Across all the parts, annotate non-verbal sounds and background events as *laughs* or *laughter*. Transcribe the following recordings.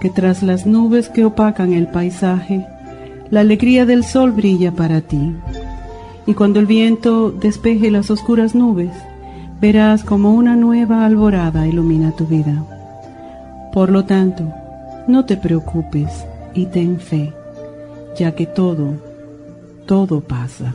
que tras las nubes que opacan el paisaje, la alegría del sol brilla para ti. Y cuando el viento despeje las oscuras nubes, verás como una nueva alborada ilumina tu vida. Por lo tanto, no te preocupes y ten fe, ya que todo, todo pasa.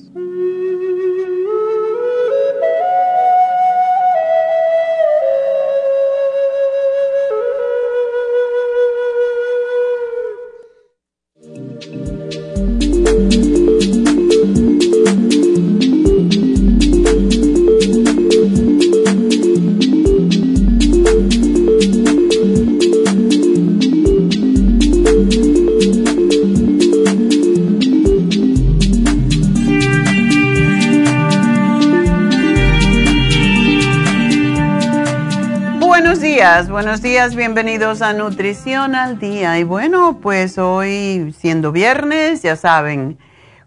bienvenidos a Nutrición al Día. Y bueno, pues hoy siendo viernes, ya saben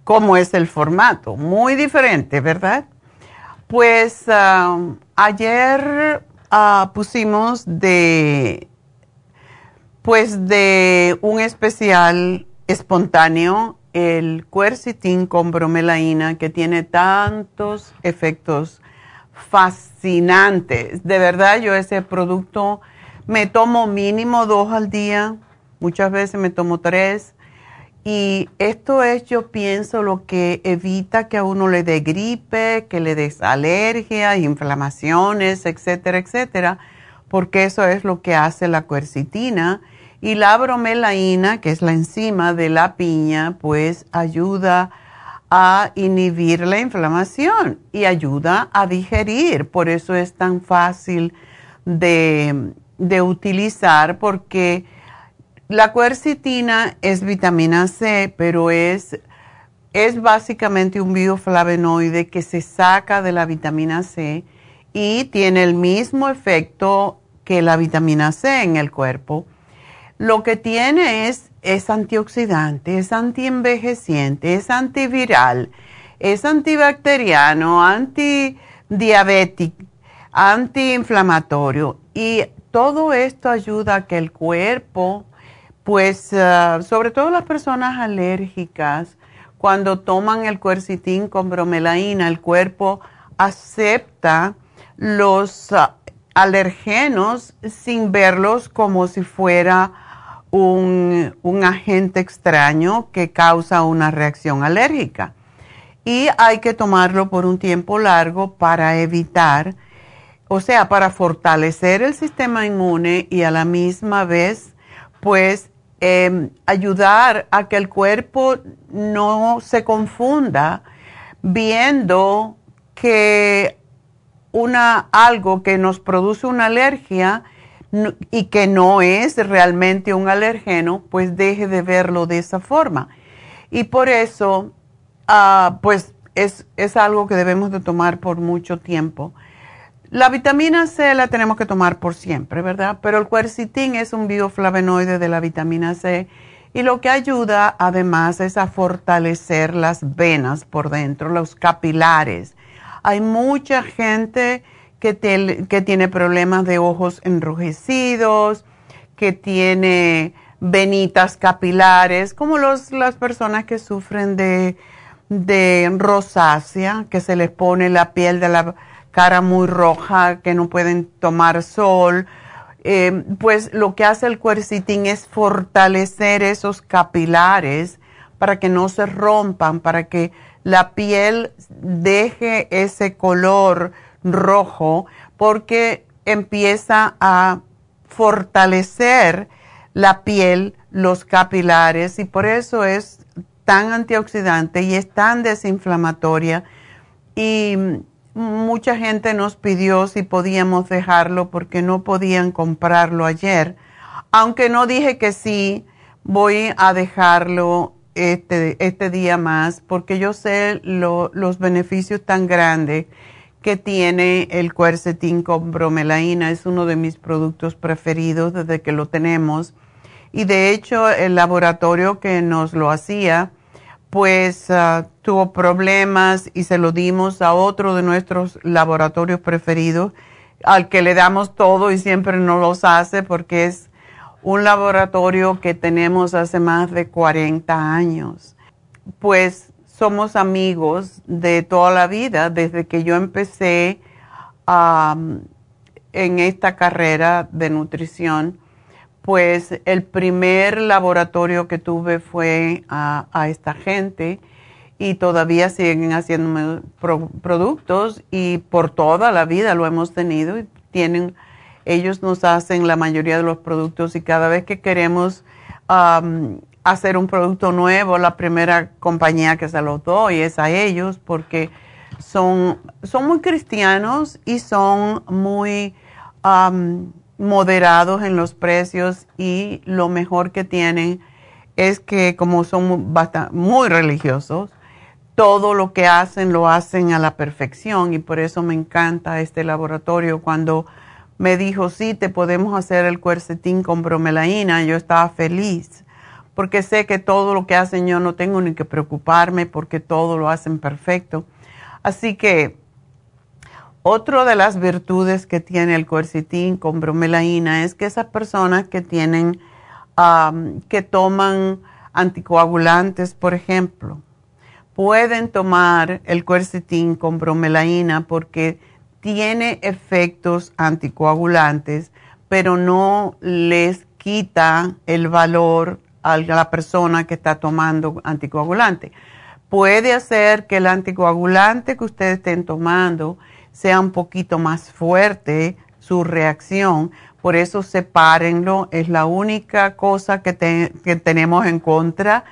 cómo es el formato, muy diferente, ¿verdad? Pues ayer ah, pusimos de, pues de un especial espontáneo, el cuercitín con bromelaína, que tiene tantos efectos fascinantes. De verdad, yo ese producto me tomo mínimo dos al día, muchas veces me tomo tres. Y esto es, yo pienso, lo que evita que a uno le dé gripe, que le des alergias, inflamaciones, etcétera, etcétera, porque eso es lo que hace la cuercitina. Y la bromelaína, que es la enzima de la piña, pues ayuda a inhibir la inflamación y ayuda a digerir. Por eso es tan fácil de, de utilizar porque La cuercitina es vitamina C, pero es, es básicamente un bioflavonoide que se saca de la vitamina C y tiene el mismo efecto que la vitamina C en el cuerpo. Lo que tiene es, es antioxidante, es antienvejeciente, es antiviral, es antibacteriano, antidiabético, antiinflamatorio y todo esto ayuda a que el cuerpo, pues ah, sobre todo las personas alérgicas, cuando toman el cuercitín con bromelaína, el cuerpo acepta los ah, alergenos sin verlos como si fuera un, un, agente extraño que causa una reacción alérgica. Y hay que tomarlo por un tiempo largo para evitar, o sea, para fortalecer el sistema inmune y a la misma vez, pues, em, ayudar a que el cuerpo no se confunda viendo que una, algo que nos produce una alergia y que no es realmente un alergeno, pues deje de verlo de esa forma. Y por eso, ah, pues es, es algo que debemos de tomar por mucho tiempo. La vitamina C la tenemos que tomar por siempre, ¿verdad? Pero el quercitín es un bioflavonoide de la vitamina C y lo que ayuda además es a fortalecer las venas por dentro, los capilares hay mucha gente que, que tiene problemas de ojos enrojecidos, que tiene venitas capilares, como los, las personas que sufren de, de rosácea, que se les pone la piel de la cara muy roja, que no pueden tomar sol. Eh, pues lo que hace el cuercitín es fortalecer esos capilares para que no se rompan, para que la piel deje ese color rojo porque empieza a fortalecer la piel, los capilares y por eso es tan antioxidante y es tan desinflamatoria y mucha gente nos pidió si podíamos dejarlo porque no podían comprarlo ayer. Aunque no dije que sí, voy a dejarlo este, este día más porque yo sé los beneficios tan grandes que tiene el cuercetín con bromelaína. Es uno de mis productos preferidos desde que lo tenemos. Y de hecho el laboratorio que nos lo hacía, pues ah, tuvo problemas y se lo dimos a otro de nuestros laboratorios preferidos, al que le damos todo y siempre no los hace porque es un laboratorio que tenemos hace más de 40 años. Pues somos amigos de toda la vida, desde que yo empecé en esta carrera de nutrición. Pues el primer laboratorio que tuve fue a, esta gente y todavía siguen haciendo productos y por toda la vida lo hemos tenido y tienen ellos nos hacen la mayoría de los productos y cada vez que queremos hacer un producto nuevo, la primera compañía que se los doy es a ellos porque son, son muy cristianos y son muy moderados en los precios y lo mejor que tienen es que como son muy religiosos, todo lo que hacen lo hacen a la perfección y por eso me encanta este laboratorio cuando me dijo, sí, te podemos hacer el cuercetín con bromelaína. Yo estaba feliz porque sé que todo lo que hacen yo no tengo ni que preocuparme porque todo lo hacen perfecto. Así que otra de las virtudes que tiene el cuercetín con bromelaína es que esas personas que tienen, que toman anticoagulantes, por ejemplo, pueden tomar el cuercetín con bromelaína porque tiene efectos anticoagulantes, pero no les quita el valor a la persona que está tomando anticoagulante. Puede hacer que el anticoagulante que ustedes estén tomando sea un poquito más fuerte su reacción, por eso sepárenlo, es la única cosa que, que tenemos en contra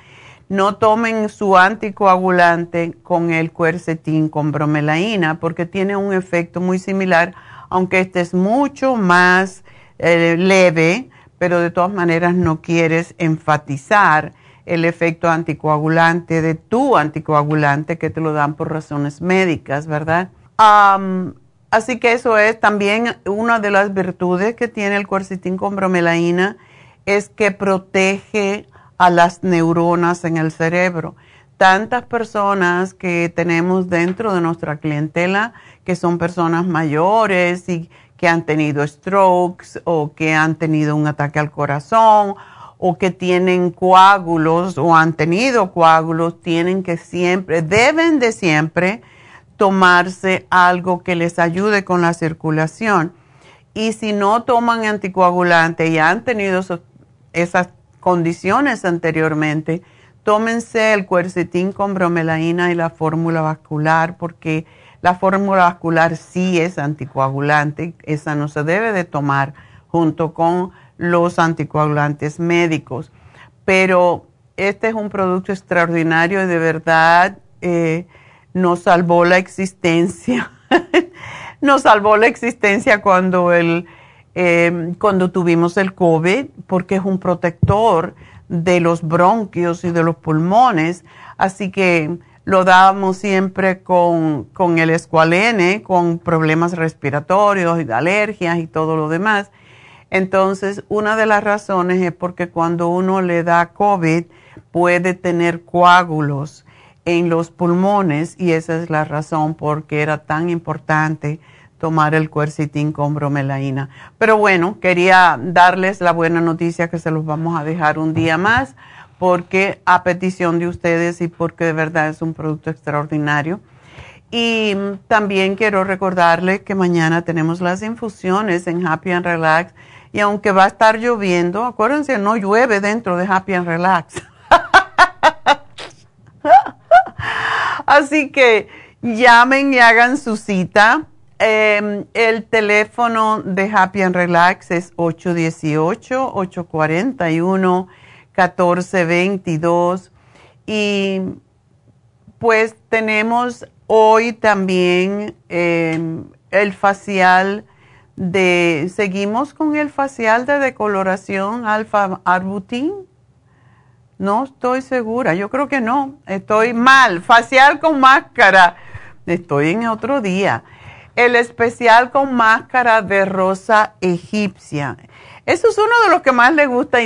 no tomen su anticoagulante con el cuercetín con bromelaína porque tiene un efecto muy similar, aunque este es mucho más eh, leve, pero de todas maneras no quieres enfatizar el efecto anticoagulante de tu anticoagulante que te lo dan por razones médicas, ¿verdad? Así que eso es también una de las virtudes que tiene el cuercitín con bromelaína, es que protege a las neuronas en el cerebro. Tantas personas que tenemos dentro de nuestra clientela que son personas mayores y que han tenido strokes o que han tenido un ataque al corazón o que tienen coágulos o han tenido coágulos, tienen que siempre, deben de siempre tomarse algo que les ayude con la circulación. Y si no toman anticoagulante y han tenido esas condiciones anteriormente, tómense el cuercetín con bromelaína y la fórmula vascular porque la fórmula vascular sí es anticoagulante, esa no se debe de tomar junto con los anticoagulantes médicos. Pero este es un producto extraordinario y de verdad eh, nos salvó la existencia. *laughs* nos salvó la existencia cuando, el, em, cuando tuvimos el COVID, porque es un protector de los bronquios y de los pulmones. Así que lo dábamos siempre con, con el escualene, con problemas respiratorios y alergias y todo lo demás. Entonces, una de las razones es porque cuando uno le da COVID puede tener coágulos en los pulmones y esa es la razón por qué era tan importante tomar el cuercitín con bromelaína. Pero bueno, quería darles la buena noticia que se los vamos a dejar un día más porque a petición de ustedes y porque de verdad es un producto extraordinario. Y también quiero recordarles que mañana tenemos las infusiones en Happy and Relax y aunque va a estar lloviendo, acuérdense, no llueve dentro de Happy and Relax. *laughs* Así que llamen y hagan su cita. Em, el teléfono de Happy and Relax es 818-841-1422. Y pues tenemos hoy también em, el facial de, seguimos con el facial de decoloración alfa arbutin. No estoy segura, yo creo que no, estoy mal. Facial con máscara, estoy en otro día. El especial con máscara de rosa egipcia. Eso es uno de los que más le gusta.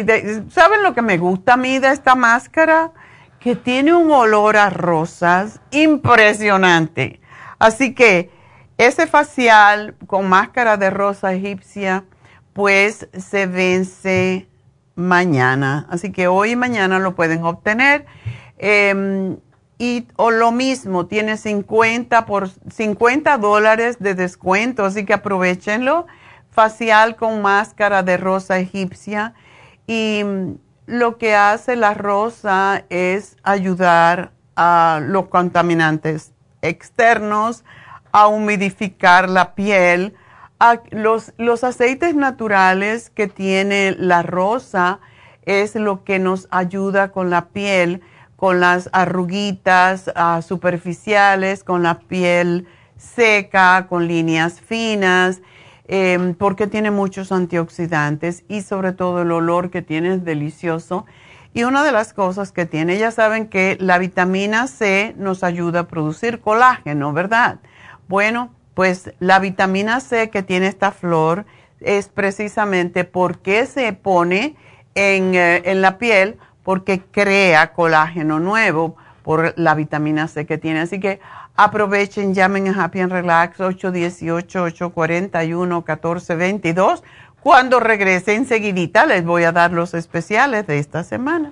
¿Saben lo que me gusta a mí de esta máscara? Que tiene un olor a rosas impresionante. Así que ese facial con máscara de rosa egipcia, pues se vence mañana. Así que hoy y mañana lo pueden obtener. Em, y o lo mismo, tiene 50 por 50 dólares de descuento, así que aprovechenlo. Facial con máscara de rosa egipcia. Y mm, lo que hace la rosa es ayudar a los contaminantes externos a humidificar la piel. Los, los aceites naturales que tiene la rosa es lo que nos ayuda con la piel, con las arruguitas ah, superficiales, con la piel seca, con líneas finas, em, porque tiene muchos antioxidantes y sobre todo el olor que tiene es delicioso. Y una de las cosas que tiene, ya saben que la vitamina C nos ayuda a producir colágeno, ¿verdad? Bueno, pues la vitamina C que tiene esta flor es precisamente porque se pone en, eh, en la piel, porque crea colágeno nuevo por la vitamina C que tiene. Así que aprovechen, llamen a Happy and Relax 818-841-1422. Cuando regrese enseguidita les voy a dar los especiales de esta semana.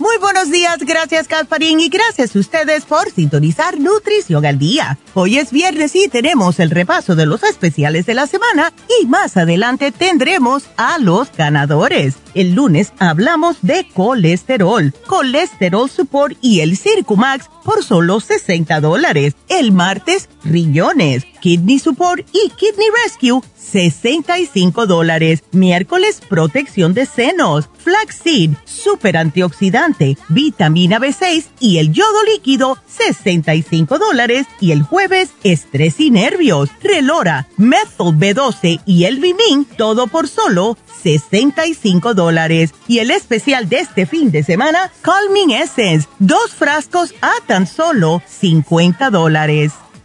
Muy buenos días, gracias Gasparín y gracias a ustedes por sintonizar Nutrición al Día. Hoy es viernes y tenemos el repaso de los especiales de la semana y más adelante tendremos a los ganadores. El lunes hablamos de colesterol, colesterol support y el Circumax por solo 60 dólares. El martes, riñones, kidney support y kidney rescue, 65 dólares. Miércoles, protección de senos, flaxseed, super antioxidante, vitamina B6 y el yodo líquido, 65 dólares. Y el jueves, estrés y nervios, relora, methyl B12 y el vimin, todo por solo 65 dólares. Y el especial de este fin de semana, Calming Essence, dos frascos a tan solo 50 dólares.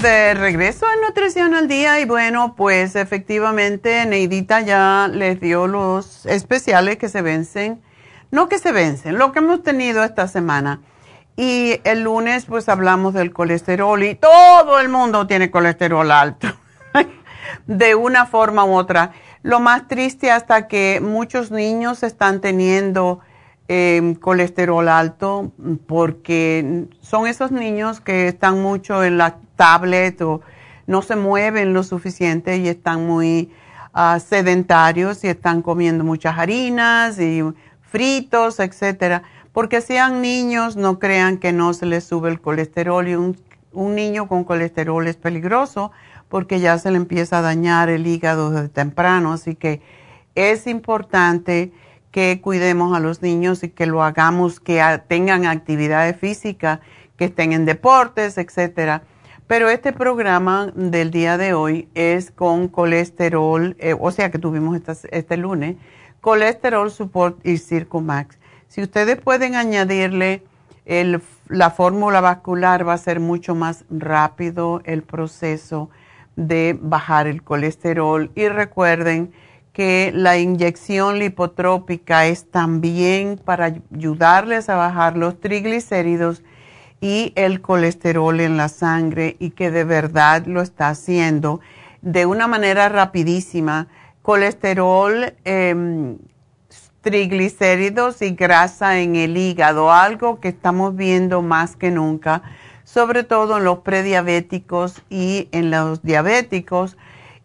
De regreso en Nutrición al Día y bueno, pues efectivamente Neidita ya les dio los especiales que se vencen, no que se vencen, lo que hemos tenido esta semana. Y el lunes pues hablamos del colesterol y todo el mundo tiene colesterol alto, *laughs* de una forma u otra. Lo más triste hasta que muchos niños están teniendo Em, colesterol alto porque son esos niños que están mucho en la tablet o no se mueven lo suficiente y están muy ah, sedentarios y están comiendo muchas harinas y fritos, etcétera. Porque sean niños, no crean que no se les sube el colesterol y un, un niño con colesterol es peligroso porque ya se le empieza a dañar el hígado desde temprano. Así que es importante que cuidemos a los niños y que lo hagamos, que tengan actividades físicas, que estén en deportes, etcétera. Pero este programa del día de hoy es con colesterol, eh, o sea que tuvimos este lunes, colesterol support y Circumax. Si ustedes pueden añadirle la fórmula vascular, va a ser mucho más rápido el proceso de bajar el colesterol. Y recuerden, que la inyección lipotrópica es también para ayudarles a bajar los triglicéridos y el colesterol en la sangre y que de verdad lo está haciendo de una manera rapidísima. Colesterol, em, triglicéridos y grasa en el hígado, algo que estamos viendo más que nunca sobre todo en los prediabéticos y en los diabéticos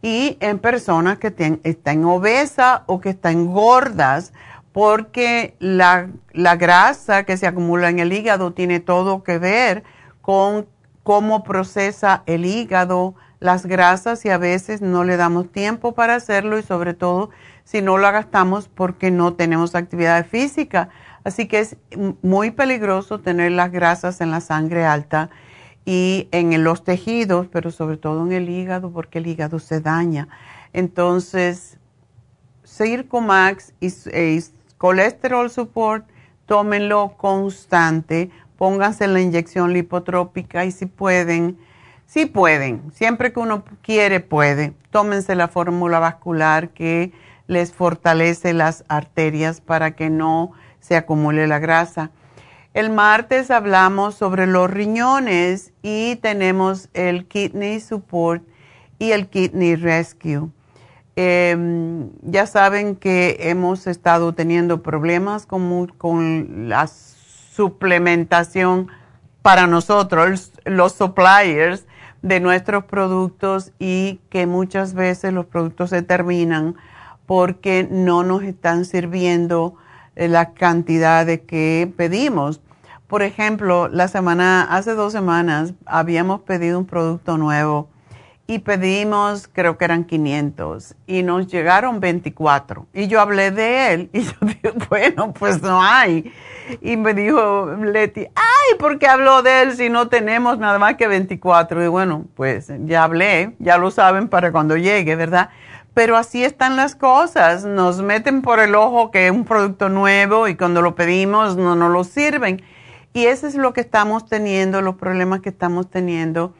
y en personas que están obesas o que están gordas, porque la, la grasa que se acumula en el hígado tiene todo que ver con cómo procesa el hígado las grasas y a veces no le damos tiempo para hacerlo y sobre todo si no lo gastamos porque no tenemos actividad física. Así que es muy peligroso tener las grasas en la sangre alta y en los tejidos, pero sobre todo en el hígado porque el hígado se daña. Entonces, Circumax y, y Colesterol Support, tómenlo constante pónganse la inyección lipotrópica y si pueden, si pueden, siempre que uno quiere puede, tómense la fórmula vascular que les fortalece las arterias para que no se acumule la grasa. El martes hablamos sobre los riñones y tenemos el Kidney Support y el Kidney Rescue. Em, ya saben que hemos estado teniendo problemas con, con las suplementación para nosotros, los suppliers de nuestros productos y que muchas veces los productos se terminan porque no nos están sirviendo eh, la cantidad de que pedimos. Por ejemplo, la semana, hace dos semanas habíamos pedido un producto nuevo y pedimos, creo que eran 500 y nos llegaron 24. Y yo hablé de él y *laughs* yo dije, bueno, pues no hay. Y me dijo Leti, ay, ¿por qué habló de él si no tenemos nada más que 24? Y bueno, pues ya hablé, ya lo saben para cuando llegue, ¿verdad? Pero así están las cosas, nos meten por el ojo que es un producto nuevo y cuando lo pedimos no nos lo sirven. Y eso es lo que estamos teniendo, los problemas que estamos teniendo.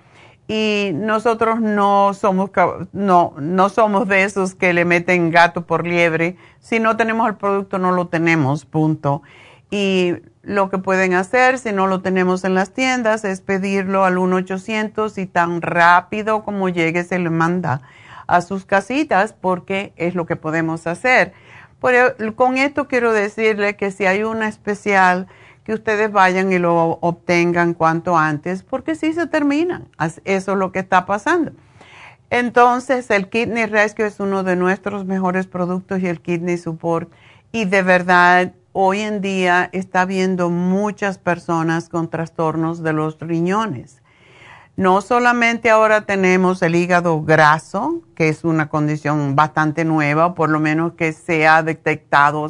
Y nosotros no somos, no, no somos de esos que le meten gato por liebre. Si no tenemos el producto, no lo tenemos, punto. Y lo que pueden hacer, si no lo tenemos en las tiendas, es pedirlo al 1-800 y tan rápido como llegue se le manda a sus casitas porque es lo que podemos hacer. con esto quiero decirle que si hay una especial, que ustedes vayan y lo obtengan cuanto antes, porque si se terminan. Eso es lo que está pasando. Entonces, el Kidney Rescue es uno de nuestros mejores productos y el Kidney Support. Y de verdad, hoy en día está habiendo muchas personas con trastornos de los riñones. No solamente ahora tenemos el hígado graso, que es una condición bastante nueva, por lo menos que se ha detectado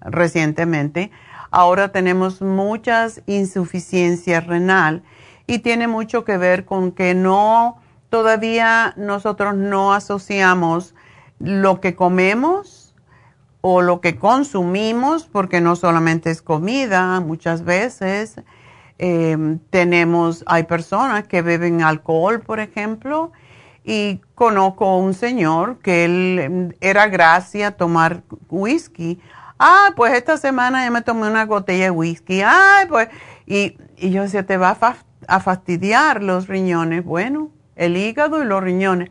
recientemente, ahora tenemos muchas insuficiencias renal y tiene mucho que ver con que no, todavía nosotros no asociamos lo que comemos o lo que consumimos, porque no solamente es comida, muchas veces em, tenemos, hay personas que beben alcohol, por ejemplo, y conozco un señor que él em, era gracia tomar whisky. Ah, pues esta semana ya me tomé una botella de whisky. Ay, pues, y, y yo decía, te va a, a fastidiar los riñones. Bueno, el hígado y los riñones.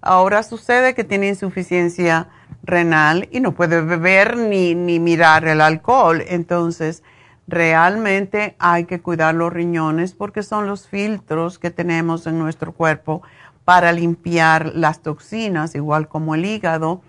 Ahora sucede que tiene insuficiencia renal y no puede beber ni, ni mirar el alcohol. Entonces, realmente hay que cuidar los riñones porque son los filtros que tenemos en nuestro cuerpo para limpiar las toxinas, igual como el hígado.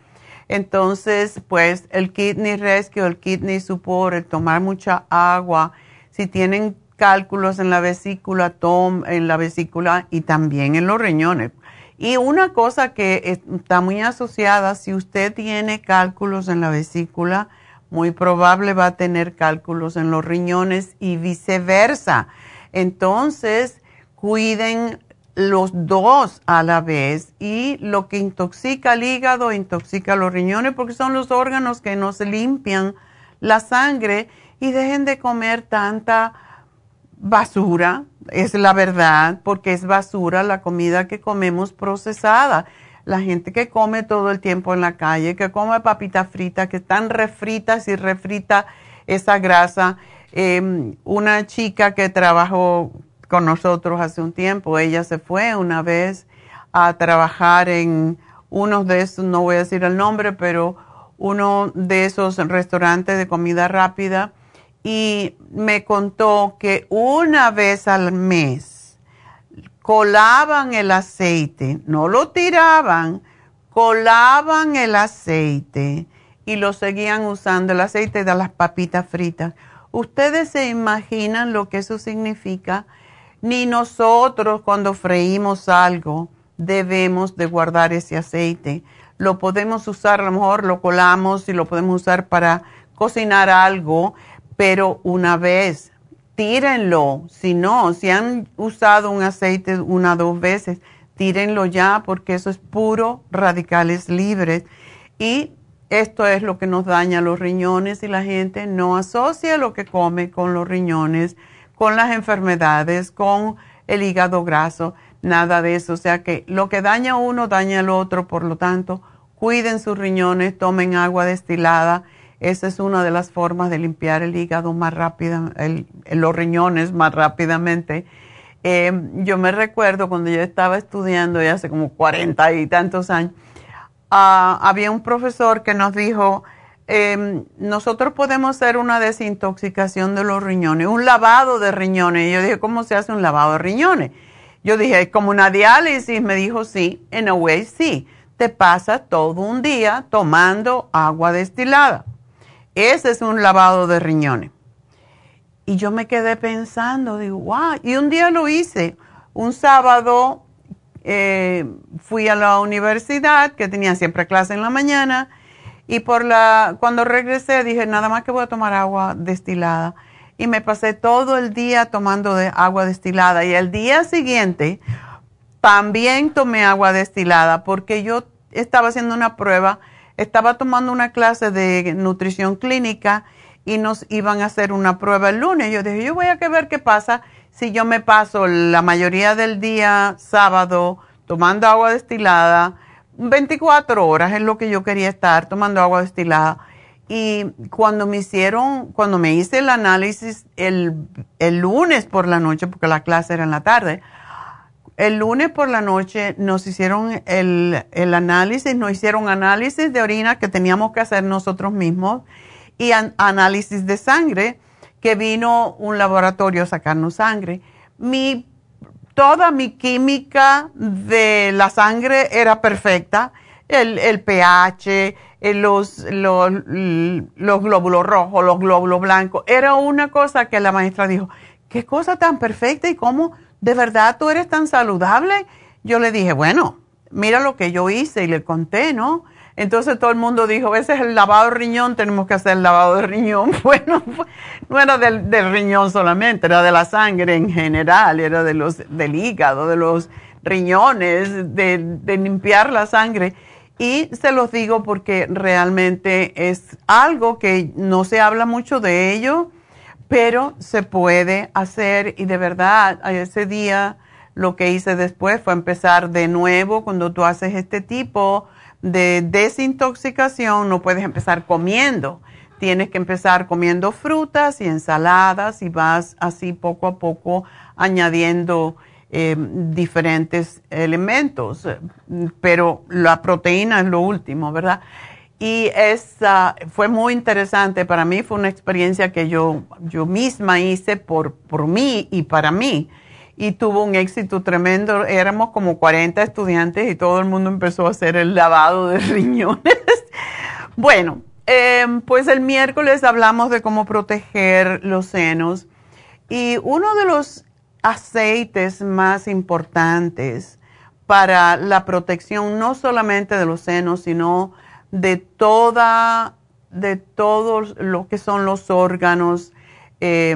Entonces, pues el kidney rescue, el kidney support, el tomar mucha agua, si tienen cálculos en la vesícula, tom, en la vesícula y también en los riñones. Y una cosa que está muy asociada, si usted tiene cálculos en la vesícula, muy probable va a tener cálculos en los riñones y viceversa. Entonces, cuiden los dos a la vez y lo que intoxica el hígado intoxica los riñones porque son los órganos que nos limpian la sangre y dejen de comer tanta basura es la verdad, porque es basura la comida que comemos procesada. La gente que come todo el tiempo en la calle, que come papitas fritas, que están refritas y refrita esa grasa. Em, una chica que trabajó con nosotros hace un tiempo, ella se fue una vez a trabajar en uno de esos, no voy a decir el nombre, pero uno de esos restaurantes de comida rápida y me contó que una vez al mes colaban el aceite, no lo tiraban, colaban el aceite y lo seguían usando, el aceite de las papitas fritas. ¿Ustedes se imaginan lo que eso significa? Ni nosotros cuando freímos algo debemos de guardar ese aceite. Lo podemos usar, a lo mejor lo colamos y lo podemos usar para cocinar algo, pero una vez, tírenlo. Si no, si han usado un aceite una o dos veces, tírenlo ya porque eso es puro radicales libres. Y esto es lo que nos daña los riñones y la gente no asocia lo que come con los riñones, con las enfermedades, con el hígado graso, nada de eso. O sea que lo que daña a uno daña al otro, por lo tanto, cuiden sus riñones, tomen agua destilada. Esa es una de las formas de limpiar el hígado más rápido, los riñones más rápidamente. Eh, yo me recuerdo cuando yo estaba estudiando, ya hace como cuarenta y tantos años, Ah, había un profesor que nos dijo, em, nosotros podemos hacer una desintoxicación de los riñones, un lavado de riñones. Y yo dije, ¿cómo se hace un lavado de riñones? Yo dije, como una diálisis. Me dijo, sí, en a way, sí. Te pasa todo un día tomando agua destilada. Ese es un lavado de riñones. Y yo me quedé pensando, digo, wow. Y un día lo hice. Un sábado eh, fui a la universidad, que tenía siempre clase en la mañana, y por la, cuando regresé dije, nada más que voy a tomar agua destilada. Y me pasé todo el día tomando de agua destilada. Y el día siguiente también tomé agua destilada porque yo estaba haciendo una prueba, estaba tomando una clase de nutrición clínica y nos iban a hacer una prueba el lunes. Yo dije, yo voy a ver qué pasa si yo me paso la mayoría del día sábado tomando agua destilada, 24 horas es lo que yo quería estar tomando agua destilada. Y cuando me hicieron, cuando me hice el análisis el, el lunes por la noche, porque la clase era en la tarde, el lunes por la noche nos hicieron el, el, análisis, nos hicieron análisis de orina que teníamos que hacer nosotros mismos y análisis de sangre que vino un laboratorio a sacarnos sangre. Mi, toda mi química de la sangre era perfecta, el, el pH, eh, los, los, los glóbulos rojos, los glóbulos blancos. Era una cosa que la maestra dijo, qué cosa tan perfecta y cómo de verdad tú eres tan saludable. Yo le dije, bueno, mira lo que yo hice y le conté, ¿no? Entonces todo el mundo dijo, ese es el lavado de riñón, tenemos que hacer el lavado de riñón. *laughs* Bueno, no era del, riñón solamente, era de la sangre en general, era de los, del hígado, de los riñones, de, de limpiar la sangre. Y se los digo porque realmente es algo que no se habla mucho de ello, pero se puede hacer y de verdad ese día lo que hice después fue empezar de nuevo cuando tú haces este tipo de desintoxicación no puedes empezar comiendo. Tienes que empezar comiendo frutas y ensaladas y vas así poco a poco añadiendo eh, diferentes elementos. Pero la proteína es lo último, ¿verdad? Y esa fue muy interesante para mí, fue una experiencia que yo, yo misma hice por, por mí y para mí y tuvo un éxito tremendo. Éramos como 40 estudiantes y todo el mundo empezó a hacer el lavado de *laughs* riñones. bueno, em, pues el miércoles hablamos de cómo proteger los senos y uno de los aceites más importantes para la protección no solamente de los senos, sino de toda, de todos lo que son los órganos, eh,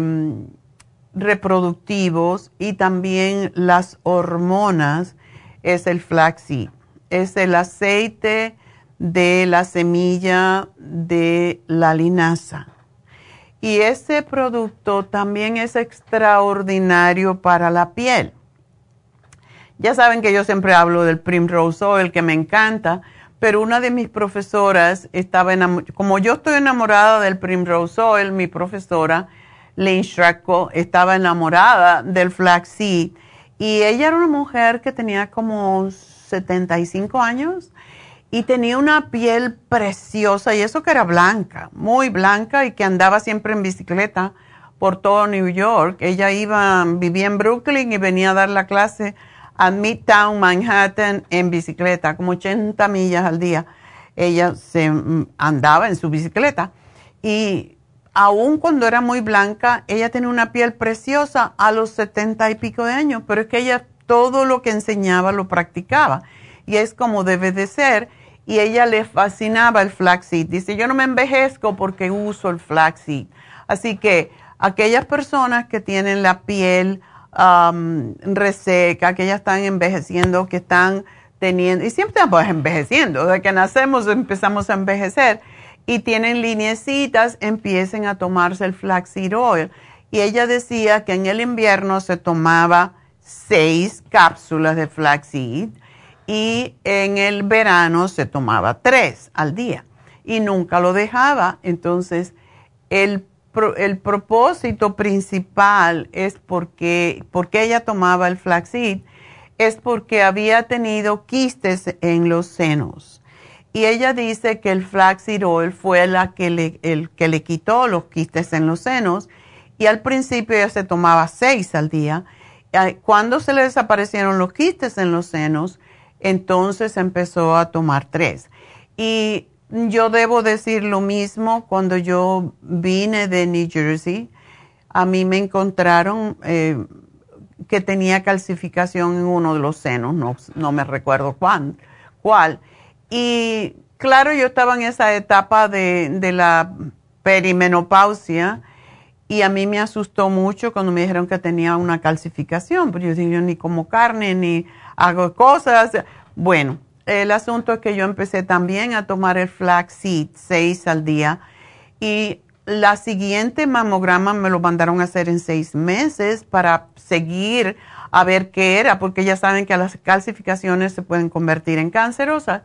reproductivos y también las hormonas es el flaxseed. Es el aceite de la semilla de la linaza. Y ese producto también es extraordinario para la piel. Ya saben que yo siempre hablo del Primrose Oil, que me encanta, pero una de mis profesoras estaba enamorada, como yo estoy enamorada del Primrose Oil, mi profesora Lynn Schrecko estaba enamorada del flaxseed y ella era una mujer que tenía como 75 años y tenía una piel preciosa y eso que era blanca, muy blanca y que andaba siempre en bicicleta por todo New York. Ella iba, vivía en Brooklyn y venía a dar la clase a Midtown Manhattan en bicicleta, como 80 millas al día. Ella se mm, andaba en su bicicleta y aún cuando era muy blanca, ella tenía una piel preciosa a los 70 y pico de años, pero es que ella todo lo que enseñaba lo practicaba y es como debe de ser y ella le fascinaba el flaxseed. Dice, yo no me envejezco porque uso el flaxseed. Así que aquellas personas que tienen la piel um, reseca, que ya están envejeciendo, que están teniendo, y siempre estamos envejeciendo, desde que nacemos empezamos a envejecer, y tienen lineecitas, empiecen a tomarse el flaxseed oil. Y ella decía que en el invierno se tomaba seis cápsulas de flaxseed y en el verano se tomaba tres al día y nunca lo dejaba. Entonces, el, el propósito principal es porque, porque ella tomaba el flaxseed, es porque había tenido quistes en los senos. Y ella dice que el flaxseed oil fue la que le, el que le quitó los quistes en los senos y al principio ella se tomaba seis al día. Cuando se le desaparecieron los quistes en los senos, entonces empezó a tomar tres. Y yo debo decir lo mismo, cuando yo vine de New Jersey, a mí me encontraron eh, que tenía calcificación en uno de los senos, no, me recuerdo cuál. Y claro, yo estaba en esa etapa de, de la perimenopausia y a mí me asustó mucho cuando me dijeron que tenía una calcificación, porque yo dije, yo ni como carne, ni hago cosas. Bueno, el asunto es que yo empecé también a tomar el flaxseed seis al día y la siguiente mamograma me lo mandaron a hacer en seis meses para seguir a ver qué era, porque ya saben que las calcificaciones se pueden convertir en cancerosas.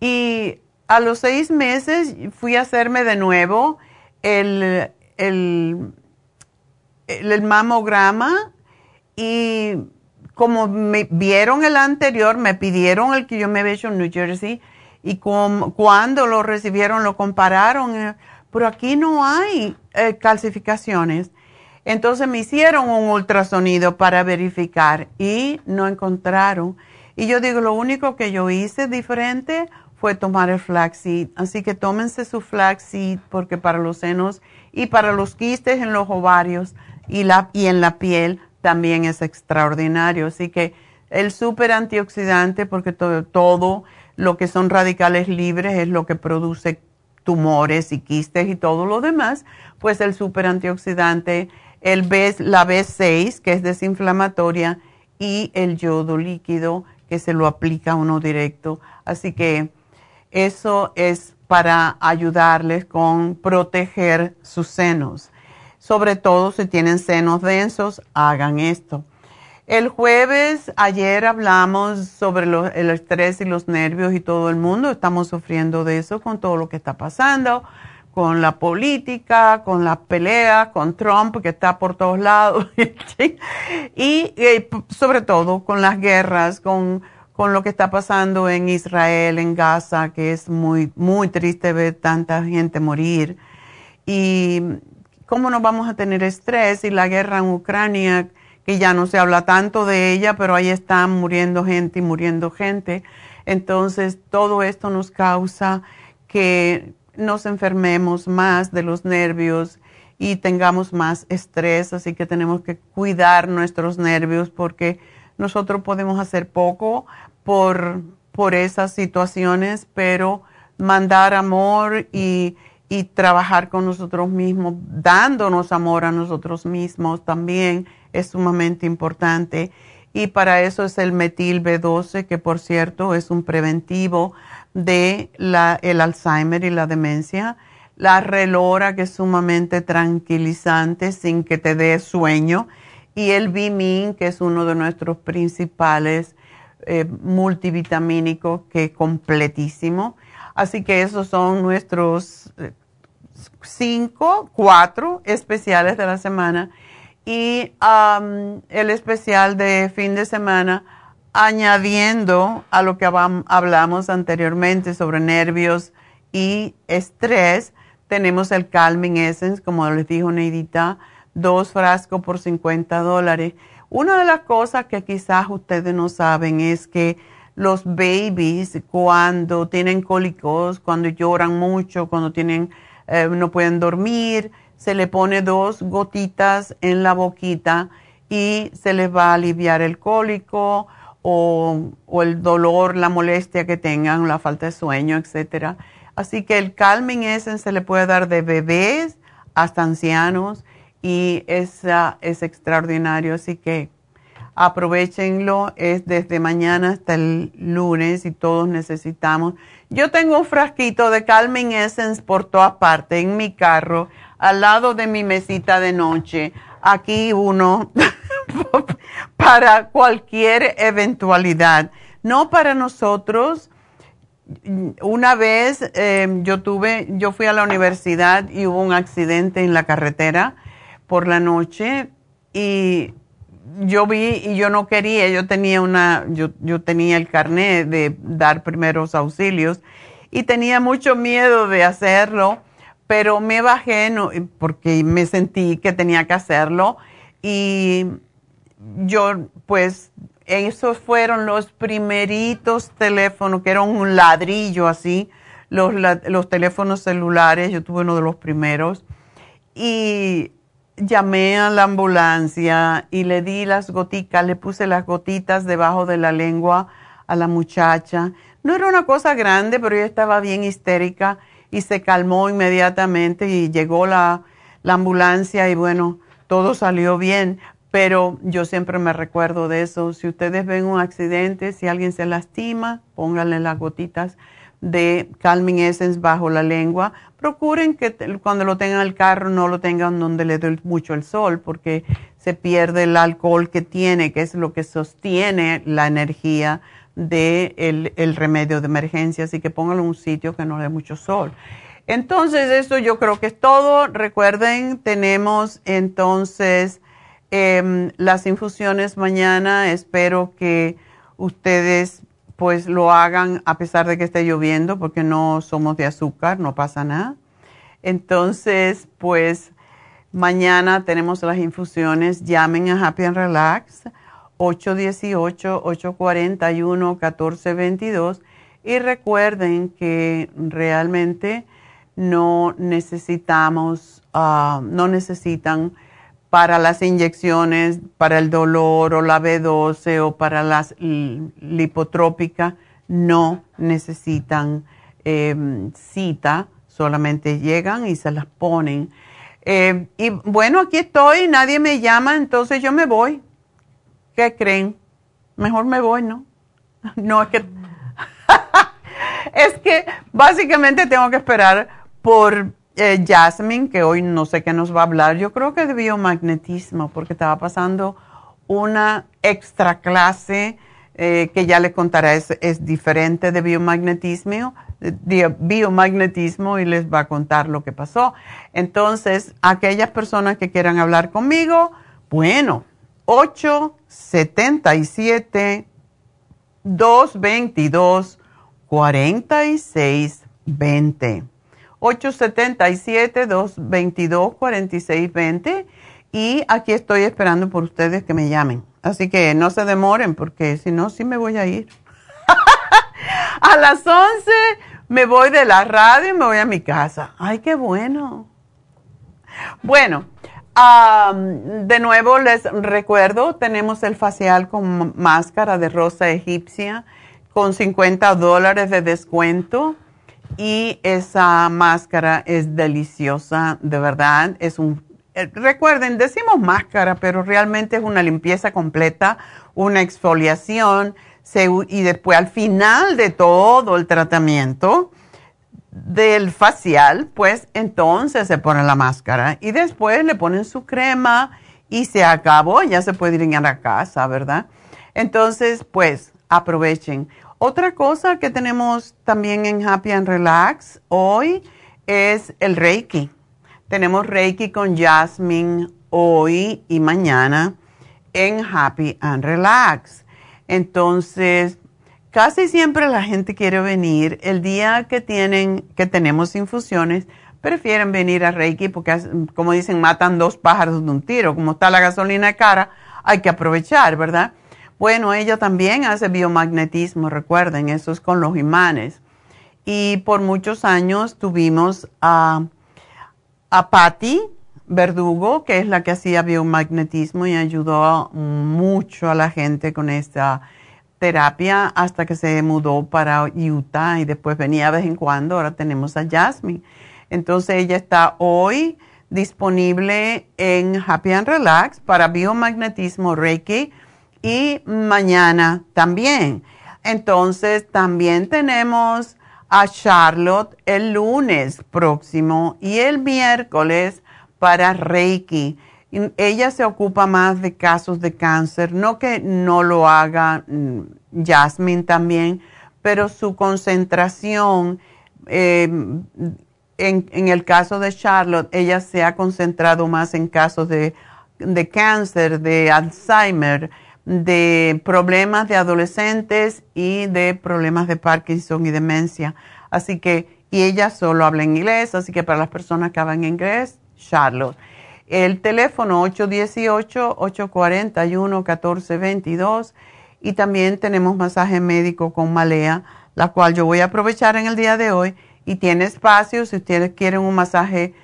Y a los seis meses fui a hacerme de nuevo el, el, mamograma y como me vieron el anterior, me pidieron el que yo me había hecho en New Jersey y cuando lo recibieron lo compararon, eh, pero aquí no hay eh, calcificaciones. Entonces me hicieron un ultrasonido para verificar y no encontraron. Y yo digo, lo único que yo hice diferente fue tomar el flaxseed. Así que tómense su flaxseed porque para los senos y para los quistes en los ovarios y, la, y en la piel también es extraordinario. Así que el super antioxidante, porque todo, todo lo que son radicales libres es lo que produce tumores y quistes y todo lo demás, pues el super antioxidante, el B, la B6, que es desinflamatoria, y el yodo líquido, que se lo aplica uno directo. Así que eso es para ayudarles con proteger sus senos sobre todo si tienen senos densos, hagan esto. El jueves, ayer hablamos sobre el estrés y los nervios y todo el mundo. Estamos sufriendo de eso con todo lo que está pasando, con la política, con las peleas, con Trump que está por todos lados *laughs* y eh, sobre todo con las guerras, con, con lo que está pasando en Israel, en Gaza, que es muy, muy triste ver tanta gente morir. Y ¿cómo no vamos a tener estrés? Y la guerra en Ucrania, que ya no se habla tanto de ella, pero ahí están muriendo gente y muriendo gente. Entonces, todo esto nos causa que nos enfermemos más de los nervios y tengamos más estrés, así que tenemos que cuidar nuestros nervios porque nosotros podemos hacer poco por, por esas situaciones, pero mandar amor y y trabajar con nosotros mismos, dándonos amor a nosotros mismos también es sumamente importante. Y para eso es el metil B12, que por cierto es un preventivo de la, el Alzheimer y la demencia. La relora, que es sumamente tranquilizante sin que te dé sueño. Y el Bimin, que es uno de nuestros principales eh, multivitamínicos, que completísimo. Así que esos son nuestros eh, cinco, cuatro especiales de la semana y el especial de fin de semana añadiendo a lo que hablamos anteriormente sobre nervios y estrés, tenemos el Calming Essence, como les dijo Neidita, dos frascos por 50 dólares. Una de las cosas que quizás ustedes no saben es que los babies cuando tienen cólicos, cuando lloran mucho, cuando tienen, eh, no pueden dormir, se le pone dos gotitas en la boquita y se les va a aliviar el cólico o, el dolor, la molestia que tengan, la falta de sueño, etc. Así que el Calming Essence se le puede dar de bebés hasta ancianos y es, es extraordinario. Así que aprovechenlo, es desde mañana hasta el lunes y todos necesitamos. Yo tengo un frasquito de Calming Essence por todas partes en mi carro, al lado de mi mesita de noche. Aquí uno *laughs* para cualquier eventualidad, no para nosotros. Una vez em, yo tuve, yo fui a la universidad y hubo un accidente en la carretera por la noche y yo vi y yo no quería, yo tenía una, yo, yo tenía el carnet de dar primeros auxilios y tenía mucho miedo de hacerlo, pero me bajé porque me sentí que tenía que hacerlo y yo pues esos fueron los primeritos teléfonos, que eran un ladrillo así, los, los teléfonos celulares, yo tuve uno de los primeros. Y llamé a la ambulancia y le di las gotitas, le puse las gotitas debajo de la lengua a la muchacha. No era una cosa grande, pero ella estaba bien histérica y se calmó inmediatamente y llegó la, la ambulancia y bueno, todo salió bien pero yo siempre me recuerdo de eso. Si ustedes ven un accidente, si alguien se lastima, pónganle las gotitas de Calming Essence bajo la lengua. Procuren que cuando lo tengan en el carro no lo tengan donde le dé mucho el sol porque se pierde el alcohol que tiene, que es lo que sostiene la energía del de el remedio de emergencia. Así que pónganlo en un sitio que no le dé mucho sol. Entonces, eso yo creo que es todo. Recuerden, tenemos entonces Em, las infusiones mañana, espero que ustedes pues lo hagan a pesar de que esté lloviendo, porque no somos de azúcar, no pasa nada. Entonces, pues mañana tenemos las infusiones, llamen a Happy and Relax 818-841-1422 y recuerden que realmente no necesitamos, ah, no necesitan para las inyecciones, para el dolor o la B12 o para las lipotrópicas, no necesitan em, cita, solamente llegan y se las ponen. Em, y bueno, aquí estoy, nadie me llama, entonces yo me voy. ¿Qué creen? Mejor me voy, ¿no? *laughs* No, es que... *laughs* es que básicamente tengo que esperar por eh, Jasmine, que hoy no sé qué nos va a hablar, yo creo que de biomagnetismo, porque estaba pasando una extra clase eh, que ya le contaré, es, diferente de de biomagnetismo y les va a contar lo que pasó. Entonces, aquellas personas que quieran hablar conmigo, bueno, 877 222 4620 877-222-4620 y aquí estoy esperando por ustedes que me llamen. Así que no se demoren porque si no, sí me voy a ir. *laughs* a las 11 me voy de la radio y me voy a mi casa. Ay, qué bueno. Bueno, de nuevo les recuerdo, tenemos el facial con máscara de rosa egipcia con 50 dólares de descuento y esa máscara es deliciosa, de verdad. Es un, eh, recuerden, decimos máscara, pero realmente es una limpieza completa, una exfoliación y después al final de todo el tratamiento del facial, pues entonces se pone la máscara y después le ponen su crema y se acabó, ya se puede ir a la casa, ¿verdad? Entonces, pues aprovechen. Otra cosa que tenemos también en Happy and Relax hoy es el Reiki. Tenemos Reiki con Jasmine hoy y mañana en Happy and Relax. Entonces, casi siempre la gente quiere venir el día que tienen que tenemos infusiones, prefieren venir a Reiki porque como dicen, matan dos pájaros de un tiro, como está la gasolina cara, hay que aprovechar, ¿verdad? Bueno, ella también hace biomagnetismo, recuerden, eso es con los imanes. Y por muchos años tuvimos a, a Patty Verdugo, que es la que hacía biomagnetismo y ayudó mucho a la gente con esta terapia hasta que se mudó para Utah y después venía de vez en cuando. Ahora tenemos a Jasmine. Entonces ella está hoy disponible en Happy and Relax para biomagnetismo Reiki y mañana también. Entonces también tenemos a Charlotte el lunes próximo y el miércoles para Reiki. Ella se ocupa más de casos de cáncer, no que no lo haga mm, Jasmine también, pero su concentración, em, en, el caso de Charlotte, ella se ha concentrado más en casos de, de cáncer, de Alzheimer, de problemas de adolescentes y de problemas de Parkinson y demencia. Así que, y ella solo habla en inglés, así que para las personas que hablan inglés, Charlotte. El teléfono 818-841-1422 y también tenemos masaje médico con Malea, la cual yo voy a aprovechar en el día de hoy y tiene espacio si ustedes quieren un masaje,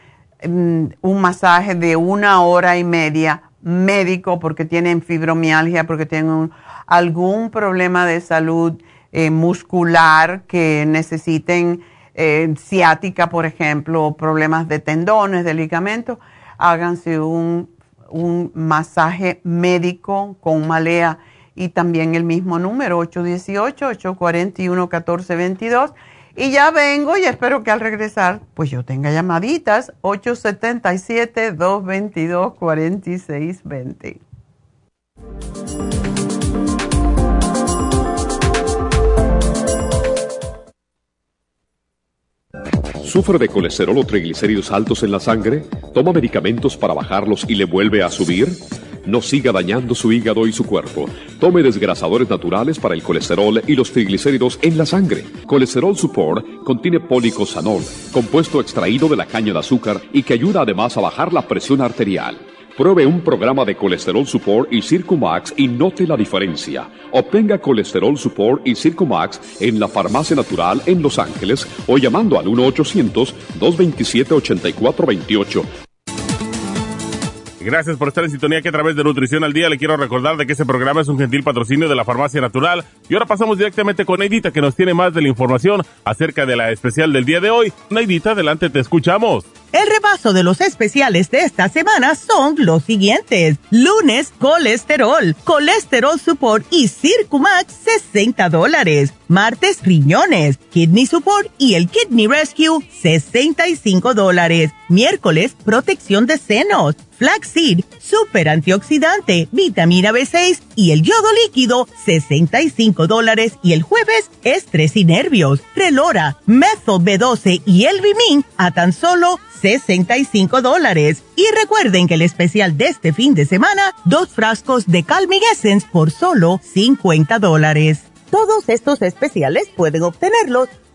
mm, un masaje de una hora y media médico porque tienen fibromialgia, porque tienen algún problema de salud eh, muscular que necesiten eh, ciática, por ejemplo, problemas de tendones, de ligamentos, háganse un, un masaje médico con malea y también el mismo número, 818-841-1422. Y ya vengo y espero que al regresar, pues yo tenga llamaditas, 877-222-4620. ¿Sufre de colesterol o triglicéridos altos en la sangre? ¿Toma medicamentos para bajarlos y le vuelve a subir? No siga dañando su hígado y su cuerpo. Tome desgrasadores naturales para el colesterol y los triglicéridos en la sangre. Colesterol Support contiene policosanol, compuesto extraído de la caña de azúcar y que ayuda además a bajar la presión arterial. Pruebe un programa de Colesterol Support y Circumax y note la diferencia. Obtenga Colesterol Support y Circumax en la Farmacia Natural en Los Ángeles o llamando al 1-800-227-8428 Gracias por estar en sintonía que a través de Nutrición al Día le quiero recordar de que este programa es un gentil patrocinio de la Farmacia Natural. Y ahora pasamos directamente con Neidita que nos tiene más de la información acerca de la especial del día de hoy. Neidita, adelante, te escuchamos. El repaso de los especiales de esta semana son los siguientes. Lunes, colesterol, colesterol support y Circumax, 60 dólares. Martes, riñones, kidney support y el kidney rescue, 65 dólares. Miércoles, protección de senos, flaxseed, super antioxidante, vitamina B6 y el yodo líquido, 65 dólares. Y el jueves, estrés y nervios, relora, methyl B12 y el Vimin a tan solo 65 dólares. Y recuerden que el especial de este fin de semana, dos frascos de Calming Essence por solo 50 dólares. Todos estos especiales pueden obtenerlos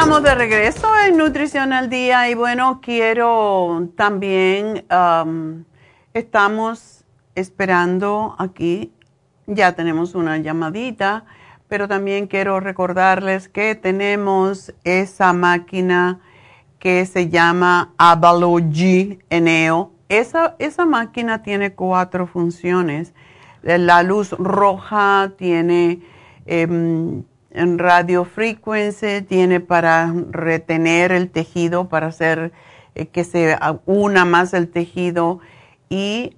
Estamos de regreso en Nutrición al Día y bueno, quiero también, estamos esperando aquí, ya tenemos una llamadita, pero también quiero recordarles que tenemos esa máquina que se llama Avalogy Eneo. Esa, esa máquina tiene cuatro funciones. La luz roja tiene... Eh, en radiofrequencia, tiene para retener el tejido, para hacer eh, que se una más el tejido y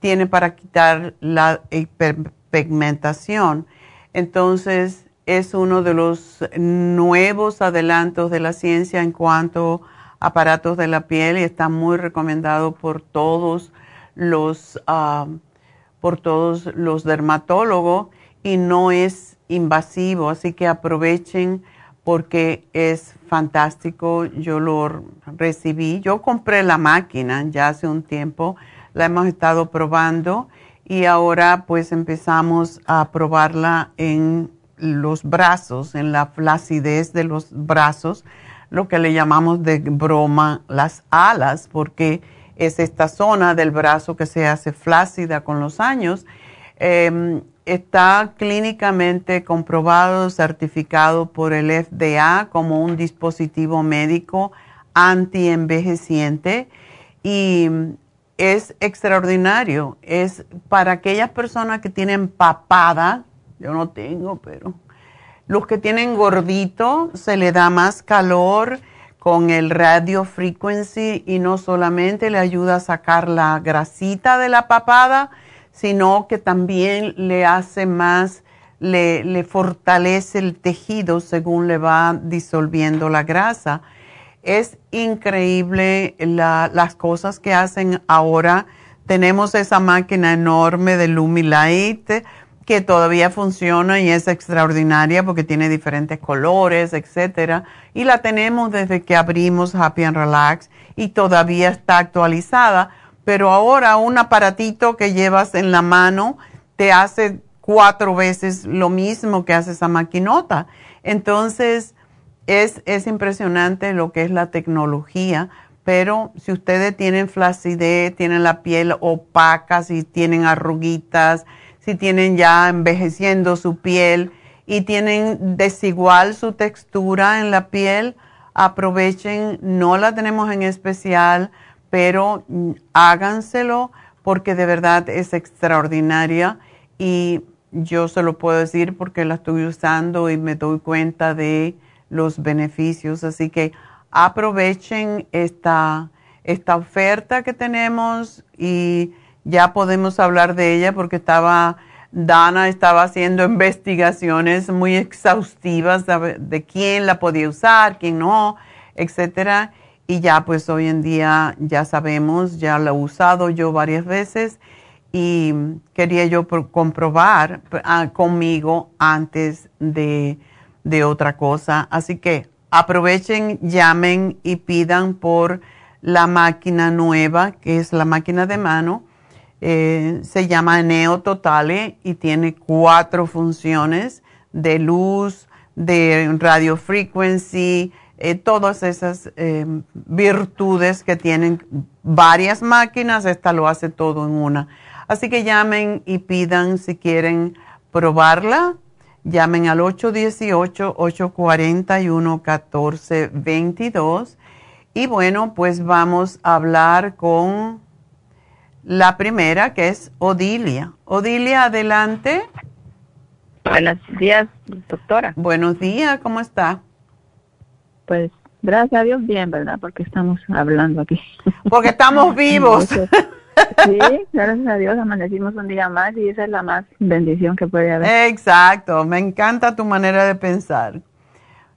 tiene para quitar la hiperpigmentación. Entonces, es uno de los nuevos adelantos de la ciencia en cuanto aparatos de la piel y está muy recomendado por todos los, ah, por todos los dermatólogos y no es invasivo, así que aprovechen porque es fantástico. Yo lo recibí, yo compré la máquina ya hace un tiempo, la hemos estado probando y ahora pues empezamos a probarla en los brazos, en la flacidez de los brazos, lo que le llamamos de broma las alas, porque es esta zona del brazo que se hace flácida con los años. Em, está clínicamente comprobado, certificado por el FDA como un dispositivo médico anti-envejeciente y es extraordinario. Es para aquellas personas que tienen papada, yo no tengo, pero los que tienen gordito se le da más calor con el radio frequency y no solamente le ayuda a sacar la grasita de la papada, sino que también le hace más, le, fortalece el tejido según le va disolviendo la grasa. Es increíble las cosas que hacen ahora. Tenemos esa máquina enorme de Lumilight que todavía funciona y es extraordinaria porque tiene diferentes colores, etcétera. Y la tenemos desde que abrimos Happy and Relax y todavía está actualizada. Pero ahora un aparatito que llevas en la mano te hace cuatro veces lo mismo que hace esa maquinota. Entonces, es, es impresionante lo que es la tecnología. Pero si ustedes tienen flacidez, tienen la piel opaca, si tienen arruguitas, si tienen ya envejeciendo su piel y tienen desigual su textura en la piel, aprovechen, no la tenemos en especial, pero mm, háganselo porque de verdad es extraordinaria y yo se lo puedo decir porque la estoy usando y me doy cuenta de los beneficios. Así que aprovechen esta, esta oferta que tenemos y ya podemos hablar de ella porque estaba, Dana estaba haciendo investigaciones muy exhaustivas de, quién la podía usar, quién no, etcétera. Y ya pues hoy en día ya sabemos, ya la he usado yo varias veces y quería yo comprobar ah, conmigo antes de, de otra cosa. Así que aprovechen, llamen y pidan por la máquina nueva, que es la máquina de mano eh, se llama Neo Totale y tiene cuatro funciones de luz, de radio frequency, eh, todas esas eh, virtudes que tienen varias máquinas, esta lo hace todo en una. Así que llamen y pidan si quieren probarla. Llamen al 818-841-1422. Y bueno, pues vamos a hablar con la primera, que es Odilia. Odilia, adelante. Buenos días, doctora. Buenos días, ¿cómo está? Pues gracias a Dios bien, ¿verdad? Porque estamos hablando aquí. Porque estamos *laughs* vivos. sí, gracias a Dios amanecimos un día más y esa es la más bendición que puede haber. Exacto, me encanta tu manera de pensar.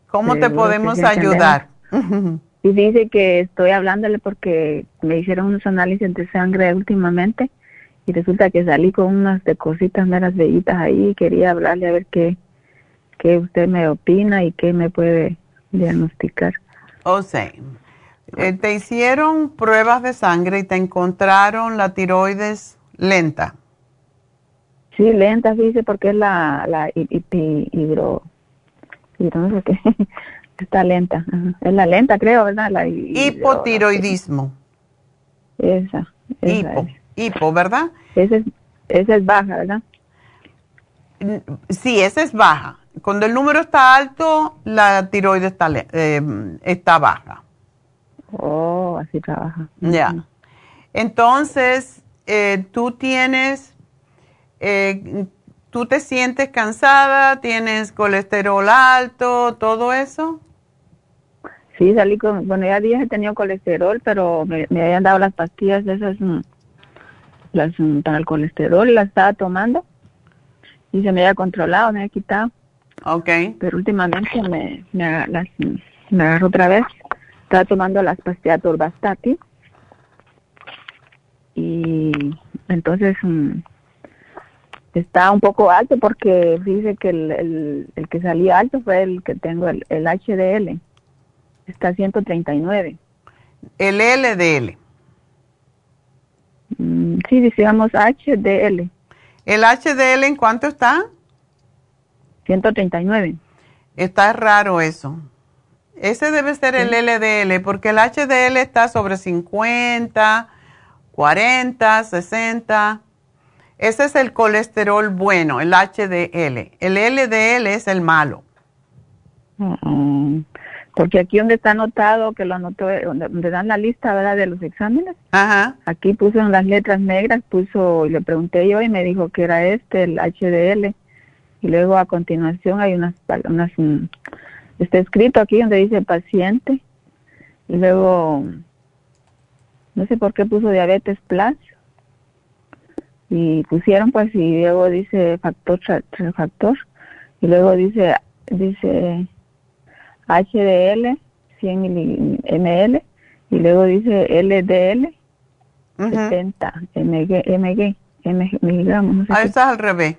¿Cómo te podemos ayudar? *laughs* Y dice que estoy hablándole porque me hicieron unos análisis de sangre últimamente y resulta que salí con unas de cositas meras bellitas ahí y quería hablarle a ver qué, qué usted me opina y qué me puede diagnosticar. O sea, eh, te hicieron pruebas de sangre y te encontraron la tiroides lenta. Sí, lenta, dice, porque es la, la hidro, hidro, no sé qué, *laughs* Está lenta. Es la lenta, creo, ¿verdad? La Hipotiroidismo. Esa. Hipo. Hipo, ¿verdad? Esa es, esa es baja, ¿verdad? Sí, esa es baja. Cuando el número está alto, la tiroides está, eh, está baja. Oh, así trabaja. Ya. Entonces, eh, tú tienes eh, ¿Tú te sientes cansada? ¿Tienes colesterol alto? ¿Todo eso? Sí, salí con, bueno, ya días he tenido colesterol, pero me, habían dado las pastillas de esas, mm, las mm, para el colesterol, las estaba tomando y se me había controlado, me había quitado. Ok. Pero últimamente me, me, las, me agarró otra vez. está tomando las pastillas Torvastatin y entonces mm, está un poco alto porque dice que el, el, que salía alto fue el que tengo, el, el HDL. Está a 139. ¿El LDL? Mm, sí, decíamos HDL. ¿El HDL en cuánto está? 139. Está raro eso. Ese debe ser el LDL porque el HDL está sobre 50, 40, 60. Ese es el colesterol bueno, el HDL. El LDL es el malo. Mm, porque aquí donde está anotado, que lo anotó, donde, dan la lista ¿verdad? de los exámenes, Ajá. aquí puso en las letras negras, puso, y le pregunté yo y me dijo que era este, el HDL. Y luego a continuación hay unas, unas mm, está escrito aquí donde dice paciente. Y luego, no sé por qué puso diabetes plus. Y pusieron pues, y luego dice factor, factor. Y luego dice, dice HDL, 100 ml, y luego dice LDL, 70 mg, mg, mg, miligramos. No sé Ahí está al revés.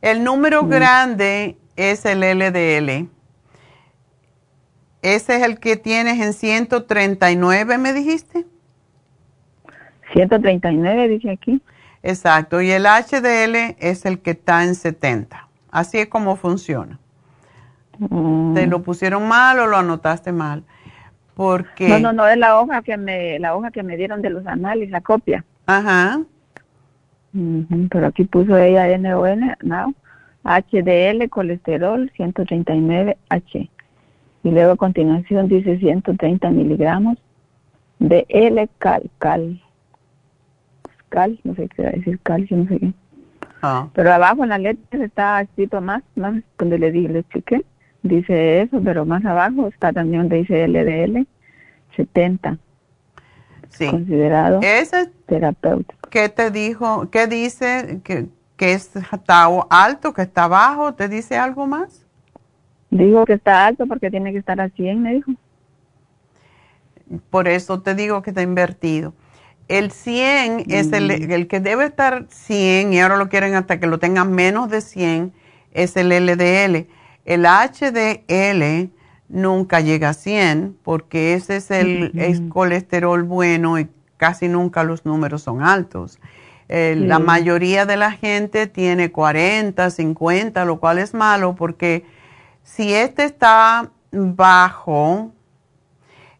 El número grande es el LDL. Ese es el que tienes en 139, me dijiste. 139 dice aquí. Exacto, y el HDL es el que está en 70. Así es como funciona. Mm. ¿Te lo pusieron mal o lo anotaste mal? Porque... No, no, no, es la hoja que me, la hoja que me dieron de los análisis, la copia. Ajá. Pero aquí puso ella NON, no, HDL, colesterol, 139H. Y luego a continuación dice 130 miligramos de L-cal, cal, cal, no sé qué va a decir, calcio, no sé qué. Ah. Pero abajo en la letra está escrito más, más cuando le dije, le expliqué, dice eso, pero más abajo está también donde dice LDL, 70, Sí. considerado ¿Ese terapéutico. qué te dijo? ¿Qué dice? ¿Que, que está alto, que está bajo? ¿Te dice algo más? Digo que está alto porque tiene que estar a 100, me dijo. Por eso te digo que está invertido. El 100 es el, el que debe estar 100 y ahora lo quieren hasta que lo tengan menos de 100, es el LDL. El HDL nunca llega a 100 porque ese es el es colesterol bueno y casi nunca los números son altos. Eh, La mayoría de la gente tiene 40, 50, lo cual es malo porque si este está bajo,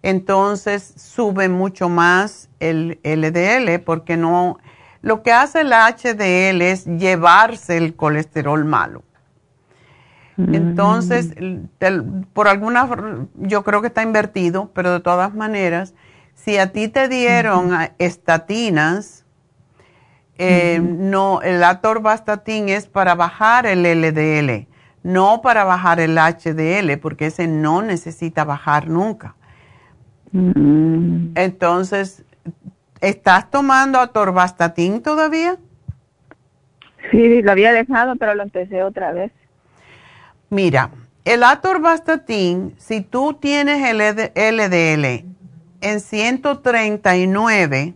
entonces sube mucho más el LDL porque no, lo que hace el HDL es llevarse el colesterol malo. Entonces, el- por alguna, yo creo que está invertido, pero de todas maneras, si a ti te dieron estatinas, eh, no, el atorvastatin es para bajar el LDL, no para bajar el HDL, porque ese no necesita bajar nunca. Mm, Entonces, ¿estás tomando atorvastatin todavía? Sí, lo había dejado, pero lo empecé otra vez. Mira, el atorvastatin, si tú tienes el LDL en 139,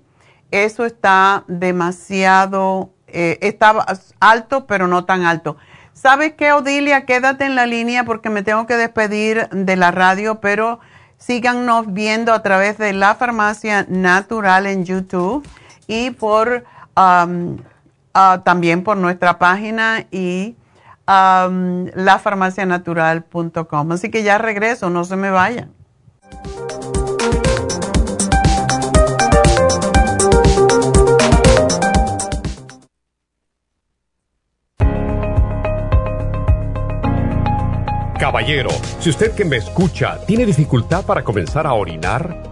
eso está demasiado, eh, está alto, pero no tan alto. ¿Sabes qué, Odilia? Quédate en la línea porque me tengo que despedir de la radio, pero síganos viendo a través de la farmacia natural en YouTube y por ah, también por nuestra página y um, lafarmacianatural.com. Así que ya regreso, no se me vayan. Caballero, si usted que me escucha tiene dificultad para comenzar a orinar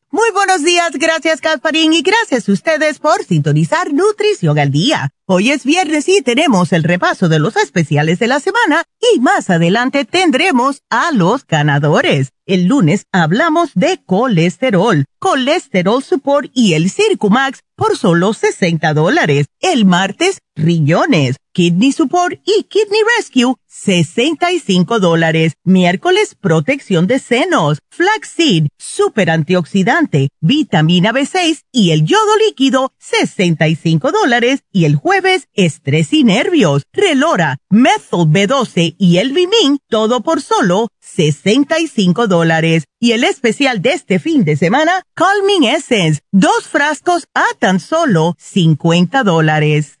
Muy buenos días, gracias Casparín y gracias a ustedes por sintonizar Nutrición al Día. Hoy es viernes y tenemos el repaso de los especiales de la semana y más adelante tendremos a los ganadores. El lunes hablamos de colesterol, colesterol support y el Circumax por solo 60 dólares. El martes, riñones, kidney support y kidney rescue, 65 dólares. Miércoles, protección de senos, flaxseed, super antioxidante, vitamina B6 y el yodo líquido, 65 dólares. Y el jueves, estrés y nervios, relora, methyl B12 y el Vimin, todo por solo 65 dólares. Y el especial de este fin de semana, Calming Essence, dos frascos a tan solo 50 dólares.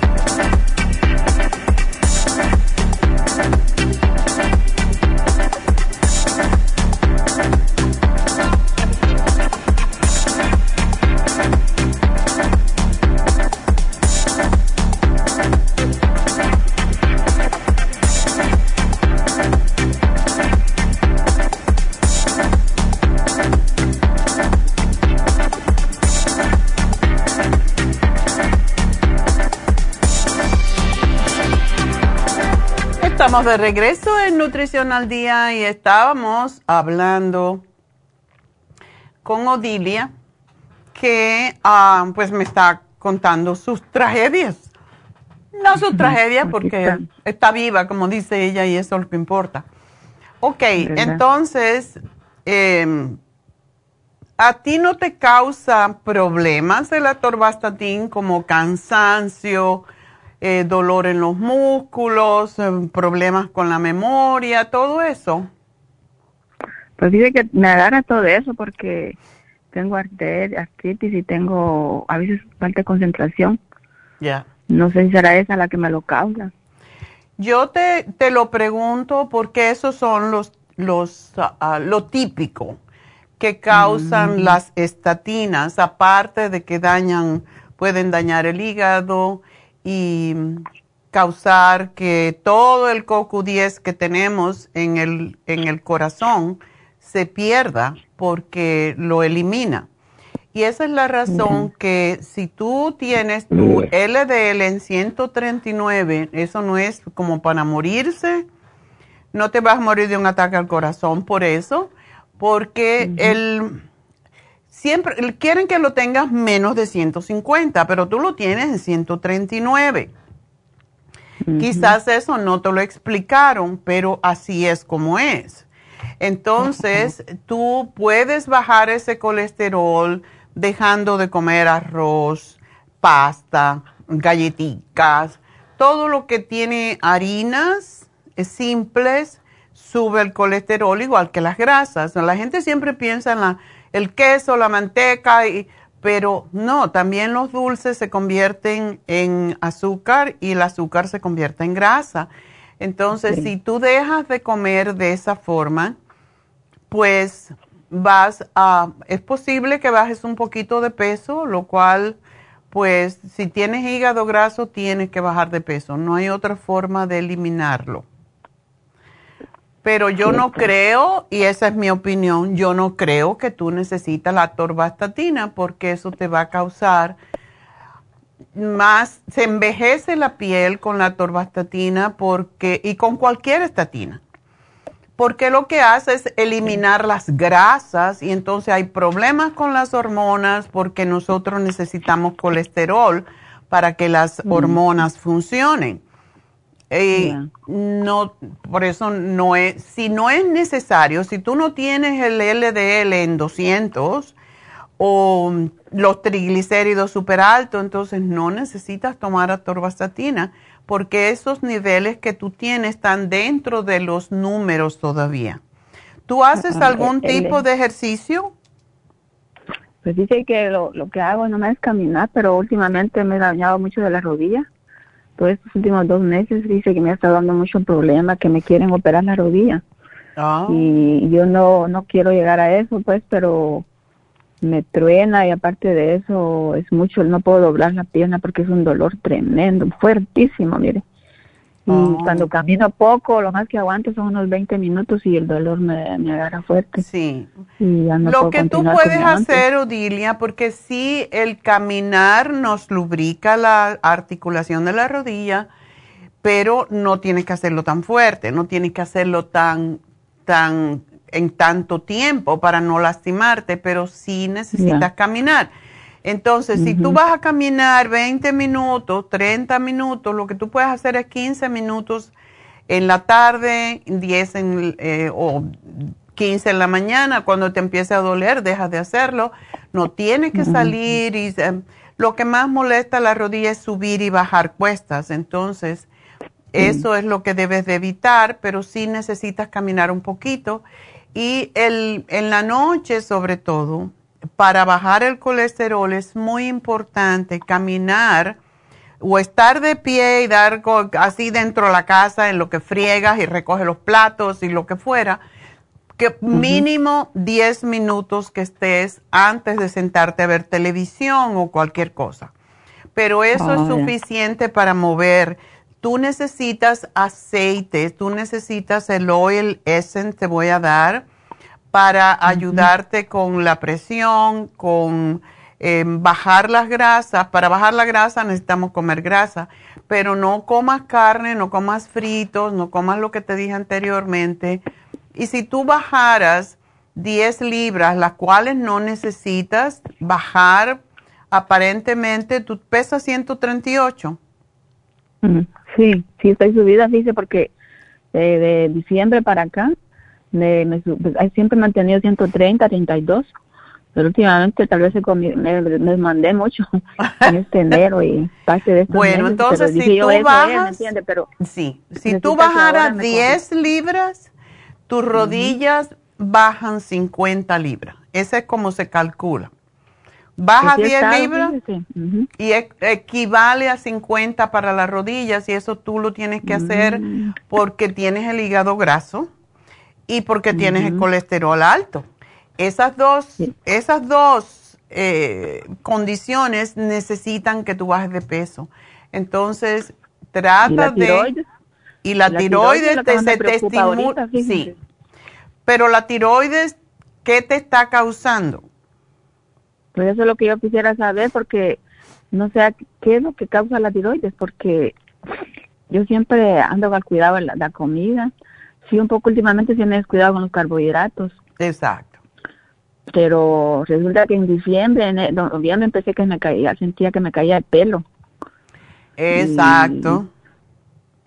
Estamos de regreso en Nutrición al Día y estábamos hablando con Odilia, que ah, pues me está contando sus tragedias. No sus tragedias porque está. viva, como dice ella, y eso es lo que importa. Ok, entonces, em, ¿a ti no te causa problemas el atorvastatin como cansancio? Eh, dolor en los músculos, problemas con la memoria, todo eso? Pues dice que me agarra todo eso porque tengo artritis y tengo a veces falta de concentración. Ya. No sé si será esa la que me lo causa. Yo te, te lo pregunto porque esos son los, los, ah, lo típico que causan mm. las estatinas, aparte de que dañan, pueden dañar el hígado, y causar que todo el CoQ10 que tenemos en el, en el corazón se pierda porque lo elimina. Y esa es la razón que si tú tienes tu LDL en 139, eso no es como para morirse, no te vas a morir de un ataque al corazón por eso, porque el siempre quieren que lo tengas menos de 150, pero tú lo tienes en 139. Quizás eso no te lo explicaron, pero así es como es. Entonces, tú puedes bajar ese colesterol dejando de comer arroz, pasta, galletitas, todo lo que tiene harinas simples sube el colesterol igual que las grasas. La gente siempre piensa en el queso, la manteca, pero no, también los dulces se convierten en azúcar y el azúcar se convierte en grasa. Entonces, si tú dejas de comer de esa forma, pues vas a, es posible que bajes un poquito de peso, lo cual, pues, si tienes hígado graso, tienes que bajar de peso. No hay otra forma de eliminarlo. Pero yo no creo, y esa es mi opinión, yo no creo que tú necesitas la torvastatina porque eso te va a causar más, se envejece la piel con la torvastatina porque, y con cualquier estatina porque lo que hace es eliminar las grasas y entonces hay problemas con las hormonas porque nosotros necesitamos colesterol para que las mm. hormonas funcionen. Y no, por eso no es, si no es necesario, si tú no tienes el LDL en 200 o los triglicéridos super altos, entonces no necesitas tomar atorvastatina porque esos niveles que tú tienes están dentro de los números todavía. ¿Tú haces algún tipo de ejercicio? Pues dice que lo, que hago no es caminar, pero últimamente me he dañado mucho de la rodilla. Todos estos últimos dos meses dice que me ha estado dando mucho problema, que me quieren operar la rodilla. Ah. Y yo no, no quiero llegar a eso, pues, pero me truena y aparte de eso es mucho, no puedo doblar la pierna porque es un dolor tremendo, fuertísimo, mire. Y oh. cuando camino poco, lo más que aguanto son unos 20 minutos y el dolor me, me agarra fuerte. Sí. lo que tú puedes hacer, Odilia, porque sí, el caminar nos lubrica la articulación de la rodilla, pero no tienes que hacerlo tan fuerte, no tienes que hacerlo tan, tan en tanto tiempo para no lastimarte, pero sí necesitas caminar. Entonces, si tú vas a caminar 20 minutos, 30 minutos, lo que tú puedes hacer es 15 minutos en la tarde, 10 en, eh, o 15 en la mañana, cuando te empiece a doler, dejas de hacerlo. No tienes que salir y eh, lo que más molesta a la rodilla es subir y bajar cuestas. Entonces, eso es lo que debes de evitar, pero sí necesitas caminar un poquito y el, en la noche, sobre todo, para bajar el colesterol es muy importante caminar o estar de pie y dar así dentro de la casa en lo que friegas y recoges los platos y lo que fuera, que mínimo 10 minutos que estés antes de sentarte a ver televisión o cualquier cosa. Pero eso es suficiente para mover. Tú necesitas aceite, tú necesitas el oil essence, te voy a dar para ayudarte con la presión, con em, bajar las grasas. Para bajar la grasa necesitamos comer grasa, pero no comas carne, no comas fritos, no comas lo que te dije anteriormente. Y si tú bajaras 10 libras, las cuales no necesitas bajar, aparentemente tú pesas 138. Sí, sí, estoy subida, dice, porque eh, de diciembre para acá me, me, pues, siempre he mantenido 130, 32, pero últimamente tal vez me, mandé mucho *laughs* en este enero y parte de estos Bueno, entonces si tú bajas, pero sí, si tú bajaras 10 libras, tus rodillas bajan 50 libras. Ese es como se calcula. Baja 10 libras y equivale a 50 para las rodillas y eso tú lo tienes que hacer mm. porque tienes el hígado graso y porque tienes el colesterol alto. Esas dos, esas dos eh, condiciones necesitan que tú bajes de peso. Entonces, trata de... Y la, tiroides, se te estimula. Sí. Pero la tiroides, ¿qué te está causando? Pues eso es lo que yo quisiera saber porque no sé qué es lo que causa la tiroides, porque yo siempre ando al cuidado de la, comida. Sí, un poco últimamente sí me he descuidado con los carbohidratos. Exacto. Pero resulta que en diciembre, en noviembre empecé que me caía, sentía que me caía el pelo. Exacto.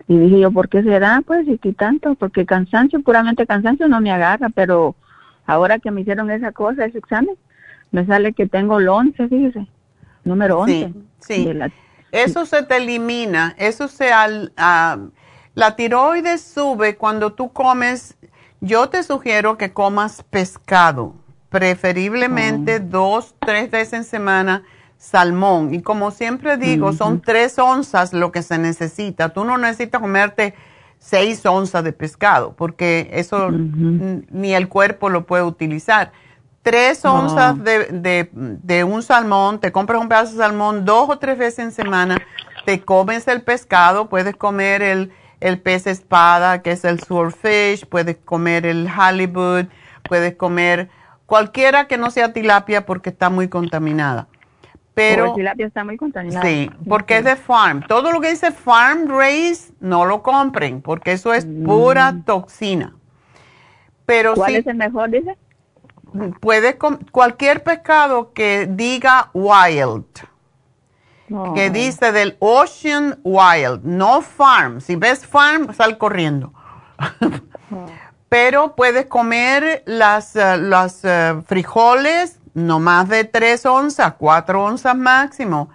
Y, dije yo, ¿por qué será? Pues, y tanto, porque cansancio, puramente cansancio no me agarra, pero ahora que me hicieron esa cosa, ese examen, me sale que tengo el 11, fíjese, número 11. Sí, eso se te elimina, eso se... Al, la tiroides sube cuando tú comes, yo te sugiero que comas pescado, preferiblemente oh. dos, tres veces en semana salmón. Y como siempre digo, son tres onzas lo que se necesita. Tú no necesitas comerte seis onzas de pescado, porque eso ni el cuerpo lo puede utilizar. Tres onzas de, de, un salmón, te compras un pedazo de salmón dos o tres veces en semana, te comes el pescado, puedes comer el, el pez espada, que es el swordfish, puedes comer el halibut, puedes comer cualquiera que no sea tilapia porque está muy contaminada. Pero, el tilapia está muy contaminado. Sí, porque es de farm. Todo lo que dice farm race, no lo compren, porque eso es pura mm. toxina. Pero ¿Cuál es el mejor, dice? Puede, cualquier pescado que diga wild, que dice del ocean wild, no farm. Si ves farm, sal corriendo. *laughs* Pero puedes comer las, uh, las uh, frijoles no más de 3 onzas, 4 onzas máximo,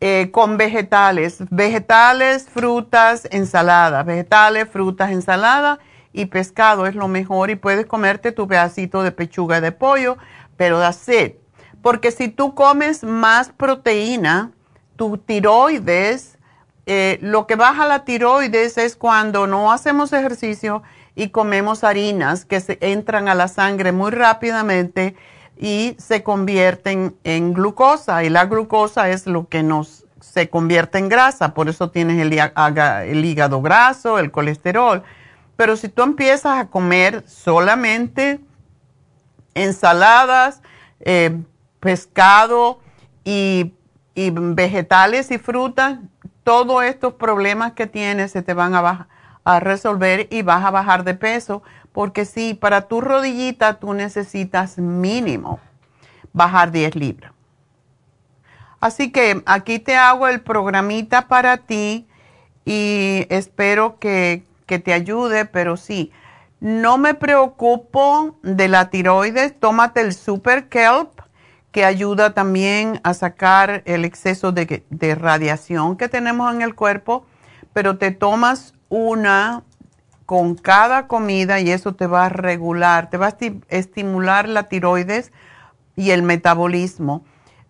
eh, con vegetales, vegetales, frutas, ensaladas, vegetales, frutas, ensaladas y pescado es lo mejor y puedes comerte tu pedacito de pechuga de pollo, pero da sed. Porque si tú comes más proteína, tu tiroides, eh, lo que baja la tiroides es cuando no hacemos ejercicio y comemos harinas que se entran a la sangre muy rápidamente y se convierten en glucosa y la glucosa es lo que nos se convierte en grasa, por eso tienes el, hígado graso, el colesterol. Pero si tú empiezas a comer solamente ensaladas, eh, pescado y, y, vegetales y frutas, todos estos problemas que tienes se te van a, resolver y vas a bajar de peso porque si para tu rodillita tú necesitas mínimo bajar 10 libras. Así que aquí te hago el programita para ti y espero que, que te ayude, pero sí, no me preocupo de la tiroides, tómate el Super Kelp ayuda también a sacar el exceso de, de, radiación que tenemos en el cuerpo, pero te tomas una con cada comida y eso te va a regular, te va a estimular la tiroides y el metabolismo,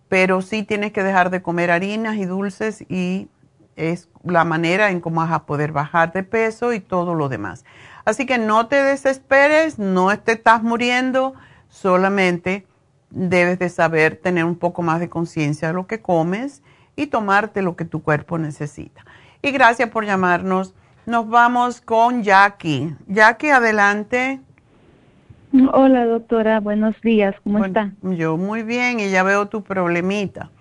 pero sí tienes que dejar de comer harinas y dulces y es la manera en cómo vas a poder bajar de peso y todo lo demás. Así que no te desesperes, no te estás muriendo, solamente debes de saber tener un poco más de conciencia de lo que comes y tomarte lo que tu cuerpo necesita. Y gracias por llamarnos. Nos vamos con Jackie. Jackie, adelante. Hola, doctora. Buenos días. ¿Cómo está? Yo muy bien y ya veo tu problemita.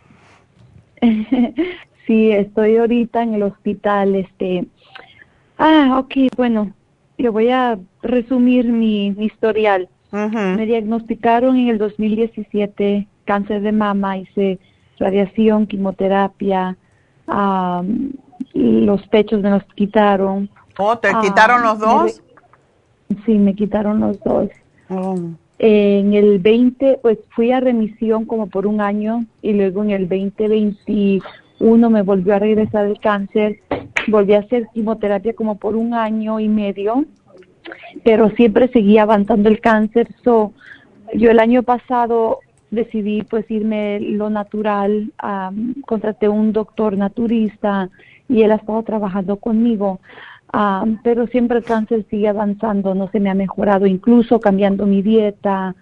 *laughs* sí, estoy ahorita en el hospital. Este. Ah, ok. Bueno, yo voy a resumir mi, historial. Me diagnosticaron en el 2017 cáncer de mama, hice radiación, quimioterapia, los pechos me los quitaron. ¿Oh, te quitaron los dos? sí, me quitaron los dos. Oh. En el 20, pues fui a remisión como por un año y luego en el 2021 me volvió a regresar el cáncer. Volví a hacer quimioterapia como por un año y medio, pero siempre seguía avanzando el cáncer. So, yo el año pasado decidí pues irme lo natural, contraté un doctor naturista y él ha estado trabajando conmigo. Ah, pero siempre el cáncer sigue avanzando, no se me ha mejorado, incluso cambiando mi dieta,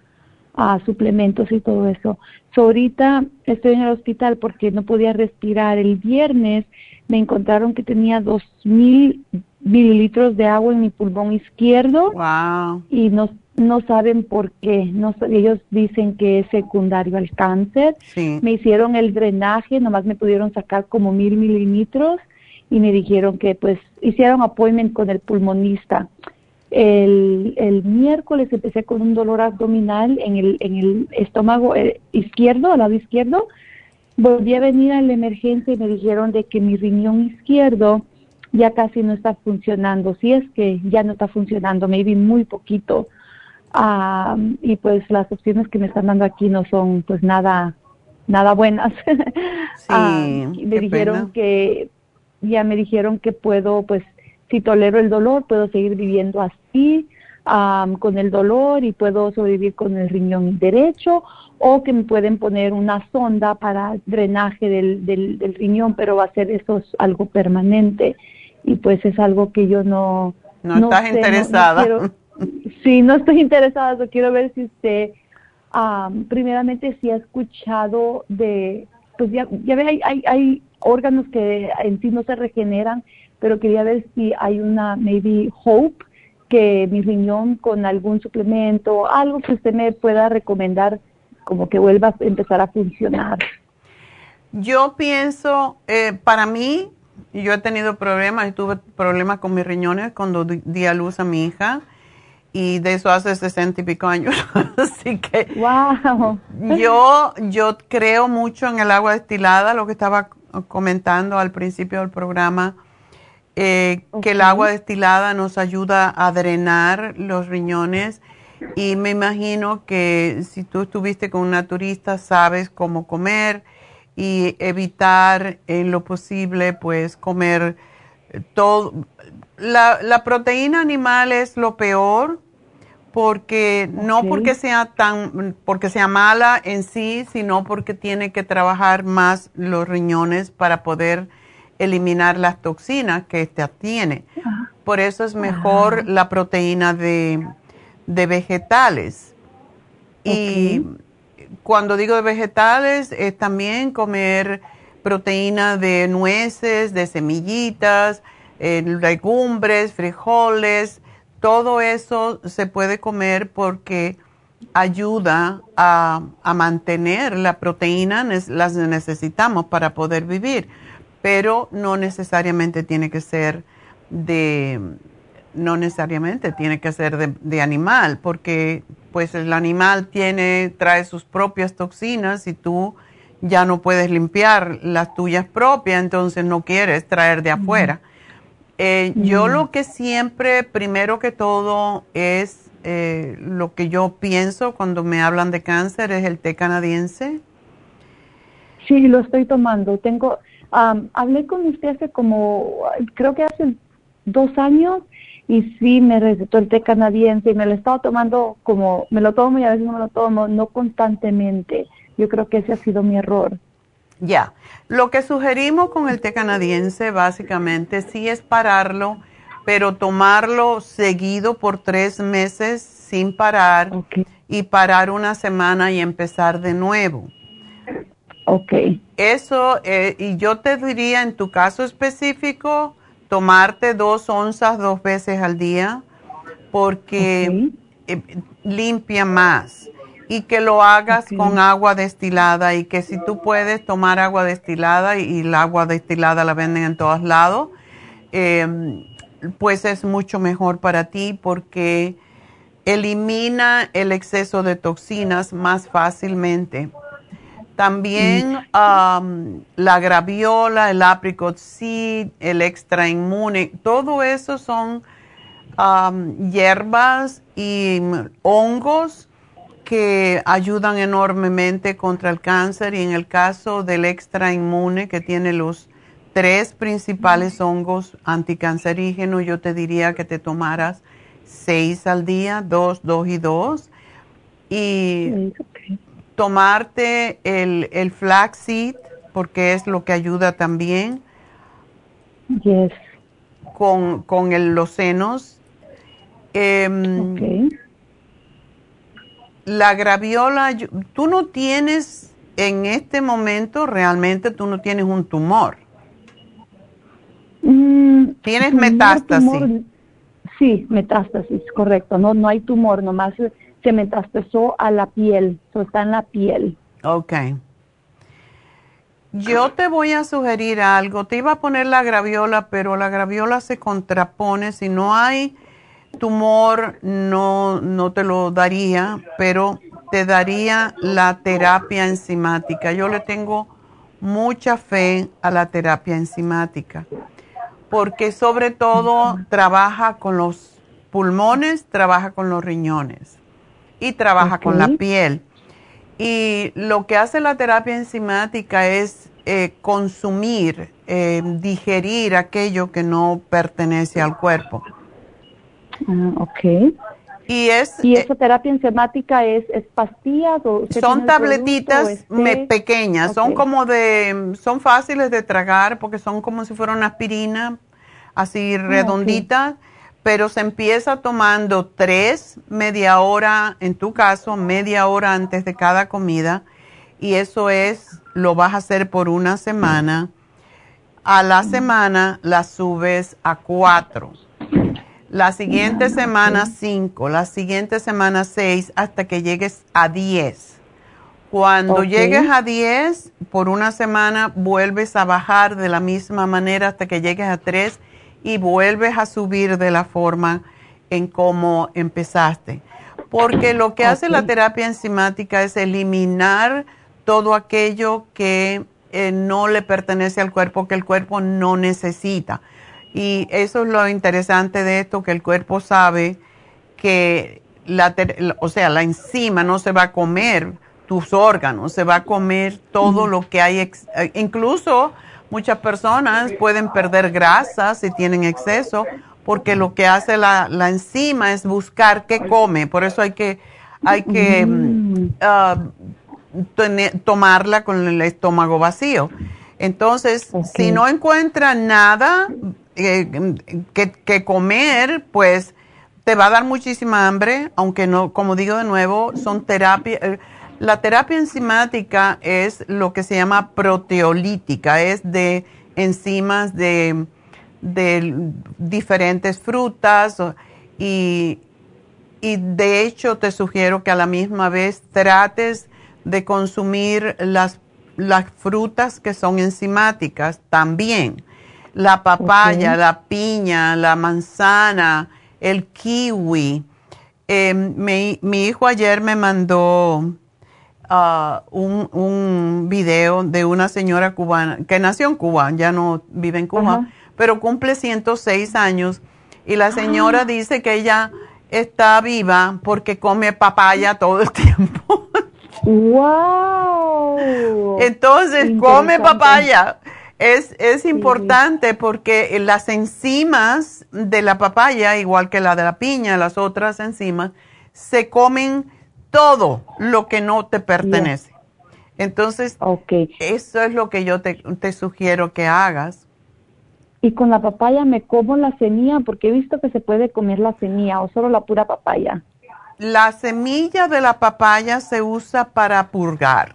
suplementos y todo eso. ahorita estoy en el hospital porque no podía respirar. El viernes me encontraron que tenía 2.000 mililitros de agua en mi pulmón izquierdo. Wow. Y no, no saben por qué. No, ellos dicen que es secundario al cáncer. Sí. Me hicieron el drenaje, nomás me pudieron sacar como mil mililitros y me dijeron que pues hicieron appointment con el pulmonista. El, el miércoles empecé con un dolor abdominal en el, en el estómago eh, izquierdo, al lado izquierdo. Volví a venir a la emergencia y me dijeron de que mi riñón izquierdo ya casi no está funcionando. Si es que ya no está funcionando, me vi muy poquito. Um, y pues las opciones que me están dando aquí no son pues nada nada buenas. *laughs* Sí, me dijeron pena. que ya me dijeron que puedo pues si tolero el dolor puedo seguir viviendo así um, con el dolor y puedo sobrevivir con el riñón derecho o que me pueden poner una sonda para drenaje del, del, del riñón, pero va a ser eso es algo permanente y pues es algo que yo no No estás sé, no- no interesada. quiero- *laughs* sí, no estoy interesada, so quiero ver si usted am, primeramente si ha escuchado de pues ya, ya ve hay, hay, hay órganos que en sí no se regeneran, pero quería ver si hay una maybe hope que mi riñón con algún suplemento, algo que usted me pueda recomendar como que vuelva a empezar a funcionar. Yo pienso, eh, para mí, yo he tenido problemas, tuve problemas con mis riñones cuando di, di a luz a mi hija y de eso hace sesenta y pico años. *laughs* Así que Wow. yo, yo creo mucho en el agua destilada, lo que estaba comentando al principio del programa, eh, que el agua destilada nos ayuda a drenar los riñones y me imagino que si tú estuviste con una turista sabes cómo comer y evitar en lo posible pues comer eh, todo. La, la proteína animal es lo peor porque no porque sea tan porque sea mala en sí, sino porque tiene que trabajar más los riñones para poder eliminar las toxinas que esta tiene. Por eso es mejor la proteína de, de vegetales. Y cuando digo de vegetales, es también comer proteína de nueces, de semillitas, eh, legumbres, frijoles, todo eso se puede comer porque ayuda a, a mantener la proteína, las necesitamos para poder vivir, pero no necesariamente tiene que ser de, no necesariamente tiene que ser de, de animal, porque pues el animal tiene, trae sus propias toxinas y tú ya no puedes limpiar las tuyas propias, entonces no quieres traer de afuera. Eh, Yo lo que siempre, primero que todo, es eh, lo que yo pienso cuando me hablan de cáncer, es el té canadiense. Sí, lo estoy tomando. Tengo, am, hablé con usted hace como, creo que hace dos años y sí me recetó el té canadiense y me lo estaba tomando como, me lo tomo y a veces no me lo tomo, no constantemente. Yo creo que ese ha sido mi error. Ya, lo que sugerimos con el té canadiense básicamente sí es pararlo, pero tomarlo seguido por tres meses sin parar y parar una semana y empezar de nuevo. ok, Eso, eh, y yo te diría en tu caso específico, tomarte dos onzas dos veces al día, porque eh, limpia más. Y que lo hagas con agua destilada y que si tú puedes tomar agua destilada y, y el agua destilada la venden en todos lados, eh, pues es mucho mejor para ti porque elimina el exceso de toxinas más fácilmente. También um, la graviola, el apricot seed, el extra inmune, todo eso son um, hierbas y hongos que ayudan enormemente contra el cáncer y en el caso del extra inmune que tiene los tres principales hongos anticancerígenos, yo te diría que te tomaras seis al día, dos, dos y dos. Y. tomarte el, el flaxseed, porque es lo que ayuda también Yes, con, con el- los senos. Em, ok. La graviola, tú no tienes, en este momento realmente tú no tienes un tumor. Mm, ¿Tienes metástasis? sí, metástasis, correcto. No, no hay tumor, nomás se metastasó a la piel, o está en la piel. Ok. Yo te voy a sugerir algo. Te iba a poner la graviola, pero la graviola se contrapone. Si no hay tumor, no, no te lo daría, pero te daría la terapia enzimática. Yo le tengo mucha fe a la terapia enzimática, porque sobre todo trabaja con los pulmones, trabaja con los riñones y trabaja con la piel. Y lo que hace la terapia enzimática es eh, consumir, eh, digerir aquello que no pertenece al cuerpo. Ah, ok. Y, es, ¿Y esa terapia enzimática es, es pastillas o son tabletitas pequeñas, son como de, son fáciles de tragar porque son como si fuera una aspirina, así ah, redondita, pero se empieza tomando tres, media hora, en tu caso, media hora antes de cada comida, y eso es, lo vas a hacer por una semana. A la semana la subes a cuatro la siguiente semana 5, la siguiente semana 6, hasta que llegues a 10. Cuando llegues a 10, por una semana vuelves a bajar de la misma manera hasta que llegues a 3 y vuelves a subir de la forma en cómo empezaste. Porque lo que hace la terapia enzimática es eliminar todo aquello que eh, no le pertenece al cuerpo, que el cuerpo no necesita. Y eso es lo interesante de esto, que el cuerpo sabe que la, o sea, la enzima no se va a comer tus órganos, se va a comer todo lo que hay, eh, incluso muchas personas pueden perder grasa si tienen exceso, porque lo que hace la, la enzima es buscar qué come, por eso hay que, hay que mm, ah, tomarla con el estómago vacío. Entonces, si no encuentra nada, que, comer, pues te va a dar muchísima hambre, aunque no, como digo de nuevo, son terapia. La terapia enzimática es lo que se llama proteolítica, es de enzimas de, de diferentes frutas y, y de hecho te sugiero que a la misma vez trates de consumir las, las frutas que son enzimáticas también la papaya, la piña, la manzana, el kiwi. Em, mi, hijo ayer me mandó un, un, video de una señora cubana que nació en Cuba, ya no vive en Cuba, pero cumple 106 años y la señora ah. dice que ella está viva porque come papaya todo el *laughs* tiempo. ¡Wow! Entonces come papaya. Es, es importante porque las enzimas de la papaya, igual que la de la piña, las otras enzimas, se comen todo lo que no te pertenece. Entonces, eso es lo que yo te, te, sugiero que hagas. Y con la papaya me como la semilla porque he visto que se puede comer la semilla o solo la pura papaya. La semilla de la papaya se usa para purgar.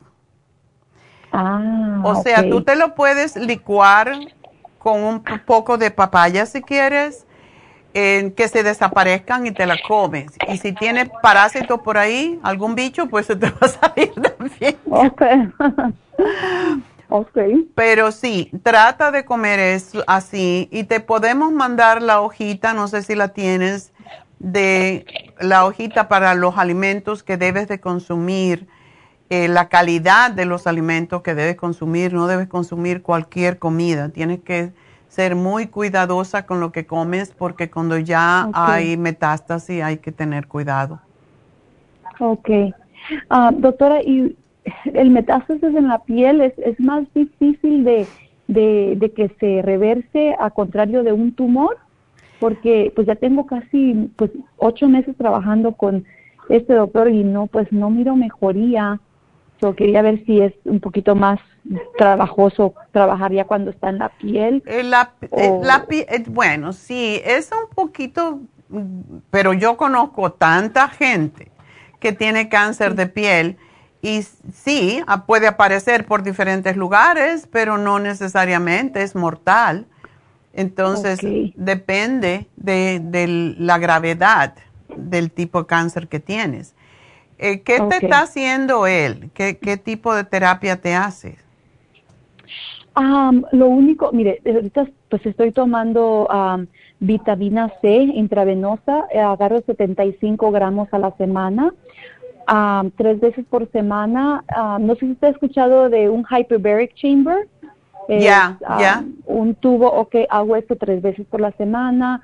Ah, o sea, tú te lo puedes licuar con un poco de papaya si quieres, que se desaparezcan y te la comes. Y si tiene parásitos por ahí, algún bicho, pues se te va a salir *laughs* también. Ok. ok. Pero sí, trata de comer eso así y te podemos mandar la hojita, no sé si la tienes, de la hojita para los alimentos que debes de consumir eh, la calidad de los alimentos que debes consumir. No debes consumir cualquier comida. Tienes que ser muy cuidadosa con lo que comes porque cuando ya hay metástasis hay que tener cuidado. Ok. Ah, doctora, ¿y el metástasis en la piel es, es más difícil de, de, que se reverse a contrario de un tumor? Porque pues ya tengo casi pues ocho meses trabajando con este doctor y no pues no miro mejoría quería ver si es un poquito más trabajoso trabajar ya cuando está en la piel. Eh, la, eh, la, eh, bueno, sí, es un poquito, pero yo conozco tanta gente que tiene cáncer de piel y sí, puede aparecer por diferentes lugares, pero no necesariamente es mortal. Entonces, depende de, la gravedad del tipo de cáncer que tienes. Eh, ¿Qué te está haciendo él? ¿Qué, tipo de terapia te hace? lo único, mire, ahorita pues estoy tomando vitamina C intravenosa, eh, agarro 75 gramos a la semana, tres veces por semana. no sé si usted ha escuchado de un hyperbaric chamber. Ya, ya. Un tubo, ok, hago esto tres veces por la semana.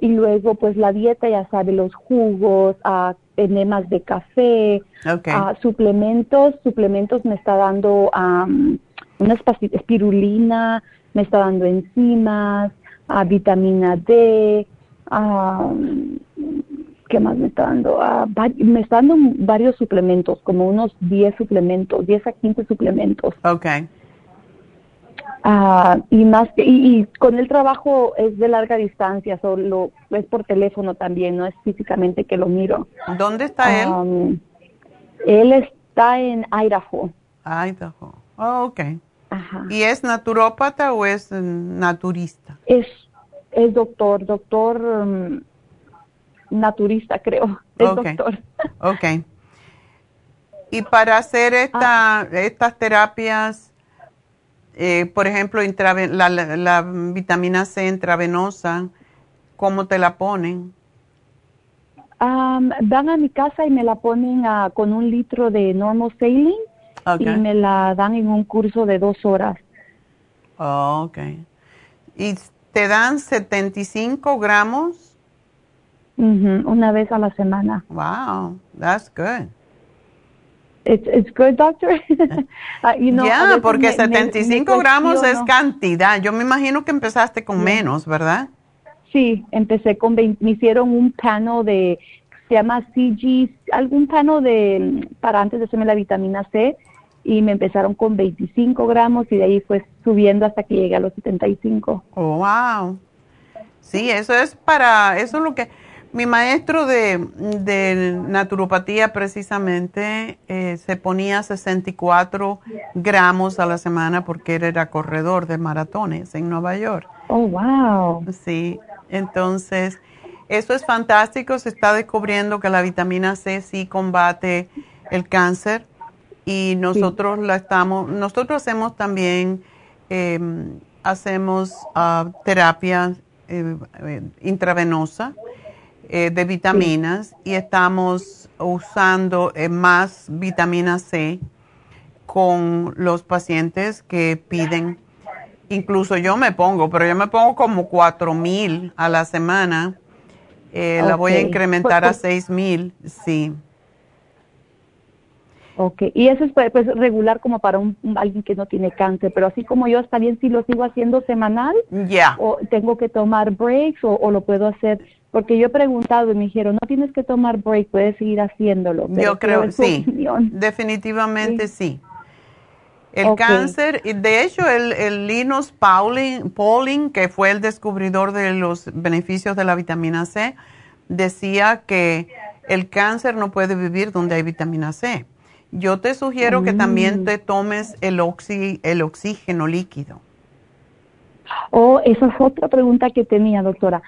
Y luego, pues la dieta, ya sabe, los jugos, uh, enemas de café, suplementos. Suplementos me está dando una espirulina, me está dando enzimas, vitamina D, ¿qué más me está dando? me está dando varios suplementos, como unos 10 suplementos, 10 a 15 suplementos. Ok. Ah, y más y, con el trabajo es de larga distancia, solo es por teléfono también, no es físicamente que lo miro. ¿Dónde está él? Él está en Idaho. Idaho. Oh, ok. ¿Y es naturópata o es naturista? Es, es doctor, doctor um, naturista, creo. *laughs* Es doctor. Ok. Y para hacer esta, ah. estas terapias, eh, por ejemplo, la, vitamina C intravenosa, ¿cómo te la ponen? van a mi casa y me la ponen con un litro de normal saline y me la dan en un curso de dos horas. Oh, ok. ¿Y te dan 75 gramos? una vez a la semana. Wow, that's good. It's, it's good, doctor. *laughs* uh, you know, ya, porque 75 gramos es cantidad. Yo me imagino que empezaste con menos, ¿verdad? Sí, empecé con 20, me hicieron un pano de, se llama CG, algún pano de, para antes de hacerme la vitamina C, y me empezaron con 25 gramos y de ahí fue subiendo hasta que llegué a los 75. Oh, wow. Sí, eso es para, eso es lo que, mi maestro de, naturopatía precisamente eh, se ponía 64 gramos a la semana porque él era corredor de maratones en Nueva York. Oh, wow. Sí, entonces eso es fantástico. Se está descubriendo que la vitamina C sí combate el cáncer y nosotros la estamos, nosotros hacemos también, em, hacemos uh, terapia eh, eh, intravenosa eh, de vitaminas y estamos usando eh, más vitamina C con los pacientes que piden. Incluso yo me pongo, pero yo me pongo como cuatro mil a la semana. Eh, la voy a incrementar pues, a pues seis mil, sí. Ok, y eso es pues, pues regular como para un, alguien que no tiene cáncer, pero así como yo está bien si lo sigo haciendo semanal, ya. o tengo que tomar breaks o, o, lo puedo hacer porque yo he preguntado y me dijeron, no tienes que tomar break, puedes seguir haciéndolo. Yo creo, sí, definitivamente sí. El cáncer, de hecho, el, el Linus Pauling, Pauling, que fue el descubridor de los beneficios de la vitamina C, decía que el cáncer no puede vivir donde hay vitamina C. Yo te sugiero que también mm. te tomes el, el oxígeno líquido. Oh, esa es otra pregunta que tenía, doctora.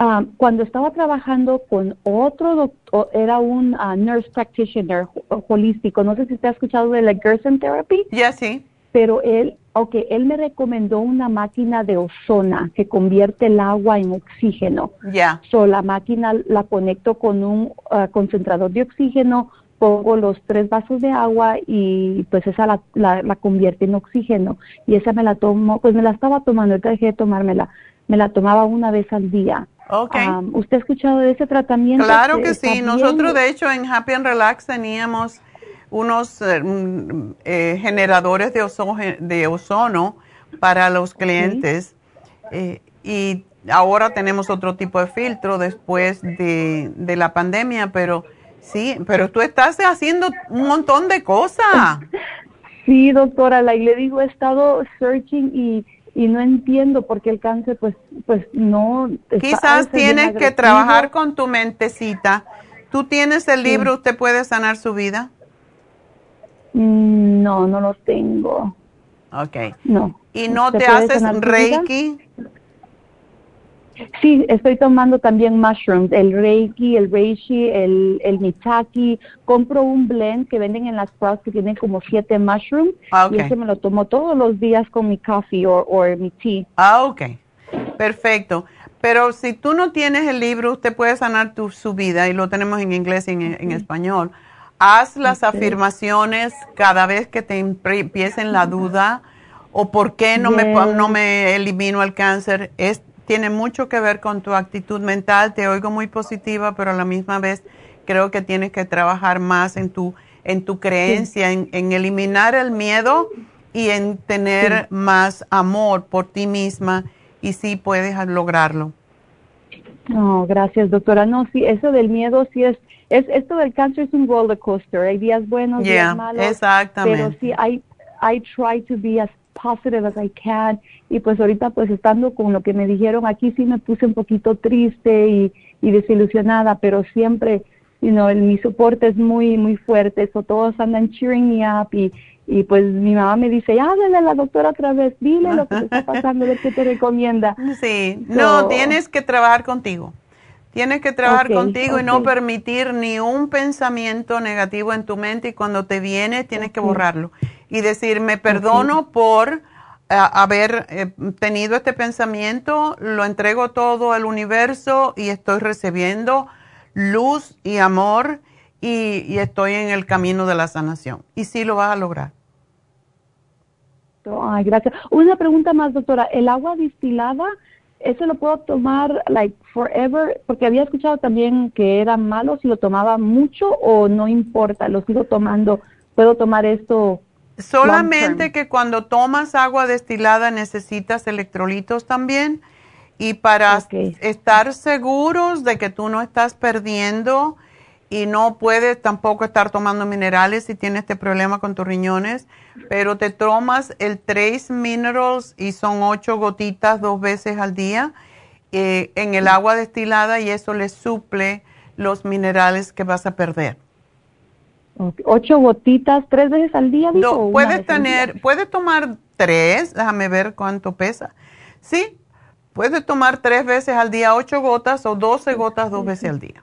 Ah, cuando estaba trabajando con otro doctor, era un ah, nurse practitioner holístico, no sé si usted ha escuchado de la Gerson Therapy. Ya sí. Pero él, ok, él me recomendó una máquina de ozona que convierte el agua en oxígeno. Ya. So, la máquina la conecto con un ah, concentrador de oxígeno, pongo los tres vasos de agua y pues esa la, la, convierte en oxígeno. Y esa me la tomo, pues me la estaba tomando, ahorita dejé de tomármela, me la tomaba una vez al día Okay. ¿Usted ha escuchado de ese tratamiento? Claro que sí. Nosotros, de hecho, en Happy and Relax teníamos unos eh, mm, eh, generadores de, ozono, de ozono para los clientes eh, y ahora tenemos otro tipo de filtro después de, de la pandemia, pero sí, pero tú estás haciendo un montón de cosas. *laughs* Sí, doctora, y le digo, he estado searching y y no entiendo por qué el cáncer pues pues no quizás tienes que trabajar con tu mentecita. Tú tienes el libro usted puede sanar su vida mm, no no lo tengo. Ok. no. Y no te haces reiki Sí, estoy tomando también mushrooms, el reiki, el reishi, el, el mitaki. Compro un blend que venden en las Sprouts que tienen como siete mushrooms Ah, y ese me lo tomo todos los días con mi coffee o mi tea. Ah, ok. Perfecto. Pero si tú no tienes el libro, usted puede sanar tu, su vida y lo tenemos en inglés y en, en español. Haz las afirmaciones cada vez que te empiecen la duda o por qué no, me, Yes. no me elimino el cáncer. Es, tiene mucho que ver con tu actitud mental. Te oigo muy positiva, pero a la misma vez creo que tienes que trabajar más en tu, en tu creencia, en, en eliminar el miedo y en tener más amor por ti misma y sí puedes lograrlo. No, gracias, doctora. No, sí, eso del miedo sí es, es esto del cáncer es un roller coaster. Hay días buenos, Yeah, días malos. exactamente. Pero sí, I, I try to be as positive as I can. Y pues ahorita, pues estando con lo que me dijeron aquí, sí me puse un poquito triste y, y desilusionada, pero siempre, you know, el, mi soporte es muy, muy fuerte. So todos andan cheering me up y, y pues mi mamá me dice, háblale a la doctora otra vez, dile lo que te está pasando, lo que te recomienda. Sí, no, tienes que trabajar contigo. Tienes que trabajar contigo y no permitir ni un pensamiento negativo en tu mente y cuando te viene tienes que borrarlo y decir, me perdono por ah, haber eh, tenido este pensamiento, lo entrego todo al universo y estoy recibiendo luz y amor y, y estoy en el camino de la sanación. Y sí lo vas a lograr. Ay, gracias. Una pregunta más, doctora. ¿El agua destilada, eso lo puedo tomar, like, forever? Porque había escuchado también que era malo si lo tomaba mucho o no importa, lo sigo tomando. ¿Puedo tomar esto? Solamente que cuando tomas agua destilada necesitas electrolitos también. Y para estar seguros de que tú no estás perdiendo y no puedes tampoco estar tomando minerales si tienes este problema con tus riñones, pero te tomas el Trace Minerals y son ocho gotitas dos veces al día eh, en el agua destilada y eso le suple los minerales que vas a perder. ¿Ocho gotitas tres veces al día? dijo, No, puedes tener, puedes tomar tres, déjame ver cuánto pesa. Sí, puedes tomar tres veces al día ocho gotas o doce gotas dos veces al día.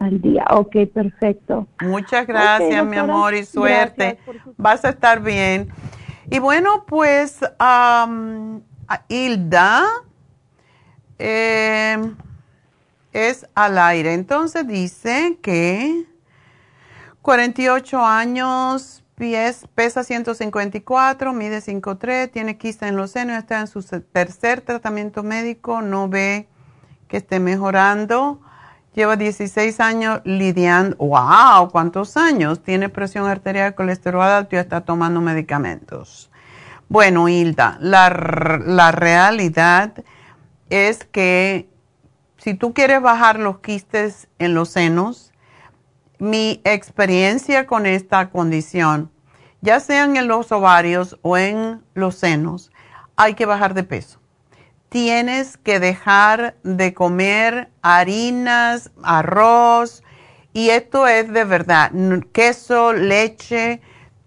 Al día, ok, perfecto. Muchas gracias, mi amor, y suerte. Su- Vas a estar bien. Y bueno, pues, a Hilda eh, es al aire. Entonces dice que 48 años, pies, pesa 154, mide 5'3, tiene quista en los senos, está en su tercer tratamiento médico, no ve que esté mejorando. Lleva 16 años lidiando. ¡Wow! ¿Cuántos años? Tiene presión arterial, colesterol alto y está tomando medicamentos. Bueno, Hilda, la, la realidad es que si tú quieres bajar los quistes en los senos, mi experiencia con esta condición, ya sean en los ovarios o en los senos, hay que bajar de peso. Tienes que dejar de comer harinas, arroz, y esto es de verdad, queso, leche,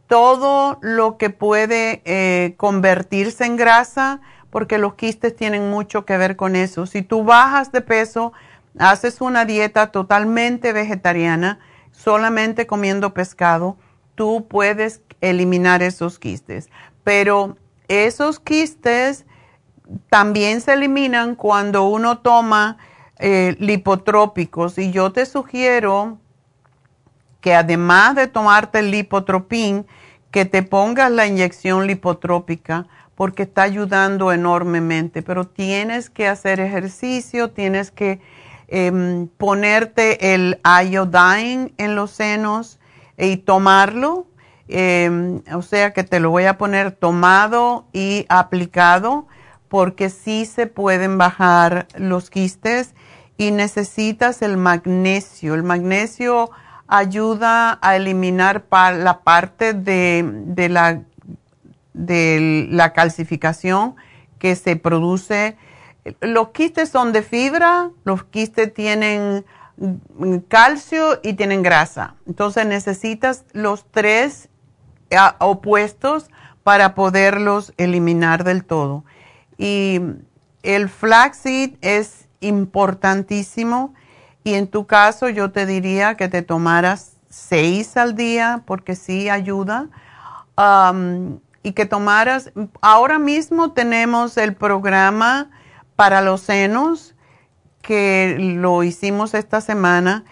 todo lo que puede eh, convertirse en grasa, porque los quistes tienen mucho que ver con eso. Si tú bajas de peso, haces una dieta totalmente vegetariana, solamente comiendo pescado, tú puedes eliminar esos quistes. Pero esos quistes también se eliminan cuando uno toma eh, lipotrópicos y yo te sugiero que además de tomarte el lipotropín, que te pongas la inyección lipotrópica porque está ayudando enormemente, pero tienes que hacer ejercicio, tienes que em, ponerte el iodine en los senos y tomarlo, em, o sea que te lo voy a poner tomado y aplicado porque sí se pueden bajar los quistes y necesitas el magnesio. El magnesio ayuda a eliminar la parte de la, de la calcificación que se produce. Los quistes son de fibra, los quistes tienen calcio y tienen grasa. Entonces necesitas los tres ah, opuestos para poderlos eliminar del todo. Y el flaxseed es importantísimo y en tu caso yo te diría que te tomaras seis al día porque sí ayuda. y que tomaras, ahora mismo tenemos el programa para los senos que lo hicimos esta semana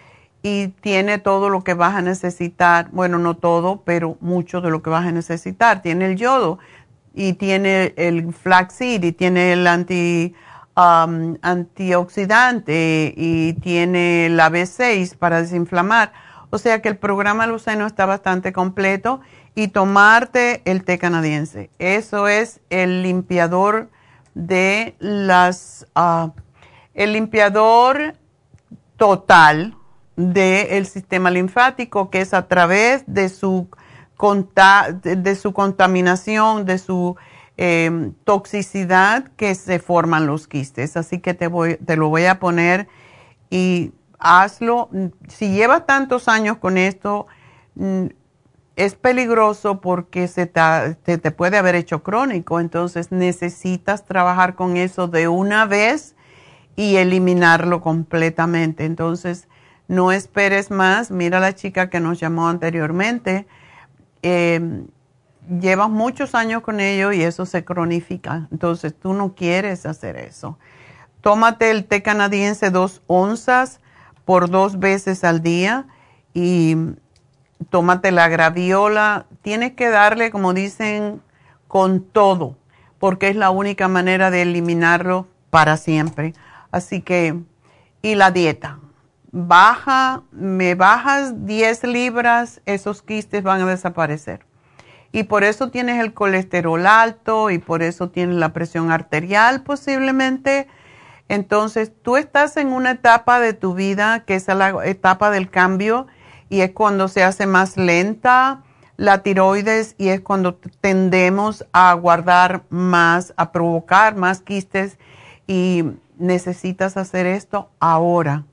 y tiene todo lo que vas a necesitar, bueno, no todo, pero mucho de lo que vas a necesitar. Tiene el yodo y tiene el flaxseed y tiene el anti, um, antioxidante y tiene la B6 para desinflamar. O sea que el programa Luceno está bastante completo y tomarte el té canadiense. Eso es el limpiador de las, uh, el limpiador total del sistema linfático, que es a través de su de su contaminación, de su em, toxicidad que se forman los quistes. Así que te, voy, te lo voy a poner y hazlo. Si llevas tantos años con esto, mm, es peligroso porque se te, puede haber hecho crónico, entonces necesitas trabajar con eso de una vez y eliminarlo completamente. Entonces, no esperes más. Mira la chica que nos llamó anteriormente eh, llevas muchos años con ello y eso se cronifica. Entonces tú no quieres hacer eso. Tómate el té canadiense dos onzas por dos veces al día y tómate la graviola. Tienes que darle, como dicen, con todo, porque es la única manera de eliminarlo para siempre. Así que, y la dieta baja, me bajas 10 libras, esos quistes van a desaparecer. Y por eso tienes el colesterol alto y por eso tienes la presión arterial posiblemente. Entonces, tú estás en una etapa de tu vida que es la etapa del cambio y es cuando se hace más lenta la tiroides y es cuando tendemos a guardar más, a provocar más quistes y necesitas hacer esto ahora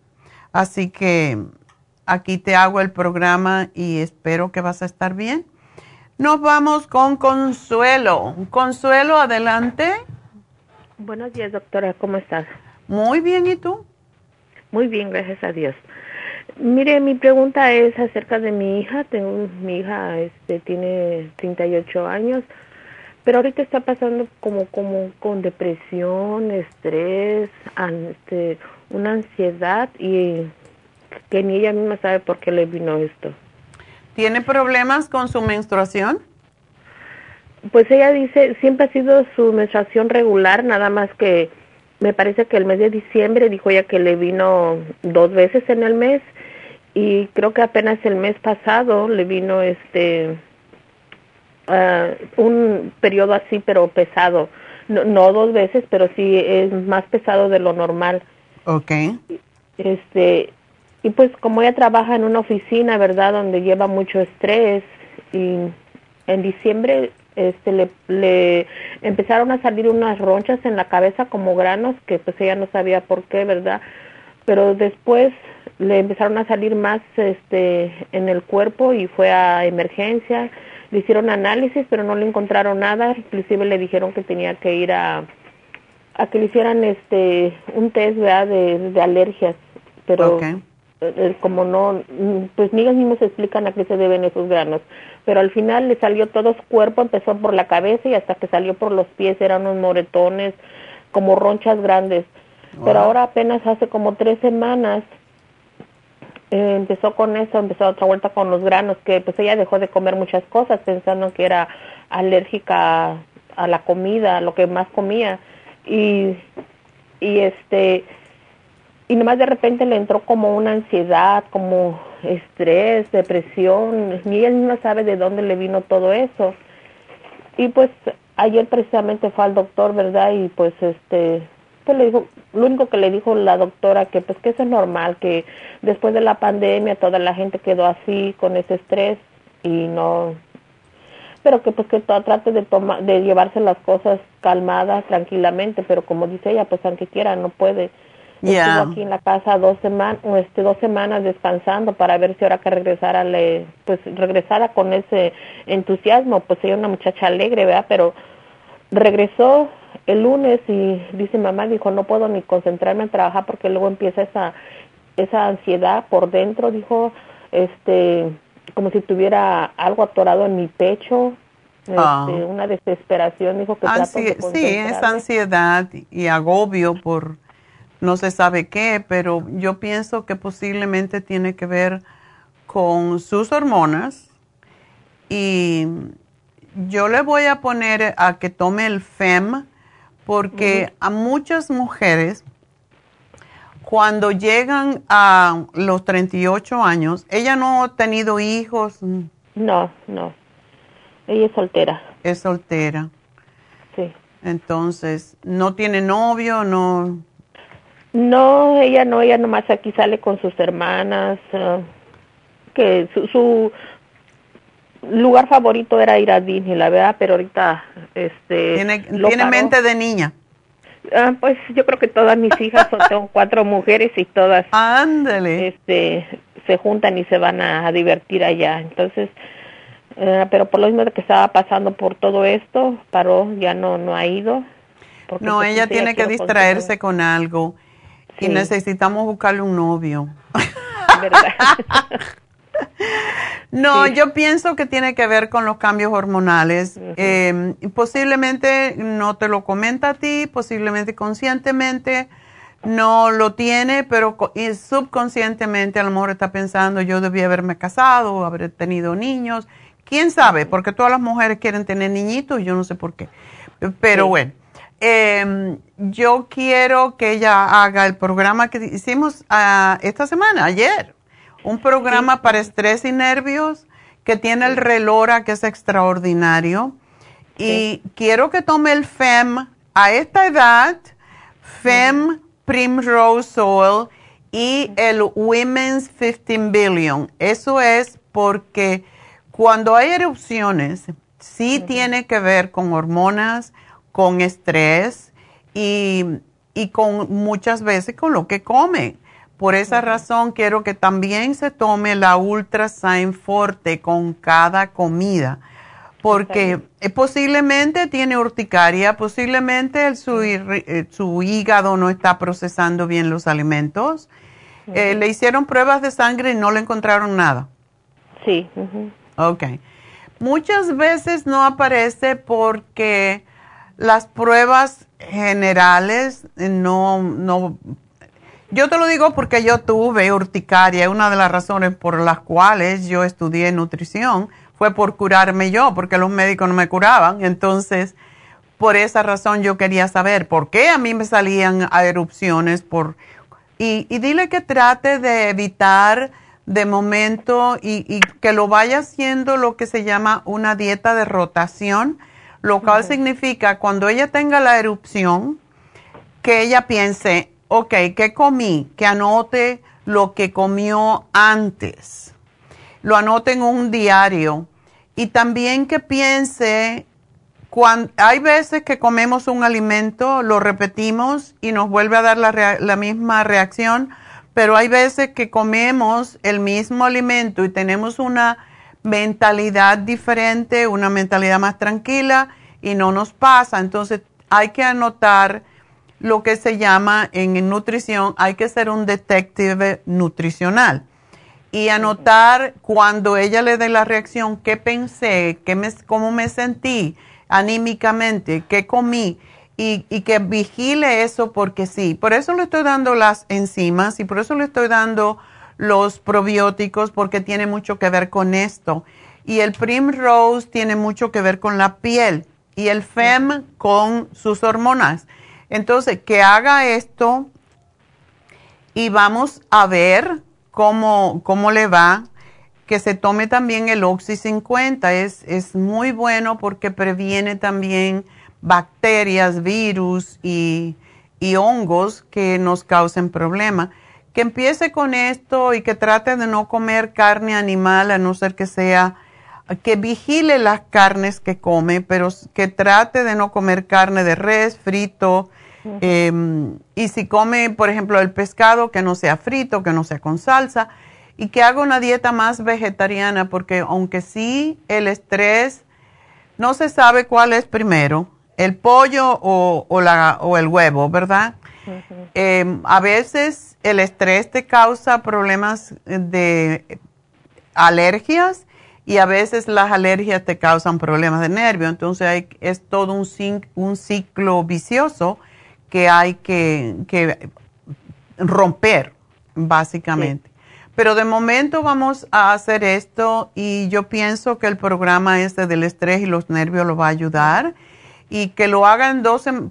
Así que aquí te hago el programa y espero que vas a estar bien. Nos vamos con Consuelo. Consuelo, adelante. Buenos días, doctora. ¿Cómo estás? Muy bien, ¿y tú? Muy bien, gracias a Dios. Mire, mi pregunta es acerca de mi hija. Tengo, mi hija este, tiene 38 años, pero ahorita está pasando como, como con depresión, estrés, este, una ansiedad y que ni ella misma sabe por qué le vino esto. ¿Tiene problemas con su menstruación? Pues ella dice, siempre ha sido su menstruación regular, nada más que me parece que el mes de diciembre dijo ella que le vino dos veces en el mes y creo que apenas el mes pasado le vino este ah, un periodo así pero pesado, no, no dos veces, pero sí es más pesado de lo normal. Ok. Este, y pues como ella trabaja en una oficina, ¿verdad? Donde lleva mucho estrés y en diciembre este le, le empezaron a salir unas ronchas en la cabeza como granos que pues ella no sabía por qué, ¿verdad? Pero después le empezaron a salir más este en el cuerpo y fue a emergencia. Le hicieron análisis, pero no le encontraron nada, inclusive le dijeron que tenía que ir a a que le hicieran este un test ¿verdad? De, de alergias, pero eh, eh, como no, pues ni ellos mismos explican a qué se deben esos granos, pero al final le salió todo su cuerpo, empezó por la cabeza y hasta que salió por los pies eran unos moretones, como ronchas grandes, pero ahora apenas hace como tres semanas eh, empezó con eso, empezó otra vuelta con los granos, que pues ella dejó de comer muchas cosas pensando que era alérgica a, a la comida, a lo que más comía y, y este y nomás de repente le entró como una ansiedad, como estrés, depresión, ni él no sabe de dónde le vino todo eso. Y pues ayer precisamente fue al doctor, ¿verdad? Y pues este pues le dijo, lo único que le dijo la doctora que pues que eso es normal, que después de la pandemia toda la gente quedó así con ese estrés y no pero que pues que trate de tomar de llevarse las cosas calmadas tranquilamente pero como dice ella pues aunque quiera no puede. Estuvo aquí en la casa dos semanas este dos semanas descansando para ver si ahora que regresara le pues regresara con ese entusiasmo pues ella una muchacha alegre verdad pero regresó el lunes y dice mamá, dijo, no puedo ni concentrarme en trabajar porque luego empieza esa, esa ansiedad por dentro, dijo, este, como si tuviera algo atorado en mi pecho, ah. este, una desesperación, dijo que Sí, es ansiedad y agobio por no se sabe qué, pero yo pienso que posiblemente tiene que ver con sus hormonas y yo le voy a poner a que tome el FEM porque a muchas mujeres, cuando llegan a los 38 años, ella no ha tenido hijos. No, no. Ella es soltera. Es soltera. Sí. Entonces, ¿no tiene novio? No. No, ella no, ella nomás aquí sale con sus hermanas. Ah, que su, su, lugar favorito era ir a Disney, la verdad, pero ahorita este tiene, tiene mente de niña. Ah, pues yo creo que todas mis hijas son tengo cuatro mujeres y todas Ándale. este se juntan y se van a, divertir allá. Entonces, eh, pero por lo mismo de que estaba pasando por todo esto, paró, ya no no ha ido. No, pues, ella tiene que distraerse con algo y necesitamos buscarle un novio. *laughs* ¿Verdad? *laughs* No, yo pienso que tiene que ver con los cambios hormonales. Em, posiblemente no te lo comenta a ti, posiblemente conscientemente no lo tiene, pero subconscientemente a lo mejor está pensando yo debía haberme casado, haber tenido niños. ¿Quién sabe? Porque todas las mujeres quieren tener niñitos y yo no sé por qué. Pero bueno, em, yo quiero que ella haga el programa que hicimos ah, esta semana, ayer un programa para estrés y nervios que tiene el relora que es extraordinario. Y quiero que tome el FEM a esta edad, FEM Primrose Oil y el Women's 15 Billion. Eso es porque cuando hay erupciones, sí tiene que ver con hormonas, con estrés y, y con muchas veces con lo que comen. Por esa razón quiero que también se tome la Ultra Sign Forte con cada comida, porque eh, posiblemente tiene urticaria, posiblemente su, eh, su, hígado no está procesando bien los alimentos. Eh, le hicieron pruebas de sangre y no le encontraron nada. Sí. Ok. Muchas veces no aparece porque las pruebas generales no, no yo te lo digo porque yo tuve urticaria. Una de las razones por las cuales yo estudié nutrición fue por curarme yo, porque los médicos no me curaban. Entonces, por esa razón yo quería saber por qué a mí me salían erupciones. Por, y, dile que trate de evitar de momento y, y, que lo vaya haciendo lo que se llama una dieta de rotación, lo cual significa cuando ella tenga la erupción, que ella piense, ok, ¿qué comí? Que anote lo que comió antes. Lo anote en un diario. Y también que piense, cuando, hay veces que comemos un alimento, lo repetimos y nos vuelve a dar la, la misma reacción, pero hay veces que comemos el mismo alimento y tenemos una mentalidad diferente, una mentalidad más tranquila y no nos pasa. Entonces hay que anotar lo que se llama en nutrición, hay que ser un detective nutricional y anotar cuando ella le dé la reacción, qué pensé, qué me, cómo me sentí anímicamente, qué comí y, y, que vigile eso porque sí. Por eso le estoy dando las enzimas y por eso le estoy dando los probióticos porque tiene mucho que ver con esto. Y el Primrose tiene mucho que ver con la piel y el FEM con sus hormonas. Entonces, que haga esto y vamos a ver cómo, cómo le va. Que se tome también el Oxy 50. Es, es muy bueno porque previene también bacterias, virus y, y hongos que nos causen problemas. Que empiece con esto y que trate de no comer carne animal a no ser que sea que vigile las carnes que come, pero que trate de no comer carne de res, frito, Em, y si come, por ejemplo, el pescado, que no sea frito, que no sea con salsa, y que haga una dieta más vegetariana, porque aunque sí el estrés, no se sabe cuál es primero, el pollo o, la, o el huevo, ¿verdad? Em, a veces el estrés te causa problemas de alergias y a veces las alergias te causan problemas de nervio. Entonces hay, es todo un, un ciclo vicioso que hay que, romper, básicamente. Pero de momento vamos a hacer esto y yo pienso que el programa este del estrés y los nervios lo va a ayudar y que lo hagan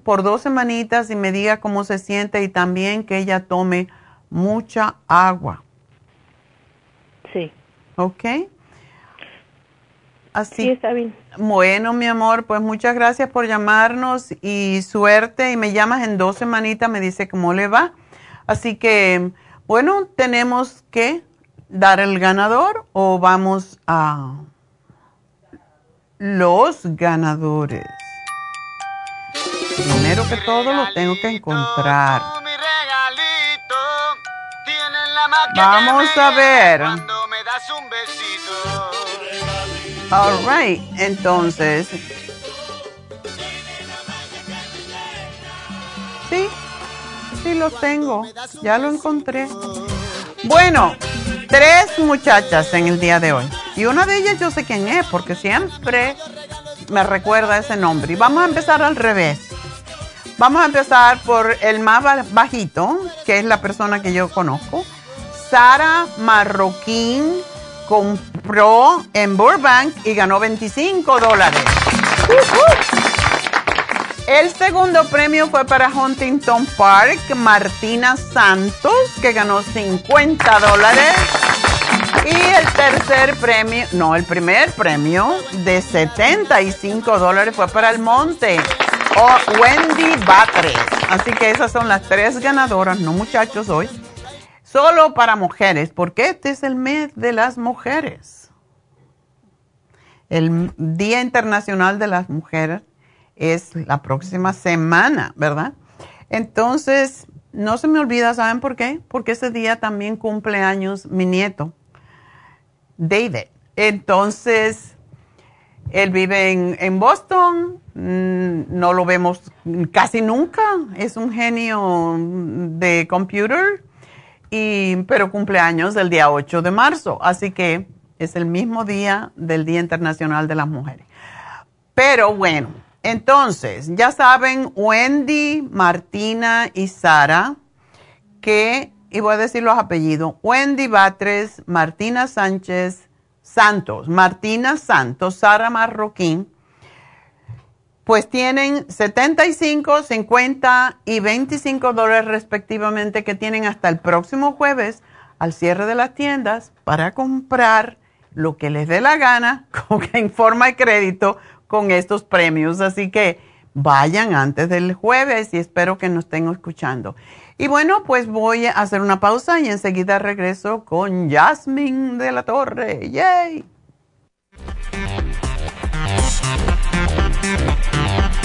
por dos semanitas y me diga cómo se siente y también que ella tome mucha agua. Sí. ¿Ok? Así. Sí, está bien. Bueno, mi amor, pues muchas gracias por llamarnos y suerte. Y me llamas en dos semanitas, me dice cómo le va. Así que, bueno, tenemos que dar el ganador o vamos a los ganadores. Primero que todo lo tengo que encontrar. Vamos a ver. All right, entonces. Sí, sí lo tengo. Ya lo encontré. Bueno, tres muchachas en el día de hoy. Y una de ellas yo sé quién es, porque siempre me recuerda ese nombre. Y vamos a empezar al revés. Vamos a empezar por el más bajito, que es la persona que yo conozco. Sara Marroquín compró en Burbank y ganó 25 dólares. El segundo premio fue para Huntington Park, Martina Santos, que ganó 50 dólares. Y el tercer premio, no, el primer premio de 75 dólares fue para el Monte, o Wendy Batres. Así que esas son las tres ganadoras, no muchachos hoy solo para mujeres, porque este es el mes de las mujeres. El Día Internacional de las Mujeres es la próxima semana, ¿verdad? Entonces, no se me olvida, ¿saben por qué? Porque ese día también cumple años mi nieto, David. Entonces, él vive en, en Boston, mm, no lo vemos casi nunca, es un genio de computer y, pero cumpleaños del día 8 de marzo, así que es el mismo día del Día Internacional de las Mujeres. Pero bueno, entonces, ya saben, Wendy, Martina y Sara, que, y voy a decir los apellidos, Wendy Batres, Martina Sánchez Santos, Martina Santos, Sara Marroquín, pues tienen 75, 50 y 25 dólares respectivamente que tienen hasta el próximo jueves al cierre de las tiendas para comprar lo que les dé la gana *laughs* en forma de crédito con estos premios. Así que vayan antes del jueves y espero que nos estén escuchando. Y bueno, pues voy a hacer una pausa y enseguida regreso con Jasmine de la Torre. ¡Yay!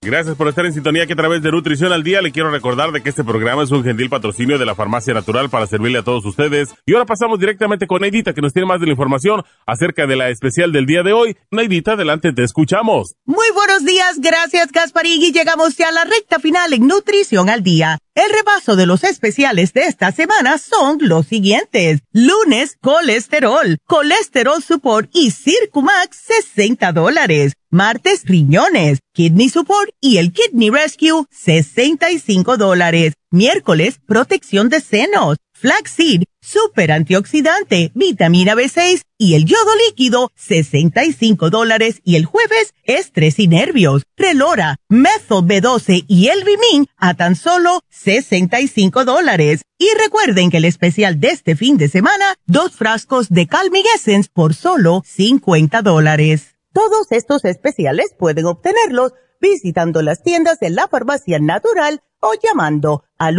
Gracias por estar en sintonía que a través de Nutrición al Día le quiero recordar de que este programa es un gentil patrocinio de la Farmacia Natural para servirle a todos ustedes. Y ahora pasamos directamente con Neidita que nos tiene más de la información acerca de la especial del día de hoy. Neidita, adelante, te escuchamos. Muy buenos días, gracias Gasparín y llegamos ya a la recta final en Nutrición al Día. El repaso de los especiales de esta semana son los siguientes. Lunes, colesterol, colesterol support y Circumax, 60 dólares. Martes, riñones, kidney support y el kidney rescue, 65 dólares. Miércoles, protección de senos, flaxseed, super antioxidante, vitamina B6 y el yodo líquido, 65 dólares. Y el jueves, estrés y nervios, relora, methyl B12 y el Vimin a tan solo 65 dólares. Y recuerden que el especial de este fin de semana, dos frascos de Calming Essence por solo 50 dólares. Todos estos especiales pueden obtenerlos visitando las tiendas de la farmacia natural o llamando al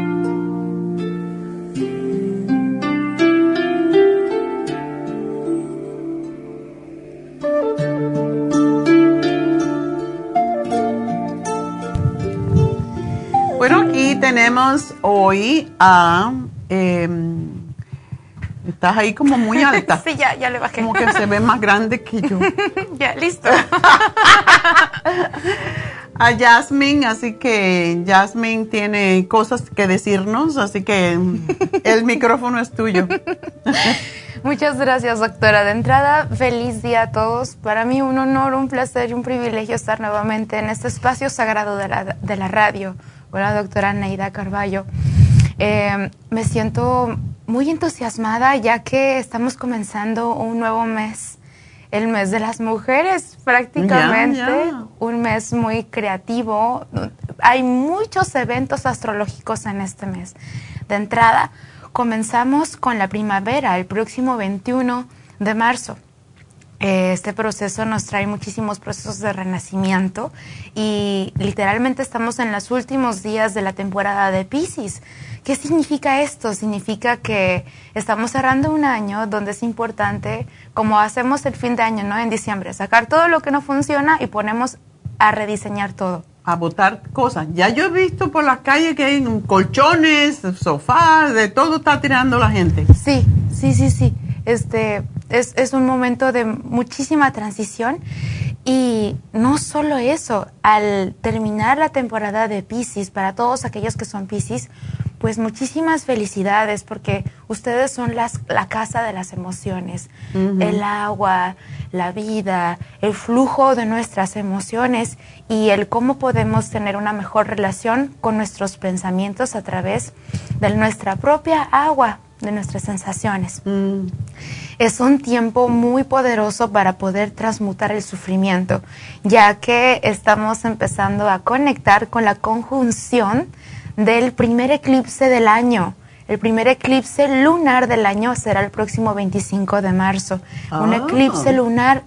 Tenemos hoy a... Em, estás ahí como muy *laughs* alta. sí, ya, ya le bajé. Como que se ve más grande que yo. *laughs* ya, listo. *laughs* a Jasmine, así que Jasmine tiene cosas que decirnos, así que el micrófono es tuyo. Muchas gracias, doctora. De entrada, feliz día a todos. Para mí un honor, un placer y un privilegio estar nuevamente en este espacio sagrado de la, de la radio Hola, doctora Neida Carballo. Eh, me siento muy entusiasmada ya que estamos comenzando un nuevo mes, el mes de las mujeres prácticamente, un mes muy creativo. Hay muchos eventos astrológicos en este mes. De entrada, comenzamos con la primavera, el próximo 21 de marzo. Eh, este proceso nos trae muchísimos procesos de renacimiento y literalmente estamos en los últimos días de la temporada de Pisces. ¿Qué significa esto? Significa que estamos cerrando un año donde es importante, como hacemos el fin de año, ¿no? En diciembre, sacar todo lo que no funciona y ponemos a rediseñar todo. A botar cosas. Ya yo he visto por las calles que hay colchones, sofás, de todo está tirando la gente. Sí, sí, sí, sí. Este, es, es un momento de muchísima transición y no solo eso, al terminar la temporada de Pisces, para todos aquellos que son Pisces, pues muchísimas felicidades porque ustedes son las, la casa de las emociones, el agua, la vida, el flujo de nuestras emociones y el cómo podemos tener una mejor relación con nuestros pensamientos a través de nuestra propia agua, de nuestras sensaciones. Mm. Es un tiempo muy poderoso para poder transmutar el sufrimiento, ya que estamos empezando a conectar con la conjunción del primer eclipse del año. El primer eclipse lunar del año será el próximo 25 de marzo. Un ah. eclipse lunar,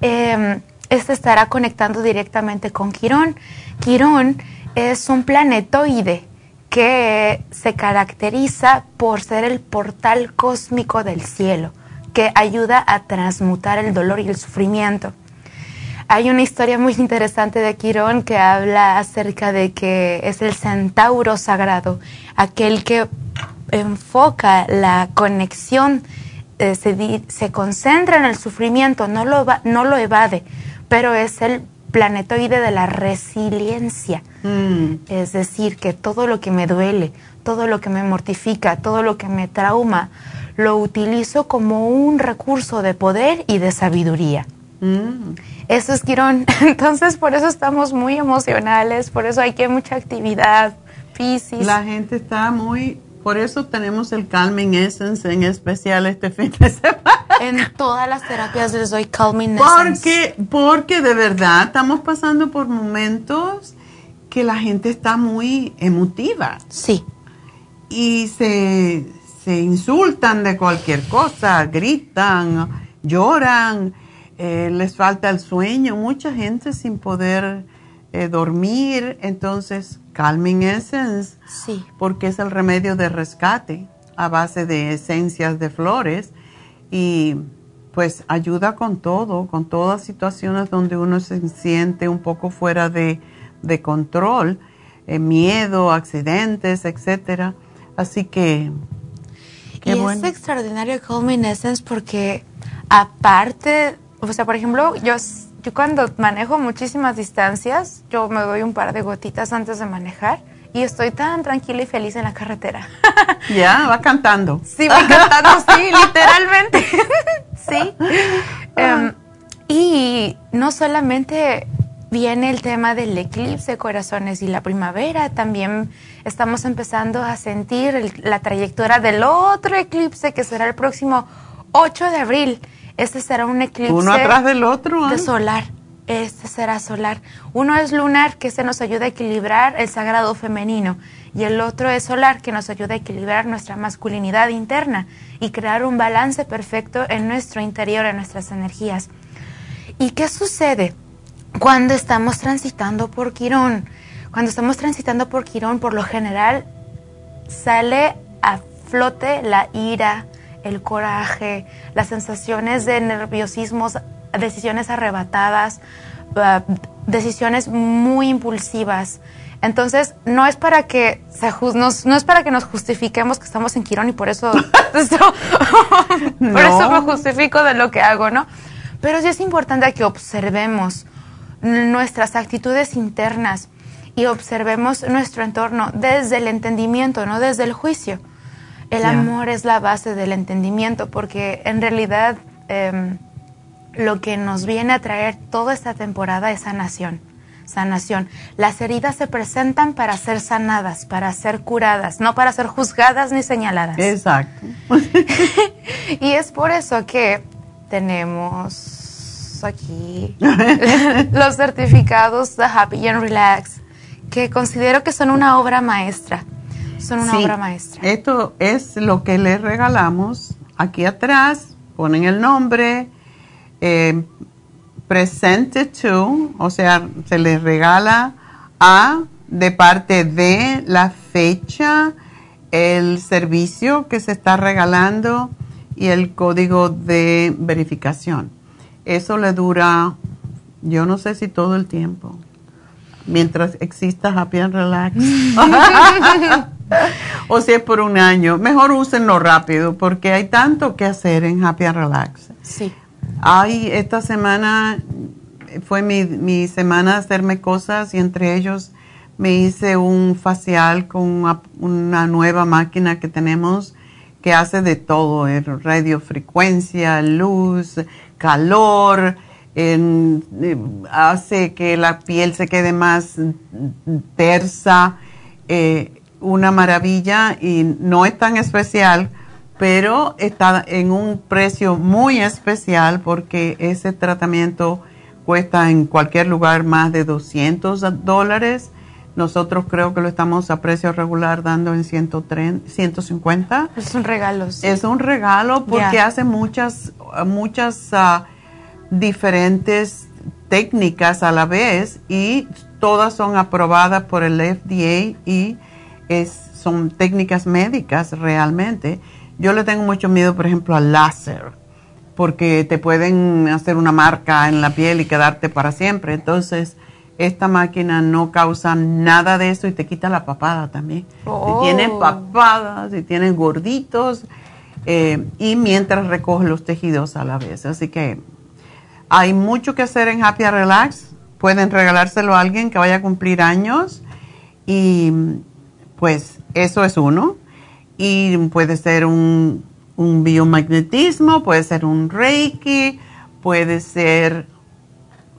eh, este estará conectando directamente con Quirón. Quirón es un planetoide que se caracteriza por ser el portal cósmico del cielo, que ayuda a transmutar el dolor y el sufrimiento. Hay una historia muy interesante de Quirón que habla acerca de que es el centauro sagrado, aquel que enfoca la conexión, eh, se, concentra en el sufrimiento, no lo, no lo evade, pero es el planetoide de la resiliencia. Mm. Es decir, que todo lo que me duele, todo lo que me mortifica, todo lo que me trauma, lo utilizo como un recurso de poder y de sabiduría. Mm. Eso es Quirón. *laughs* Entonces, por eso estamos muy emocionales, por eso hay que mucha actividad, física. La gente está muy por eso tenemos el Calming Essence en especial este fin de *laughs* semana. En todas las terapias les doy Calming Essence. Porque de verdad estamos pasando por momentos que la gente está muy emotiva. Sí. Y se, insultan de cualquier cosa, gritan, lloran, eh, les falta el sueño, mucha gente sin poder eh, dormir. Entonces, Calming Essence, sí. porque es el remedio de rescate a base de esencias de flores y pues ayuda con todo, con todas situaciones donde uno se siente un poco fuera de, control, eh, miedo, accidentes, etcétera. Así que y es extraordinario Calming Essence porque aparte, o sea, por ejemplo, yo yo cuando manejo muchísimas distancias, yo me doy un par de gotitas antes de manejar y estoy tan tranquila y feliz en la carretera. *laughs* Ya, va cantando. Sí, va cantando, sí, *laughs* literalmente. *laughs* sí. Em, y no solamente viene el tema del eclipse de corazones y la primavera, también estamos empezando a sentir la trayectoria del otro eclipse que será el próximo 8 de abril. Este será un eclipse. Uno atrás del otro. De ¿eh? solar. Este será solar. Uno es lunar, que se nos ayuda a equilibrar el sagrado femenino. Y el otro es solar, que nos ayuda a equilibrar nuestra masculinidad interna y crear un balance perfecto en nuestro interior, en nuestras energías. ¿Y qué sucede cuando estamos transitando por Quirón? Cuando estamos transitando por Quirón, por lo general, sale a flote la ira, el coraje, las sensaciones de nerviosismos, decisiones arrebatadas, uh, decisiones muy impulsivas. Entonces, no es para que se nos, no es para que nos justifiquemos que estamos en Quirón y por eso, *laughs* *laughs* por eso me justifico de lo que hago, ¿no? Pero sí es importante que observemos nuestras actitudes internas y observemos nuestro entorno desde el entendimiento, no desde el juicio. El amor es la base del entendimiento porque en realidad em, lo que nos viene a traer toda esta temporada es sanación. Sanación. Las heridas se presentan para ser sanadas, para ser curadas, no para ser juzgadas ni señaladas. Exacto. *laughs* y es por eso que tenemos aquí *laughs* los certificados de Happy and Relax, que considero que son una obra maestra son una obra maestra. Esto es lo que les regalamos. Aquí atrás ponen el nombre, eh, presente to, o sea, se les regala a de parte de la fecha, el servicio que se está regalando y el código de verificación. Eso le dura, yo no sé si todo el tiempo, mientras exista Happy and Relax. *laughs* *laughs* *laughs* o si es por un año, mejor úsenlo rápido porque hay tanto que hacer en Happy and Relax. Sí. Hay, esta semana fue mi, mi semana de hacerme cosas y entre ellos me hice un facial con una, nueva máquina que tenemos que hace de todo, radiofrecuencia, luz, calor, en, eh, hace que la piel se quede más tersa. Eh, una maravilla y no es tan especial, pero está en un precio muy especial porque ese tratamiento cuesta en cualquier lugar más de 200 dólares. Nosotros creo que lo estamos a precio regular dando en 130, 150. Es un regalo. Es un regalo porque hace muchas, muchas ah, diferentes técnicas a la vez y todas son aprobadas por el FDA y es, son técnicas médicas realmente. Yo le tengo mucho miedo, por ejemplo, al láser, porque te pueden hacer una marca en la piel y quedarte para siempre. Entonces, esta máquina no causa nada de eso y te quita la papada también. Si tienes oh. papadas, si tienes gorditos, eh, y mientras recoge los tejidos a la vez. Así que hay mucho que hacer en Happy Relax. Pueden regalárselo a alguien que vaya a cumplir años y pues eso es uno. Y puede ser un, biomagnetismo, puede ser un reiki, puede ser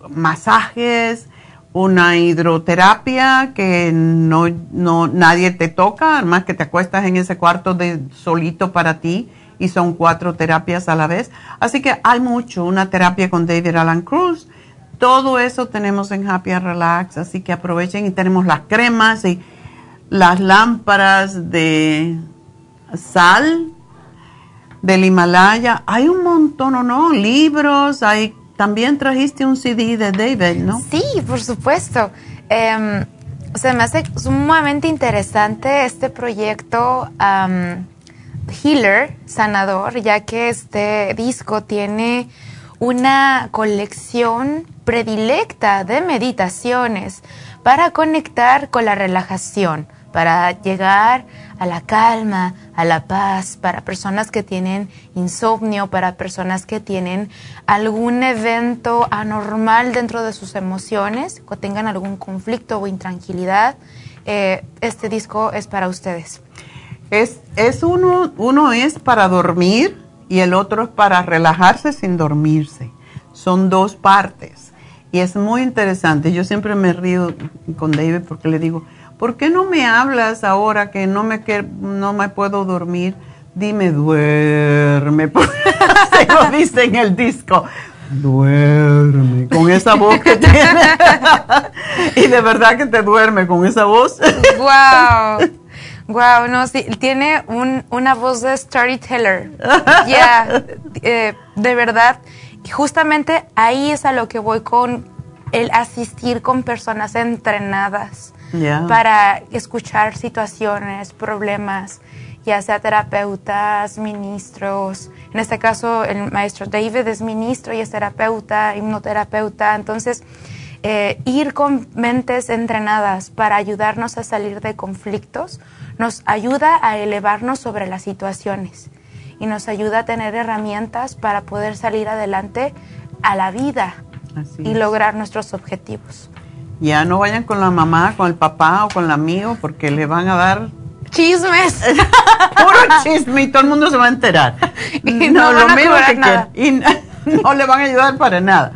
masajes, una hidroterapia que no, no nadie te toca, además que te acuestas en ese cuarto de solito para ti y son cuatro terapias a la vez. Así que hay mucho, una terapia con David Alan Cruz, todo eso tenemos en Happy Relax, así que aprovechen y tenemos las cremas y las lámparas de sal del Himalaya. Hay un montón, ¿o no? Libros, hay, también trajiste un CD de David, ¿no? Sí, por supuesto. Eh, se me hace sumamente interesante este proyecto healer, sanador, ya que este disco tiene una colección predilecta de meditaciones para conectar con la relajación, para llegar a la calma, a la paz, para personas que tienen insomnio, para personas que tienen algún evento anormal dentro de sus emociones, o tengan algún conflicto o intranquilidad. Eh, este disco es para ustedes. Es, es uno, uno es para dormir y el otro es para relajarse sin dormirse. Son dos partes. Y es muy interesante. Yo siempre me río con David porque le digo, ¿por qué no me hablas ahora que no me, no me puedo dormir? Dime, duerme. *laughs* Se lo dice en el disco. Duerme con esa voz que tiene. *laughs* y de verdad que te duerme con esa voz. *laughs* ¡Wow! Wow, no, sí, tiene un, una voz de storyteller. Ya, eh, de verdad. Justamente ahí es a lo que voy con el asistir con personas entrenadas para escuchar situaciones, problemas, ya sea terapeutas, ministros. En este caso, el maestro David es ministro y es terapeuta, hipnoterapeuta. Entonces, eh, ir con mentes entrenadas para ayudarnos a salir de conflictos nos ayuda a elevarnos sobre las situaciones y nos ayuda a tener herramientas para poder salir adelante a la vida y lograr nuestros objetivos. Ya no vayan con la mamá, con el papá o con el amigo porque le van a dar chismes. *laughs* Puro chisme y todo el mundo se va a enterar. *laughs* Y no, lo mismo que Y *laughs* no, le van a ayudar para nada.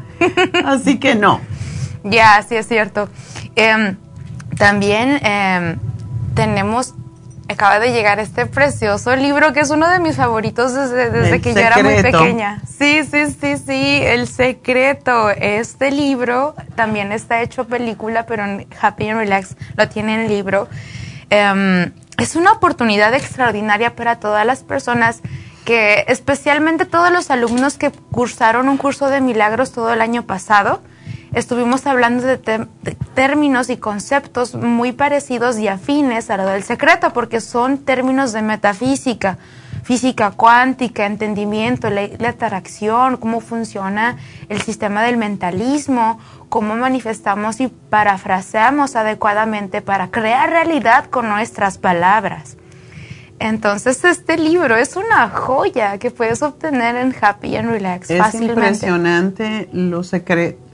Así que no. Ya, sí es cierto. Em, también em, tenemos acaba de llegar este precioso libro que es uno de mis favoritos desde, que yo era muy pequeña. Sí, sí, sí, sí, El Secreto. Este libro también está hecho película, pero en Happy and Relax lo tiene en libro. Em, es una oportunidad extraordinaria para todas las personas que, especialmente todos los alumnos que cursaron un curso de milagros todo el año pasado, estuvimos hablando de, términos y conceptos muy parecidos y afines a lo del secreto, porque son términos de metafísica, física cuántica, entendimiento, la, atracción, cómo funciona el sistema del mentalismo, cómo manifestamos y parafraseamos adecuadamente para crear realidad con nuestras palabras. Entonces este libro es una joya que puedes obtener en Happy and Relax es impresionante los,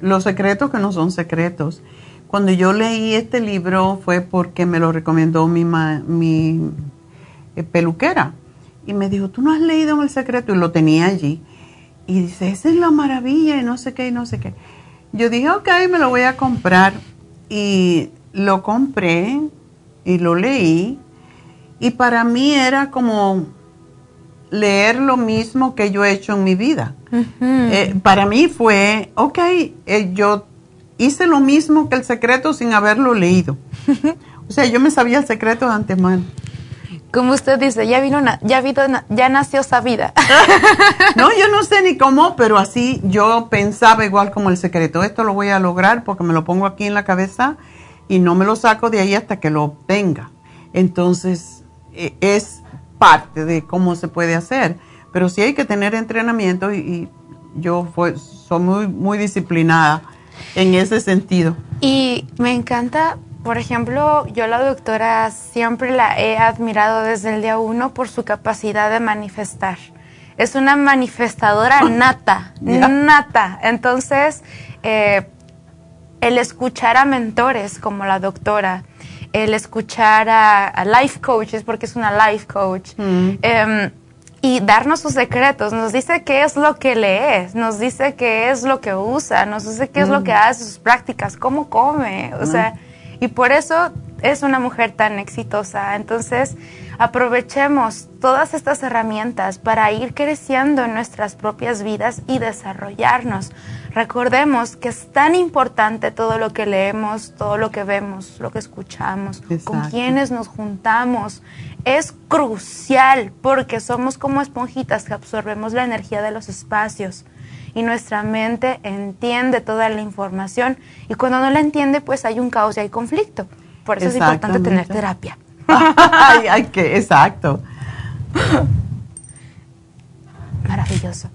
los secretos que no son secretos. Cuando yo leí este libro fue porque me lo recomendó mi, mi eh, peluquera. Y me dijo, ¿tú no has leído El Secreto? Y lo tenía allí. Y dice, esa es la maravilla y no sé qué y no sé qué. Yo dije, ok, me lo voy a comprar. Y lo compré y lo leí y para mí era como leer lo mismo que yo he hecho en mi vida. Eh, para mí fue, ok, eh, yo hice lo mismo que el secreto sin haberlo leído. *laughs* o sea, yo me sabía el secreto de antemano. Como usted dice, ya vino, ya vino, ya nació sabida. *laughs* no, yo no sé ni cómo, pero así yo pensaba igual como el secreto. Esto lo voy a lograr porque me lo pongo aquí en la cabeza y no me lo saco de ahí hasta que lo obtenga. Entonces, es parte de cómo se puede hacer. Pero sí hay que tener entrenamiento y, yo soy muy, muy disciplinada en ese sentido. Y me encanta, por ejemplo, yo la doctora siempre la he admirado desde el día uno por su capacidad de manifestar. Es una manifestadora *laughs* nata, nata. Entonces, eh, el escuchar a mentores como la doctora, el escuchar a, life coaches, porque es una life coach, mm. em, y darnos sus secretos. Nos dice qué es lo que lee, nos dice qué es lo que usa, nos dice qué es lo que mm. hace, sus prácticas, cómo come, o sea, y por eso es una mujer tan exitosa. Entonces, aprovechemos todas estas herramientas para ir creciendo en nuestras propias vidas y desarrollarnos. Recordemos que es tan importante todo lo que leemos, todo lo que vemos, lo que escuchamos, con quienes nos juntamos. Es crucial porque somos como esponjitas que absorbemos la energía de los espacios y nuestra mente entiende toda la información y cuando no la entiende pues hay un caos y hay conflicto. Por eso es importante tener terapia. *laughs* hay, que, exacto. *laughs* maravilloso.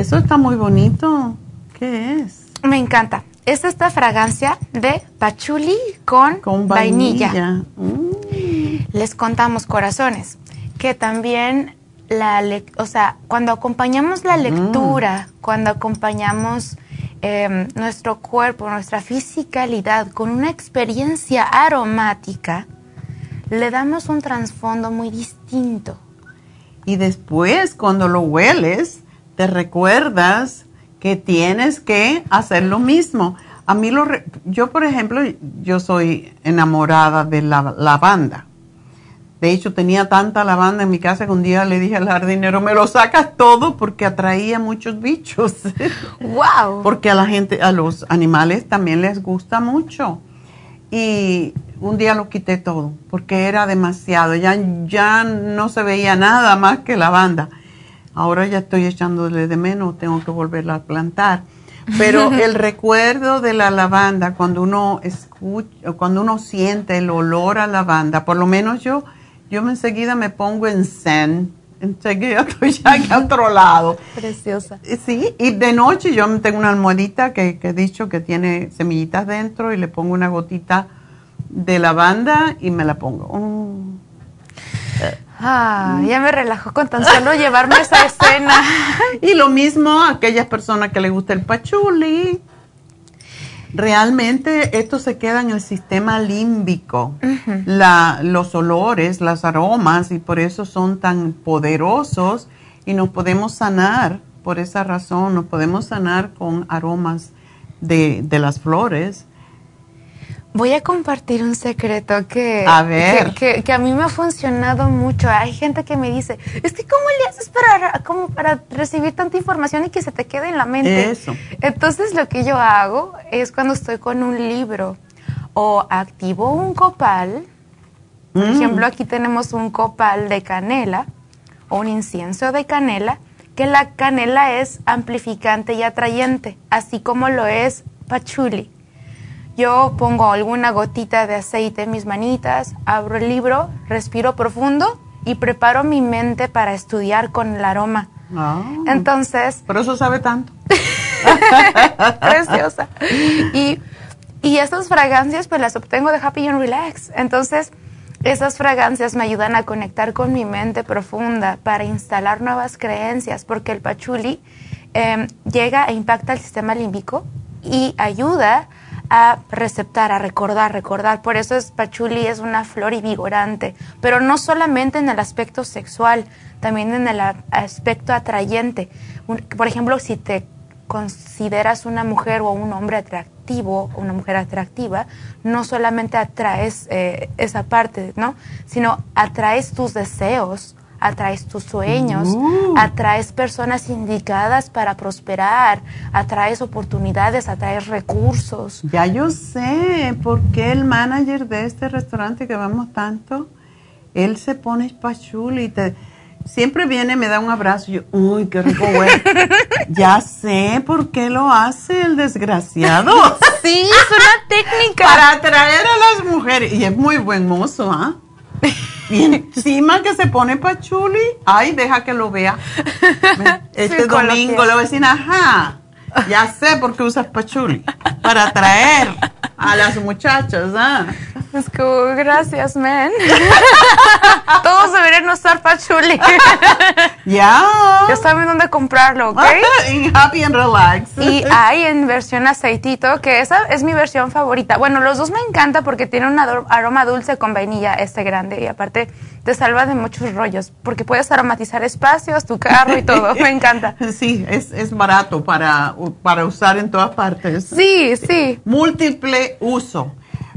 Eso está muy bonito. ¿Qué es? Me encanta. Es esta fragancia de pachuli con, vainilla. Mm. Les contamos corazones que también la, o sea, cuando acompañamos la lectura, mm. cuando acompañamos em, nuestro cuerpo, nuestra fisicalidad con una experiencia aromática, le damos un trasfondo muy distinto. Y después, cuando lo hueles, te recuerdas que tienes que hacer lo mismo. A mí lo, yo por ejemplo, yo soy enamorada de la lavanda. De hecho, tenía tanta lavanda en mi casa que un día le dije al jardinero, me lo sacas todo porque atraía muchos bichos. *laughs* ¡Wow! porque a la gente, a los animales también les gusta mucho. Y un día lo quité todo porque era demasiado. Ya, ya no se veía nada más que lavanda. Ahora ya estoy echándole de menos, tengo que volverla a plantar. Pero *laughs* el recuerdo de la lavanda, cuando uno escucha, cuando uno siente el olor a lavanda, por lo menos yo, yo enseguida me pongo en zen, enseguida *laughs* estoy ya aquí a otro lado. Preciosa. Sí, y de noche yo tengo una almohadita que, he dicho que tiene semillitas dentro y le pongo una gotita de lavanda y me la pongo. Mm. *laughs* Ah, ya me relajo con tan *laughs* solo llevarme esa escena. *laughs* Y lo mismo a aquellas personas que les gusta el pachuli. Realmente esto se queda en el sistema límbico, los olores, las aromas, y por eso son tan poderosos y nos podemos sanar, por esa razón, nos podemos sanar con aromas de, de las flores Voy a compartir un secreto que a, ver. Que, a mí me ha funcionado mucho. Hay gente que me dice, es que ¿cómo le haces para, como para recibir tanta información y que se te quede en la mente? Eso. Entonces lo que yo hago es cuando estoy con un libro o activo un copal, por mm. ejemplo aquí tenemos un copal de canela o un incienso de canela, que la canela es amplificante y atrayente, así como lo es pachuli yo pongo alguna gotita de aceite en mis manitas, abro el libro, respiro profundo y preparo mi mente para estudiar con el aroma. Ah. Entonces... Por eso sabe tanto. *laughs* Preciosa. Y, y estas fragancias pues las obtengo de Happy and Relax. Entonces, esas fragancias me ayudan a conectar con mi mente profunda para instalar nuevas creencias, porque el pachuli em, llega e impacta el sistema límbico y ayuda a receptar, a recordar, recordar. Por eso es pachuli es una flor y vigorante, pero no solamente en el aspecto sexual, también en el aspecto atrayente. por ejemplo, si te consideras una mujer o un hombre atractivo, una mujer atractiva, no solamente atraes eh, esa parte, ¿no? Sino atraes tus deseos, atraes tus sueños, uh. atraes personas indicadas para prosperar, atraes oportunidades, atraes recursos. Ya yo sé por qué el manager de este restaurante que vamos tanto, él se pone espachul y te siempre viene, me da un abrazo y yo, uy, qué rico güey. *laughs* ya sé por qué lo hace el desgraciado. *laughs* sí, es una técnica. Para atraer a las mujeres. Y es muy buen mozo, ¿ah? *laughs* Y encima que se pone pachuli, ay, deja que lo vea. *laughs* Este domingo le voy a decir, ajá, ya sé por qué usas pachuli. Para atraer a las muchachas, ¿ah? Es como, gracias, man. *laughs* Todos deberían usar pachuli. *laughs* Ya. Ya saben dónde comprarlo, ¿ok? *laughs* Happy and Relax. Y hay en versión aceitito, que esa es mi versión favorita. Bueno, los dos me encanta porque tiene un aroma dulce con vainilla este grande y aparte te salva de muchos rollos porque puedes aromatizar espacios, tu carro y todo. me encanta. Sí, es, es barato para, para usar en todas partes. Sí, sí. Múltiple uso.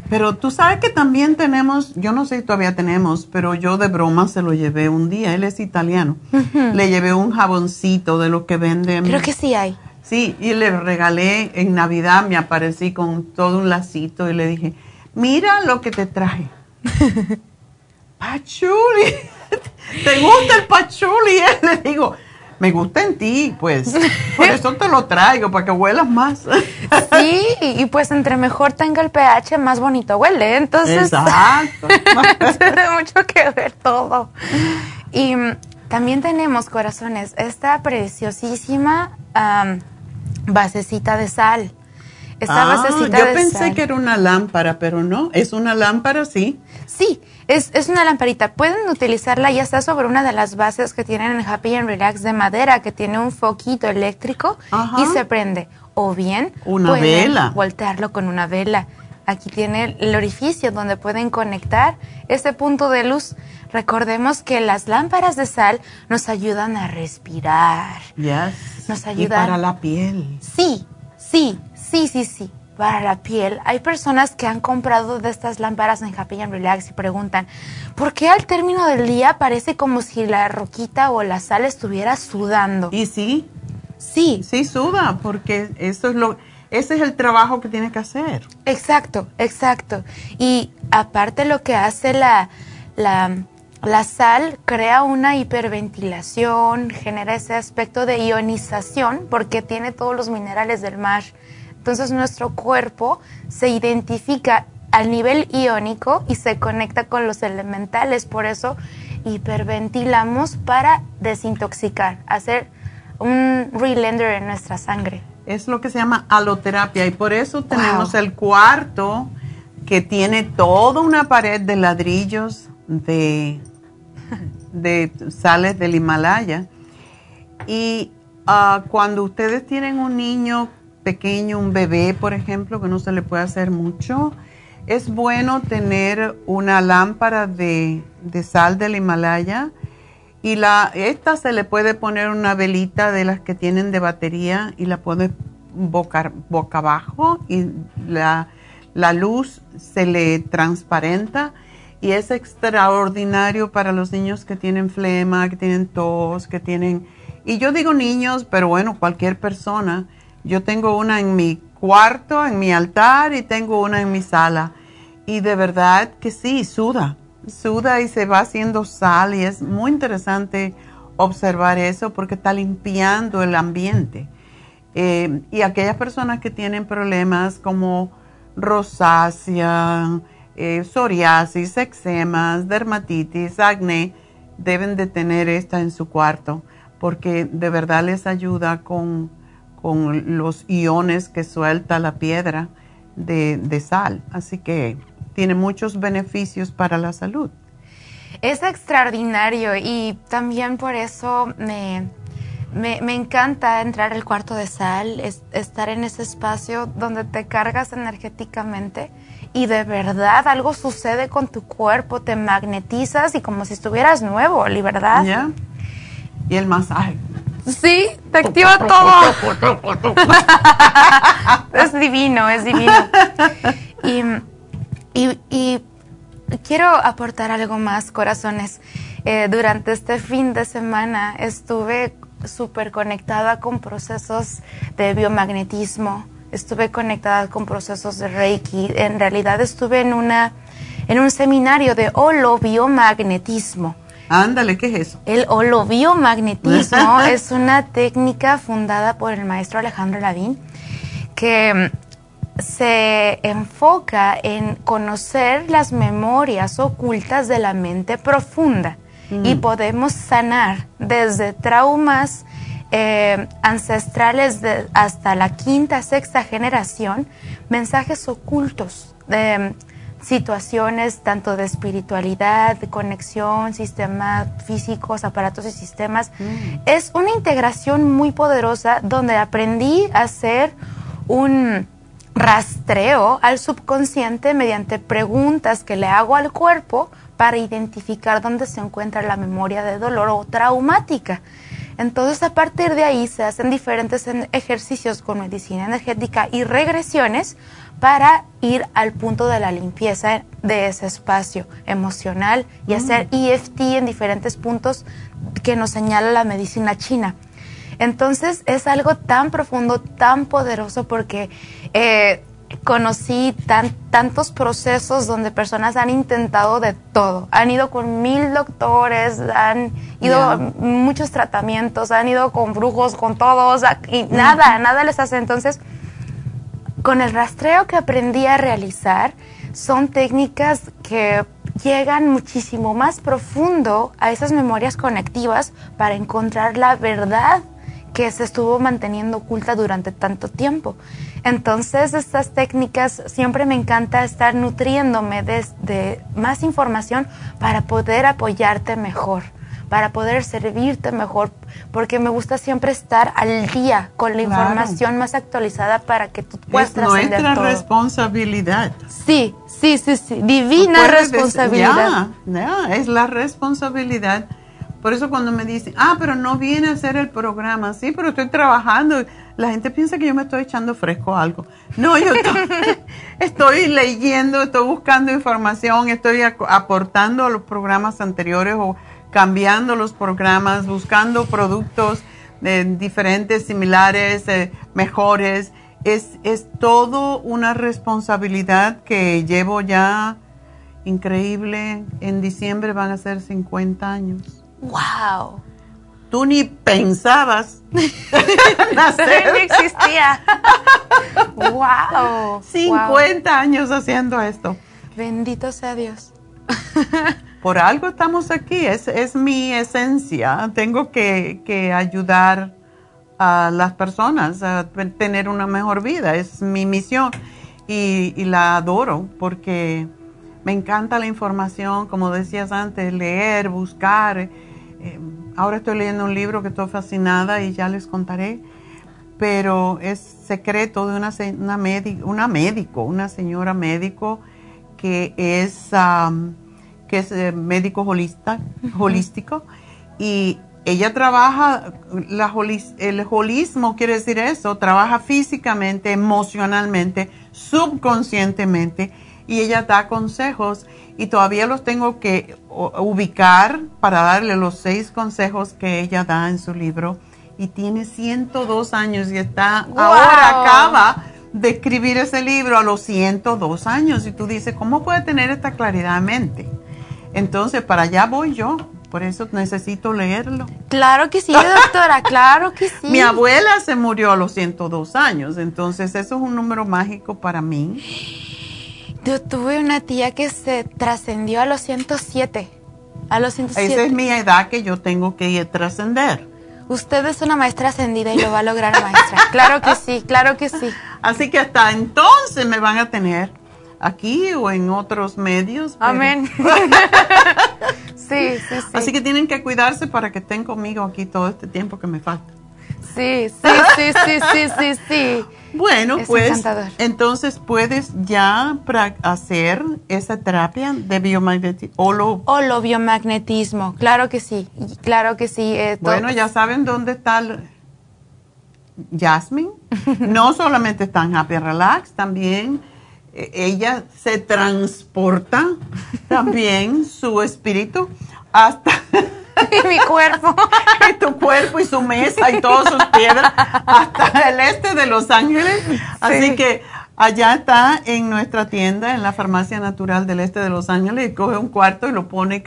Pero tú sabes que también tenemos, yo no sé si todavía tenemos, pero yo de broma se lo llevé un día, él es italiano. Le llevé un jaboncito de lo que venden. Creo que sí hay. Sí, y le regalé en Navidad, me aparecí con todo un lacito y le dije, mira lo que te traje. *laughs* pachuli, *laughs* ¿te gusta el pachuli? Y *laughs* le digo, me gusta en ti, pues. *laughs* Por eso te lo traigo, para que huelas más. *laughs* Sí, y pues entre mejor tenga el pH, más bonito huele. Entonces, Exacto. *laughs* tiene mucho que ver todo. Y también tenemos, corazones, esta preciosísima basecita de sal. Esta Ah, yo de pensé sal. que era una lámpara, pero no, es una lámpara, sí. Sí, es, es una lamparita. Pueden utilizarla ya sea sobre una de las bases que tienen en Happy and Relax de madera, que tiene un foquito eléctrico Ajá. y se prende. O bien Una pueden vela. voltearlo con una vela. Aquí tiene el orificio donde pueden conectar este punto de luz. Recordemos que las lámparas de sal nos ayudan a respirar. Yes. Nos Y ayudan. para la piel. Sí, sí, sí, sí, sí. Para la piel. Hay personas que han comprado de estas lámparas en Happy and Relax y preguntan, ¿por qué al término del día parece como si la roquita o la sal estuviera sudando? Y sí, Sí, sí suda, porque eso es lo, ese es el trabajo que tiene que hacer. exacto, exacto. Y aparte lo que hace la, la, la sal, crea una hiperventilación, genera ese aspecto de ionización porque tiene todos los minerales del mar. Entonces nuestro cuerpo se identifica al nivel iónico y se conecta con los elementales. Por eso hiperventilamos para desintoxicar, hacer un relender en nuestra sangre. Es lo que se llama aloterapia y por eso tenemos el cuarto que tiene toda una pared de ladrillos de, de sales del Himalaya. Y ah, cuando ustedes tienen un niño pequeño, un bebé, por ejemplo, que no se le puede hacer mucho, es bueno tener una lámpara de, de sal del Himalaya y la, esta se le puede poner una velita de las que tienen de batería y la pone boca, boca abajo y la, la luz se le transparenta y es extraordinario para los niños que tienen flema, que tienen tos, que tienen... Y yo digo niños, pero bueno, cualquier persona. Yo tengo una en mi cuarto, en mi altar y tengo una en mi sala. Y de verdad que sí, suda suda y se va haciendo sal y es muy interesante observar eso porque está limpiando el ambiente. Eh, y aquellas personas que tienen problemas como rosácea, eh, psoriasis, eczemas, dermatitis, acné, deben de tener esta en su cuarto porque de verdad les ayuda con, con los iones que suelta la piedra de, de sal. Así que tiene muchos beneficios para la salud. Es extraordinario y también por eso me, me, me encanta entrar al cuarto de sal, es- estar en ese espacio donde te cargas energéticamente y de verdad algo sucede con tu cuerpo, te magnetizas y como si estuvieras nuevo, ¿li verdad? Y el masaje. Sí, te activa todo. *laughs* es divino, es divino. Y, y- y quiero aportar algo más, corazones. Eh, durante este fin de semana estuve súper conectada con procesos de biomagnetismo, estuve conectada con procesos de Reiki. En realidad estuve en, una, en un seminario de holobiomagnetismo. Ándale, ¿qué es eso? El holobiomagnetismo *laughs* es una técnica fundada por el maestro Alejandro Lavín que mm, se enfoca en conocer las memorias ocultas de la mente profunda y podemos sanar desde traumas eh, ancestrales de- hasta la quinta, sexta generación, mensajes ocultos de mm, situaciones tanto de espiritualidad, de conexión, sistemas físicos, aparatos y sistemas. Es una integración muy poderosa donde aprendí a hacer un rastreo al subconsciente mediante preguntas que le hago al cuerpo para identificar dónde se encuentra la memoria de dolor o traumática. Entonces, a partir de ahí se hacen diferentes en- ejercicios con medicina energética y regresiones para ir al punto de la limpieza de ese espacio emocional y hacer EFT en diferentes puntos que nos señala la medicina china. Entonces es algo tan profundo, tan poderoso porque eh, conocí tan, tantos procesos donde personas han intentado de todo. Han ido con mil doctores, han ido a muchos tratamientos, han ido con brujos, con todos, y nada, nada les hace. Entonces con el rastreo que aprendí a realizar, son técnicas que llegan muchísimo más profundo a esas memorias conectivas para encontrar la verdad que se estuvo manteniendo oculta durante tanto tiempo. Entonces, estas técnicas siempre me encanta estar nutriéndome de, de más información para poder apoyarte mejor para poder servirte mejor, porque me gusta siempre estar al día con la información más actualizada para que tú puedas es nuestra responsabilidad. Sí, sí, sí, sí, divina responsabilidad. Ya, es la responsabilidad. Por eso cuando me dicen, ah, pero no viene a hacer el programa, sí, pero estoy trabajando. La gente piensa que yo me estoy echando fresco algo. No, yo *laughs* estoy, leyendo, estoy buscando información, estoy aportando a los programas anteriores o cambiando los programas, buscando productos eh, diferentes, similares, eh, mejores. Es, es todo una responsabilidad que llevo ya increíble. En diciembre van a ser 50 años. ¡Wow! Tú ni pensabas *laughs* nacer. ni existía. ¡Wow! 50 años haciendo esto. Bendito sea Dios. *laughs* por algo estamos aquí, es, es mi esencia. Tengo que, ayudar a las personas a tener una mejor vida, es mi misión y, la adoro porque me encanta la información, como decías antes, leer, buscar. Eh, ahora estoy leyendo un libro que estoy fascinada y ya les contaré, pero es secreto de una, una, una médico, una señora médico que es que es eh, médico holista, holístico, y ella trabaja, la el holismo quiere decir eso, trabaja físicamente, emocionalmente, subconscientemente, y ella da consejos y todavía los tengo que ubicar para darle los seis consejos que ella da en su libro. Y tiene 102 años y está, ahora acaba de escribir ese libro a los 102 años. Y tú dices, ¿cómo puede tener esta claridad de mente? Entonces, para allá voy yo. Por eso necesito leerlo. Claro que sí, doctora, *laughs* claro que sí. Mi abuela se murió a los 102 años, entonces eso es un número mágico para mí. Yo tuve una tía que se trascendió a los 107. A los 107. Esa es mi edad que yo tengo que trascender. Usted es una maestra ascendida y lo va a lograr, maestra. *laughs* Claro que sí, claro que sí. Así que hasta entonces me van a tener aquí o en otros medios. Amén. *laughs* sí, sí, sí. Así que tienen que cuidarse para que estén conmigo aquí todo este tiempo que me falta. Sí, sí, sí, sí, sí, sí, sí. Bueno, pues entonces puedes ya hacer esa terapia de biomagnetismo. Holo, biomagnetismo, claro que sí, claro que sí. Eh, bueno, ya saben dónde está Jasmine. *laughs* no solamente está en Happy Relax, también e-, ella se transporta también su espíritu hasta *laughs* *laughs* y mi cuerpo. *laughs* Y tu cuerpo y su mesa y todas sus piedras hasta el este de Los Ángeles. Así que allá está en nuestra tienda en la farmacia natural del este de Los Ángeles y coge un cuarto y lo pone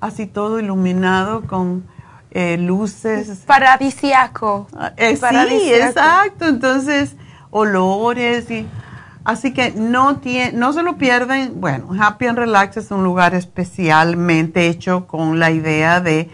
así todo iluminado con eh, luces. Paradisiaco. Eh, sí exacto. Entonces olores y Así que no, tiene, no se lo pierden. Bueno, Happy and Relax es un lugar especialmente hecho con la idea de,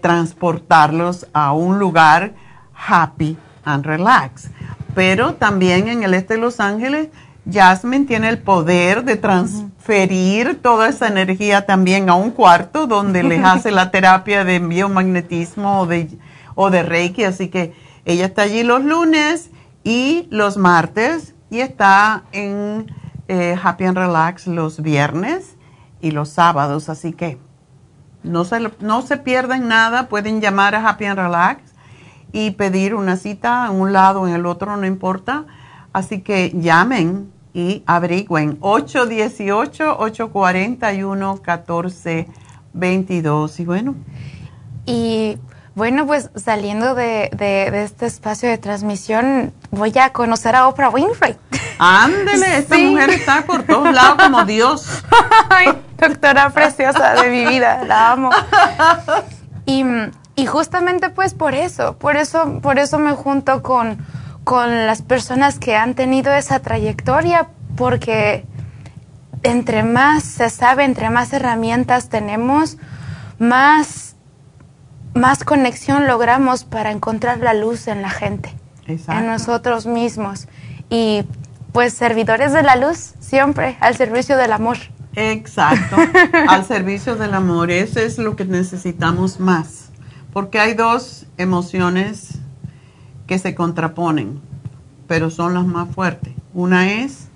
transportarlos a un lugar happy and relax. Pero también en el este de Los Ángeles, Jasmine tiene el poder de transferir toda esa energía también a un cuarto donde les *laughs* hace la terapia de biomagnetismo o de, o de Reiki. Así que ella está allí los lunes y los martes y está en eh, Happy and Relax los viernes y los sábados, así que no se, no se pierden nada, pueden llamar a Happy and Relax y pedir una cita en un lado o en el otro, no importa. Así que llamen y averigüen 818-841-1422. Y bueno. Y bueno, pues saliendo de, este espacio de transmisión, voy a conocer a Oprah Winfrey. Ándele, *laughs* esta mujer está por todos lados como Dios. *laughs* Ay, doctora preciosa de mi vida, la amo. Y, justamente pues por eso, por eso, por eso me junto con, con las personas que han tenido esa trayectoria porque entre más se sabe, entre más herramientas tenemos, más, más conexión logramos para encontrar la luz en la gente, en nosotros mismos. Y pues servidores de la luz, siempre al servicio del amor. Exacto, *laughs* al servicio del amor. Eso es lo que necesitamos más. Porque hay dos emociones que se contraponen, pero son las más fuertes. Una es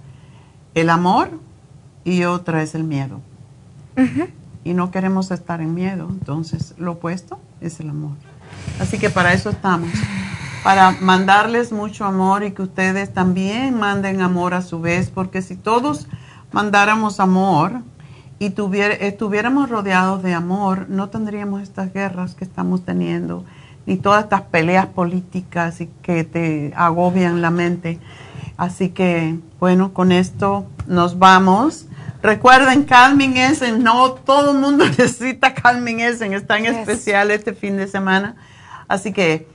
el amor y otra es el miedo. Y no queremos estar en miedo, entonces lo opuesto es el amor. Así que para eso estamos, para mandarles mucho amor y que ustedes también manden amor a su vez, porque si todos mandáramos amor y estuviéramos rodeados de amor, no tendríamos estas guerras que estamos teniendo, ni todas estas peleas políticas y que te agobian la mente. Así que, bueno, con esto nos vamos. Recuerden, Calming Essen, no todo el mundo *laughs* necesita Calming Essen, está en especial este fin de semana. Así que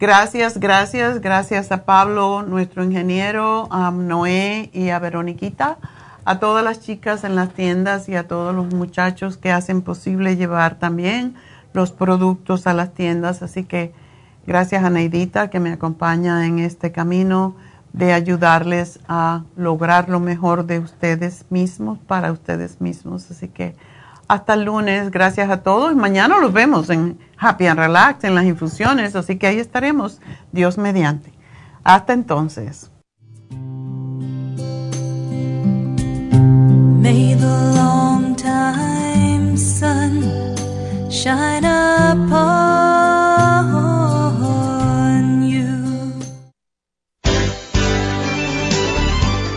gracias, gracias, gracias a Pablo, nuestro ingeniero, a Noé y a Veroniquita, a todas las chicas en las tiendas y a todos los muchachos que hacen posible llevar también los productos a las tiendas. Así que gracias a Neidita que me acompaña en este camino de ayudarles a lograr lo mejor de ustedes mismos para ustedes mismos. Así que hasta el lunes, gracias a todos. Mañana los vemos en Happy and Relax, en las infusiones, así que ahí estaremos, Dios mediante. Hasta entonces. May the long time sun shine